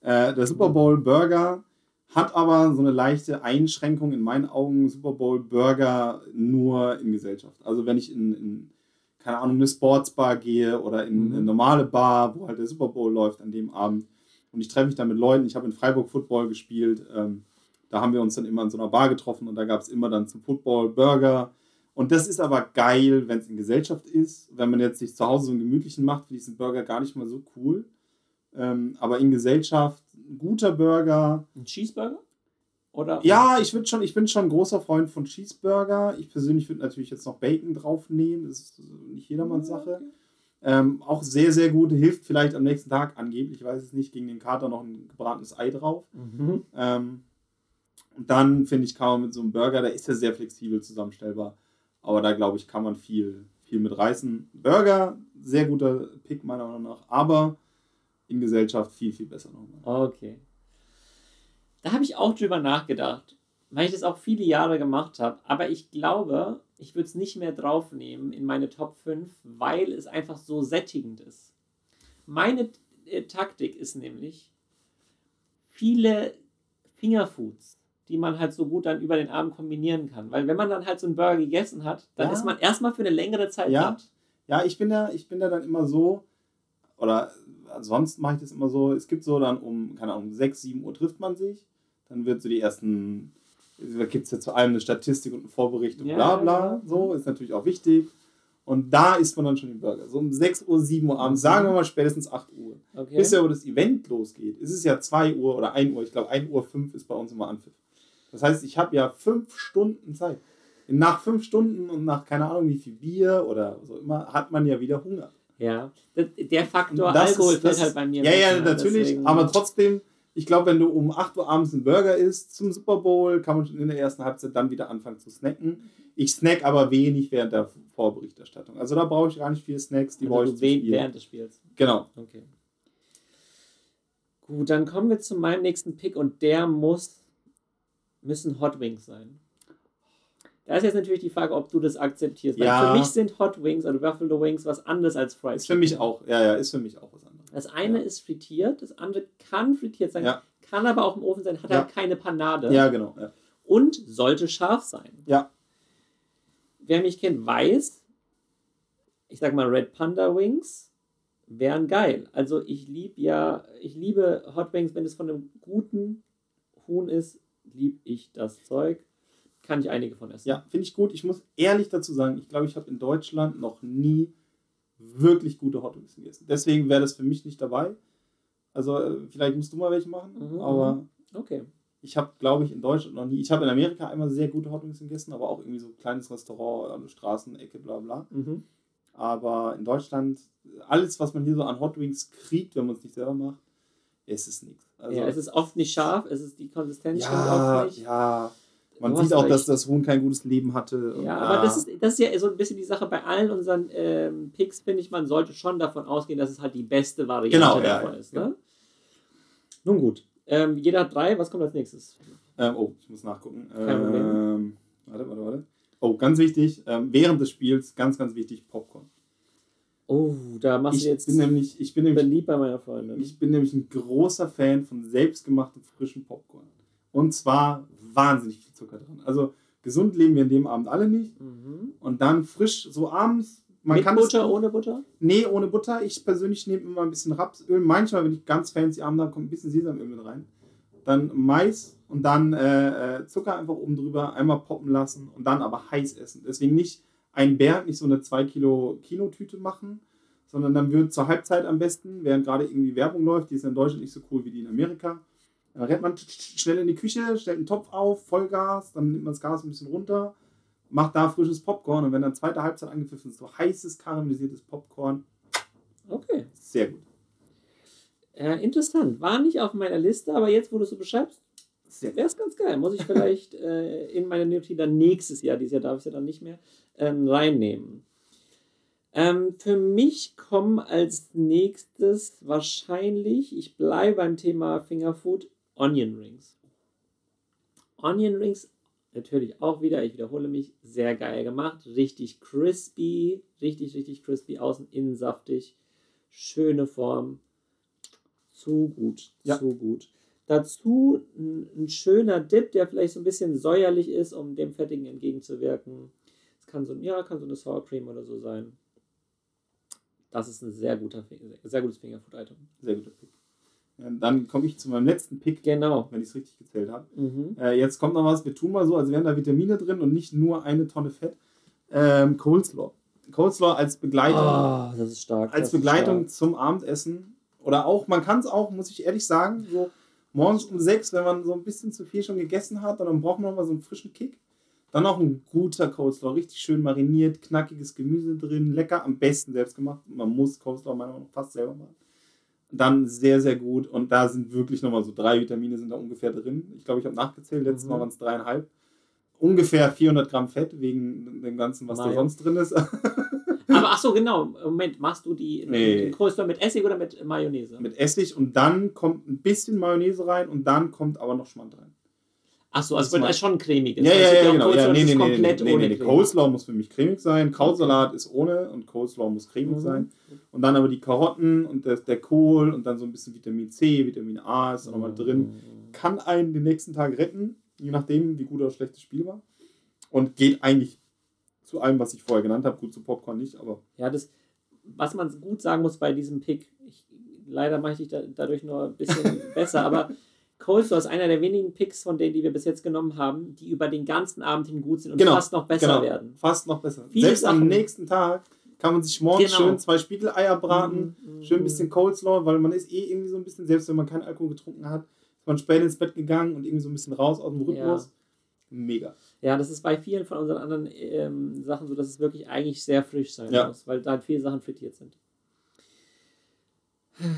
Äh, der Super Bowl Burger hat aber so eine leichte Einschränkung in meinen Augen. Super Bowl Burger nur in Gesellschaft. Also wenn ich in, in keine Ahnung, eine Sportsbar gehe oder in Mhm. eine normale Bar, wo halt der Super Bowl läuft an dem Abend und ich treffe mich da mit Leuten. Ich habe in Freiburg Football gespielt. Ähm, da haben wir uns dann immer in so einer Bar getroffen und da gab es immer dann zum Football Burger. Und das ist aber geil, wenn es in Gesellschaft ist. Wenn man jetzt sich zu Hause so einen gemütlichen macht, finde ich diesen Burger gar nicht mal so cool. Ähm, aber in Gesellschaft, ein guter Burger. Ein Cheeseburger? Oder? Ja, ich, würd schon, ich bin schon ein großer Freund von Cheeseburger. Ich persönlich würde natürlich jetzt noch Bacon draufnehmen. Das ist nicht jedermanns Sache. Ähm, auch sehr, sehr gut. Hilft vielleicht am nächsten Tag angeblich, ich weiß es nicht, gegen den Kater noch ein gebratenes Ei drauf. Mhm. Ähm, und dann finde ich, kann man mit so einem Burger, der ist ja sehr flexibel zusammenstellbar. Aber da glaube ich, kann man viel, viel mit reißen. Burger, sehr guter Pick meiner Meinung nach. Aber in Gesellschaft viel, viel besser nochmal. Okay. Da habe ich auch drüber nachgedacht, weil ich das auch viele Jahre gemacht habe. Aber ich glaube, ich würde es nicht mehr draufnehmen in meine Top 5, weil es einfach so sättigend ist. Meine äh, Taktik ist nämlich, viele Fingerfoods, die man halt so gut dann über den Abend kombinieren kann. Weil wenn man dann halt so einen Burger gegessen hat, dann Ja. ist man erstmal für eine längere Zeit Ja. satt. Ja, ich bin da, ich bin da dann immer so, oder sonst mache ich das immer so, es gibt so dann um, keine Ahnung, 6, 7 Uhr trifft man sich, dann wird so die ersten, da gibt es ja zu allem eine Statistik und einen Vorbericht und Ja, bla bla, so, ist natürlich auch wichtig. Und da isst man dann schon den Burger. So um 6 Uhr, 7 Uhr abends, sagen wir mal spätestens 8 Uhr. Okay. Bis ja wo das Event losgeht, ist es ja 2 Uhr oder 1 Uhr, ich glaube 1 Uhr 5 ist bei uns immer Anpfiff. Das heißt, ich habe ja 5 Stunden Zeit. Nach 5 Stunden und nach keine Ahnung wie viel Bier oder so immer, hat man ja wieder Hunger. ja, der- Faktor Das Alkohol ist- fällt halt bei mir. Ja, ja, ne? natürlich. Deswegen- Aber trotzdem, ich glaube, wenn du um 8 Uhr abends einen Burger isst zum Super Bowl, kann man schon in der ersten Halbzeit dann wieder anfangen zu snacken. Ich snack aber wenig während der Vorberichterstattung. Also da brauche ich gar nicht viel Snacks, die brauche also ich du zum während des Spiels. Genau. Okay. Gut, dann kommen wir zu meinem nächsten Pick und der muss, müssen Hot Wings sein. Da ist jetzt natürlich die Frage, ob du das akzeptierst. Weil Ja. für mich sind Hot Wings oder Buffalo Wings was anderes als Fried Ist für mich auch, ja, ja, ist für mich auch was anderes. Das eine Ja. ist frittiert, das andere kann frittiert sein, Ja. kann aber auch im Ofen sein, hat Ja. halt keine Panade Ja, genau. Und sollte scharf sein. Ja. Wer mich kennt, weiß, ich sag mal Red Panda Wings wären geil. Also ich liebe ja, ich liebe Hot Wings, wenn es von einem guten Huhn ist, liebe ich das Zeug. Kann ich einige von essen. Ja, finde ich gut. Ich muss ehrlich dazu sagen, ich glaube, ich habe in Deutschland noch nie wirklich gute Hot Wings gegessen. Deswegen wäre das für mich nicht dabei. Also äh, vielleicht musst du mal welche machen, Mhm, aber Okay. ich habe, glaube ich, in Deutschland noch nie. Ich habe in Amerika einmal sehr gute Hot Wings gegessen, aber auch irgendwie so ein kleines Restaurant an der Straßenecke, bla bla. Mhm. Aber in Deutschland, alles, was man hier so an Hot Wings kriegt, wenn man es nicht selber macht, ist es nichts. Also, ja, es ist oft nicht scharf, es ist die Konsistenz ja, oft nicht. ja. Man sieht auch, dass recht. das Huhn kein gutes Leben hatte. Ja, aber das ist, das ist ja so ein bisschen die Sache bei allen unseren ähm, Picks, finde ich, man sollte schon davon ausgehen, dass es halt die beste Variante Genau, ja, davon ja, ist. Ne? Nun gut. Ähm, jeder hat drei, was kommt als nächstes? Ähm, oh, ich muss nachgucken. Ähm, warte, warte, warte. Oh, ganz wichtig, ähm, während des Spiels, ganz, ganz wichtig, Popcorn. Oh, da machst Ich du jetzt bin nämlich, ich bin nämlich, beliebt bei meiner Freundin. ich bin nämlich ein großer Fan von selbstgemachtem frischen Popcorn. Und zwar wahnsinnig viel Zucker drin. Also gesund leben wir in dem Abend alle nicht. Mhm. Und dann frisch, so abends, man Mit kann Butter, ohne Butter? Nee, ohne Butter. Ich persönlich nehme immer ein bisschen Rapsöl. Manchmal, wenn ich ganz fancy Abend habe, kommt ein bisschen Sesamöl mit rein. Dann Mais und dann äh, äh, Zucker einfach oben drüber, einmal poppen lassen und dann aber heiß essen. Deswegen nicht ein Berg, nicht so eine 2 Kilo Kinotüte machen, sondern dann wird zur Halbzeit am besten, während gerade irgendwie Werbung läuft, die ist in Deutschland nicht so cool wie die in Amerika. Dann rennt man schnell in die Küche, stellt einen Topf auf, Vollgas, dann nimmt man das Gas ein bisschen runter, macht da frisches Popcorn und wenn dann zweite Halbzeit angepfiffen ist, so heißes karamellisiertes Popcorn, Okay. sehr gut. Äh, interessant. War nicht auf meiner Liste, aber jetzt, wo du es so beschreibst, wäre es ganz geil. Muss ich vielleicht äh, in meine Notiz dann nächstes Jahr, dieses Jahr darf ich es ja dann nicht mehr, ähm, reinnehmen. Ähm, für mich kommen als nächstes wahrscheinlich, ich bleibe beim Thema Fingerfood, Onion Rings. Onion Rings natürlich auch wieder, ich wiederhole mich, sehr geil gemacht. Richtig crispy, richtig, richtig crispy, außen innen saftig. Schöne Form. Zu gut, Ja. zu gut. Dazu ein, ein schöner Dip, der vielleicht so ein bisschen säuerlich ist, um dem Fettigen entgegenzuwirken. Es kann so, ja, kann so eine Sour Cream oder so sein. Das ist ein sehr guter, sehr gutes Fingerfood-Item. Sehr guter Pick. Ja, dann komme ich zu meinem letzten Pick, Genau. wenn ich es richtig gezählt habe. Mhm. Äh, jetzt kommt noch was, wir tun mal so, als wären da Vitamine drin und nicht nur eine Tonne Fett. Ähm, Coleslaw. Coleslaw als Begleitung, Ah, das ist stark. als Begleitung stark. zum Abendessen. Oder auch, man kann es auch, muss ich ehrlich sagen, so morgens um sechs, wenn man so ein bisschen zu viel schon gegessen hat, dann braucht man mal so einen frischen Kick. Dann noch ein guter Coleslaw, richtig schön mariniert, knackiges Gemüse drin, lecker, am besten selbst gemacht. Man muss Coleslaw meiner Meinung nach fast selber machen. Dann sehr, sehr gut. Und da sind wirklich nochmal so drei Vitamine sind da ungefähr drin. Ich glaube, ich habe nachgezählt, letztes Mhm. Mal waren es dreieinhalb. Ungefähr 400 Gramm Fett wegen dem Ganzen, was da Mayo. sonst drin ist. Aber ach so, genau. Moment, machst du die Nee. mit Essig oder mit Mayonnaise? mit Essig und dann kommt ein bisschen Mayonnaise rein und dann kommt aber noch Schmand rein. Ach so, Das also es wird mal- schon cremig. Ja, ja, ja, genau. Ja, nee, nee, nee, nee, komplett nee, nee. Coleslaw muss für mich cremig sein, Krautsalat ist ohne und Coleslaw muss cremig Mhm. sein. Und dann aber die Karotten und der, der Kohl und dann so ein bisschen Vitamin C, Vitamin A ist da nochmal drin. Mhm. Kann einen den nächsten Tag retten, je nachdem, wie gut oder schlecht das Spiel war. Und geht eigentlich zu allem, was ich vorher genannt habe. Gut, zu Popcorn nicht, aber Ja, das, was man gut sagen muss bei diesem Pick, ich, leider mache ich dich da, dadurch nur ein bisschen besser, aber Coleslaw ist einer der wenigen Picks von denen, die wir bis jetzt genommen haben, die über den ganzen Abend hin gut sind und Genau, fast noch besser genau, werden. fast noch besser. Viele Selbst am Sachen. nächsten Tag kann man sich morgens Genau. schön zwei Spiegeleier braten. Mhm, Schön ein mhm. bisschen Coleslaw, weil man ist eh irgendwie so ein bisschen, selbst wenn man keinen Alkohol getrunken hat, ist man spät ins Bett gegangen und irgendwie so ein bisschen raus aus dem Rhythmus. Mega. Ja, das ist bei vielen von unseren anderen ähm, Sachen so, dass es wirklich eigentlich sehr frisch sein Ja. muss, weil da viele Sachen frittiert sind.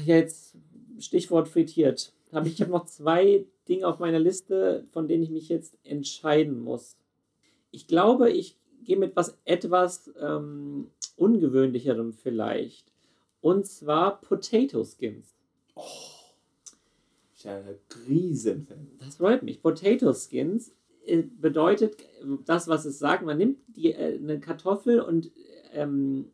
Ja, jetzt Stichwort frittiert. Hab ich ich habe noch zwei Dinge auf meiner Liste, von denen ich mich jetzt entscheiden muss. Ich glaube, ich gehe mit was etwas ähm, ungewöhnlicherem vielleicht. Und zwar Potato Skins. Ich bin ein Riesenfan. Das freut mich. Potato Skins äh, bedeutet das, was es sagt. Man nimmt die, äh, eine Kartoffel und ähm,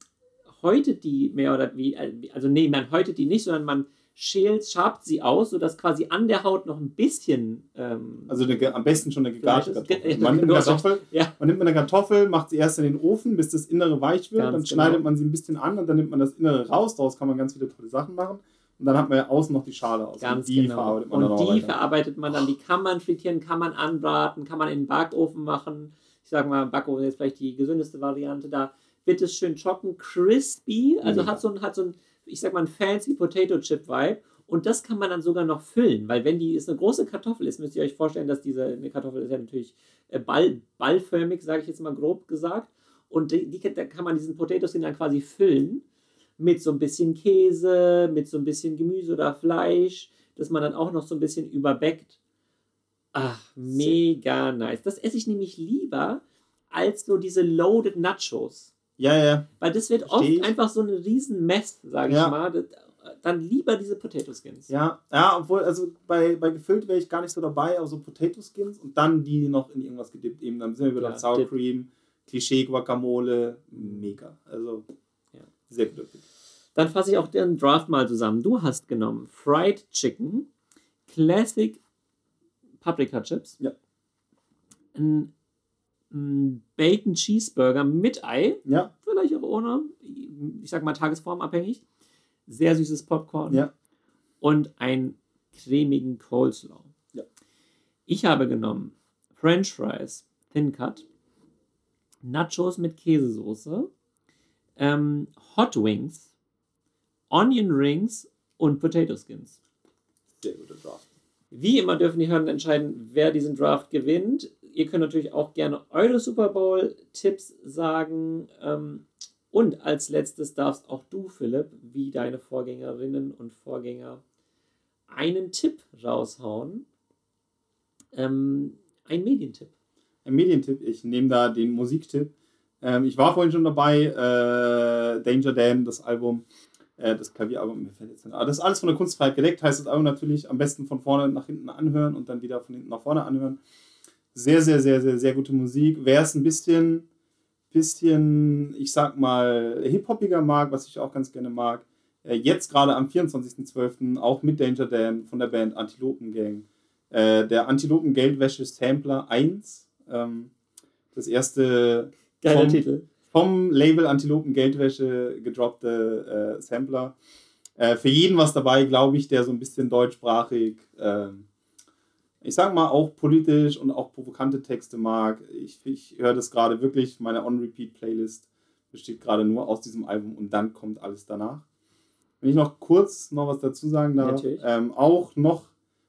häutet die mehr oder wie, äh, also nee, man häutet die nicht, sondern man schält, schabt sie aus, sodass quasi an der Haut noch ein bisschen ähm, Also eine, ge- am besten schon eine gegarte Kartoffel. ja, Man nimmt, eine recht. Kartoffel, ja, man nimmt eine Kartoffel, macht sie erst in den Ofen, bis das Innere weich wird. Ganz dann genau. schneidet man sie ein bisschen an und dann nimmt man das Innere raus. Daraus kann man ganz viele tolle Sachen machen. Und dann hat man ja außen noch die Schale aus. ganz und die genau. verarbeitet man dann Und die verarbeitet man dann, die kann man frittieren, kann man anbraten, kann man in den Backofen machen. Ich sag mal, Backofen ist vielleicht die gesündeste Variante. Da wird es schön trocken, crispy, also Mega. hat so ein, hat so ein, ich sag mal, ein fancy Potato Chip Vibe. Und das kann man dann sogar noch füllen, weil wenn die ist eine große Kartoffel ist, müsst ihr euch vorstellen, dass diese eine Kartoffel ist ja natürlich äh, ball, ballförmig, sage ich jetzt mal grob gesagt. Und die, die, da kann man diesen Potatoes dann quasi füllen mit so ein bisschen Käse, mit so ein bisschen Gemüse oder Fleisch, dass man dann auch noch so ein bisschen überbäckt. Ach, mega nice. Das esse ich nämlich lieber als so diese loaded Nachos. Ja, ja. Weil das wird Versteh oft ich. einfach so eine riesen Mess, sage Ja. ich mal. Dann lieber diese Potato Skins. Ja, ja, obwohl, also bei, bei gefüllt wäre ich gar nicht so dabei, aber so Potato Skins und dann die noch in irgendwas gedippt. Eben, dann sind wir wieder Ja, Sour. Cream, Klischee Guacamole, mega. Also, Ja. sehr Pick. Dann fasse ich auch den Draft mal zusammen. Du hast genommen Fried Chicken, Classic Paprika Chips, Ja. ein, ein Bacon Cheeseburger mit Ei, Ja, vielleicht auch ohne, ich sag mal tagesformabhängig, sehr süßes Popcorn Ja. und einen cremigen Coleslaw. Ja. Ich habe genommen French Fries, Thin Cut, Nachos mit Käsesoße, ähm, Hot Wings, Onion Rings und Potato Skins. sehr guter Draft. Wie immer dürfen die Hörenden entscheiden, wer diesen Draft gewinnt. Ihr könnt natürlich auch gerne eure Super Bowl-Tipps sagen. Ähm, und als letztes darfst auch du, Philipp, wie deine Vorgängerinnen und Vorgänger, einen Tipp raushauen. Ähm, ein Medientipp. Ein Medientipp, ich nehme da den Musiktipp. Ähm, ich war vorhin schon dabei, äh, Danger Dan, das Album, äh, das Klavieralbum, mir fällt jetzt nicht. Aber das ist alles von der Kunstfreiheit gedeckt, heißt das Album natürlich am besten von vorne nach hinten anhören und dann wieder von hinten nach vorne anhören. Sehr, sehr, sehr, sehr, sehr gute Musik. Wer es ein bisschen, bisschen, ich sag mal, hip-hoppiger mag, was ich auch ganz gerne mag, äh, jetzt gerade am 24.12. auch mit Danger Dan von der Band Antilopen Gang. Äh, der Antilopen Geldwäsche Sampler 1. Ähm, das erste Geiler vom, Titel. vom Label Antilopen Geldwäsche gedroppte äh, Sampler. Für jeden was dabei, glaube ich, der so ein bisschen deutschsprachig, ähm, ich sag mal, auch politisch und auch provokante Texte mag. Ich, ich höre das gerade wirklich, meine On-Repeat-Playlist besteht gerade nur aus diesem Album und dann kommt alles danach. Wenn ich noch kurz noch was dazu sagen darf, ähm, auch noch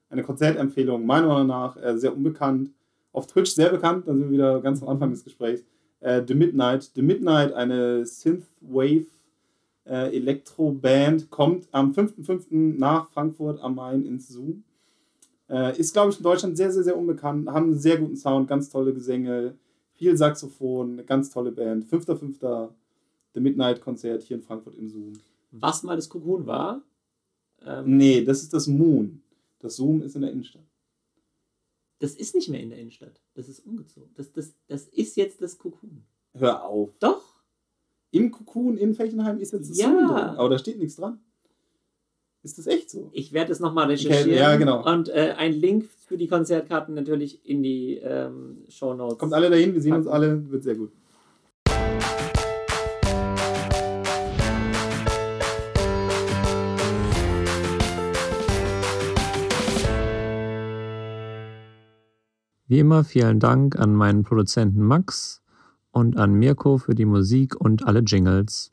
eine Konzertempfehlung, meiner Meinung nach äh, sehr unbekannt, auf Twitch sehr bekannt, dann sind wir wieder ganz am Anfang des Gesprächs. Äh, The Midnight. The Midnight, eine Synthwave äh, Elektro-Band, kommt am 5.5. nach Frankfurt am Main ins Zoom. Äh, ist, glaube ich, in Deutschland sehr, sehr, sehr unbekannt, haben einen sehr guten Sound, ganz tolle Gesänge, viel Saxophon, eine ganz tolle Band. 5.5. The Midnight-Konzert hier in Frankfurt im Zoom. Was mal das Cocoon war. Ähm, Nee, das ist das Moon. Das Zoom ist in der Innenstadt. Das ist nicht mehr in der Innenstadt. Das ist umgezogen. Das, das, das ist jetzt das Cocoon. Hör auf. Doch. Im Cocoon in Fechenheim ist jetzt das Ja. Zoom drin, aber da steht nichts dran. Ist das echt so? Ich werde es nochmal recherchieren. ja, genau. Und äh, ein Link für die Konzertkarten natürlich in die ähm, Show Notes. Kommt alle dahin, wir sehen uns alle, wird sehr gut. Wie immer vielen Dank an meinen Produzenten Max und an Mirko für die Musik und alle Jingles.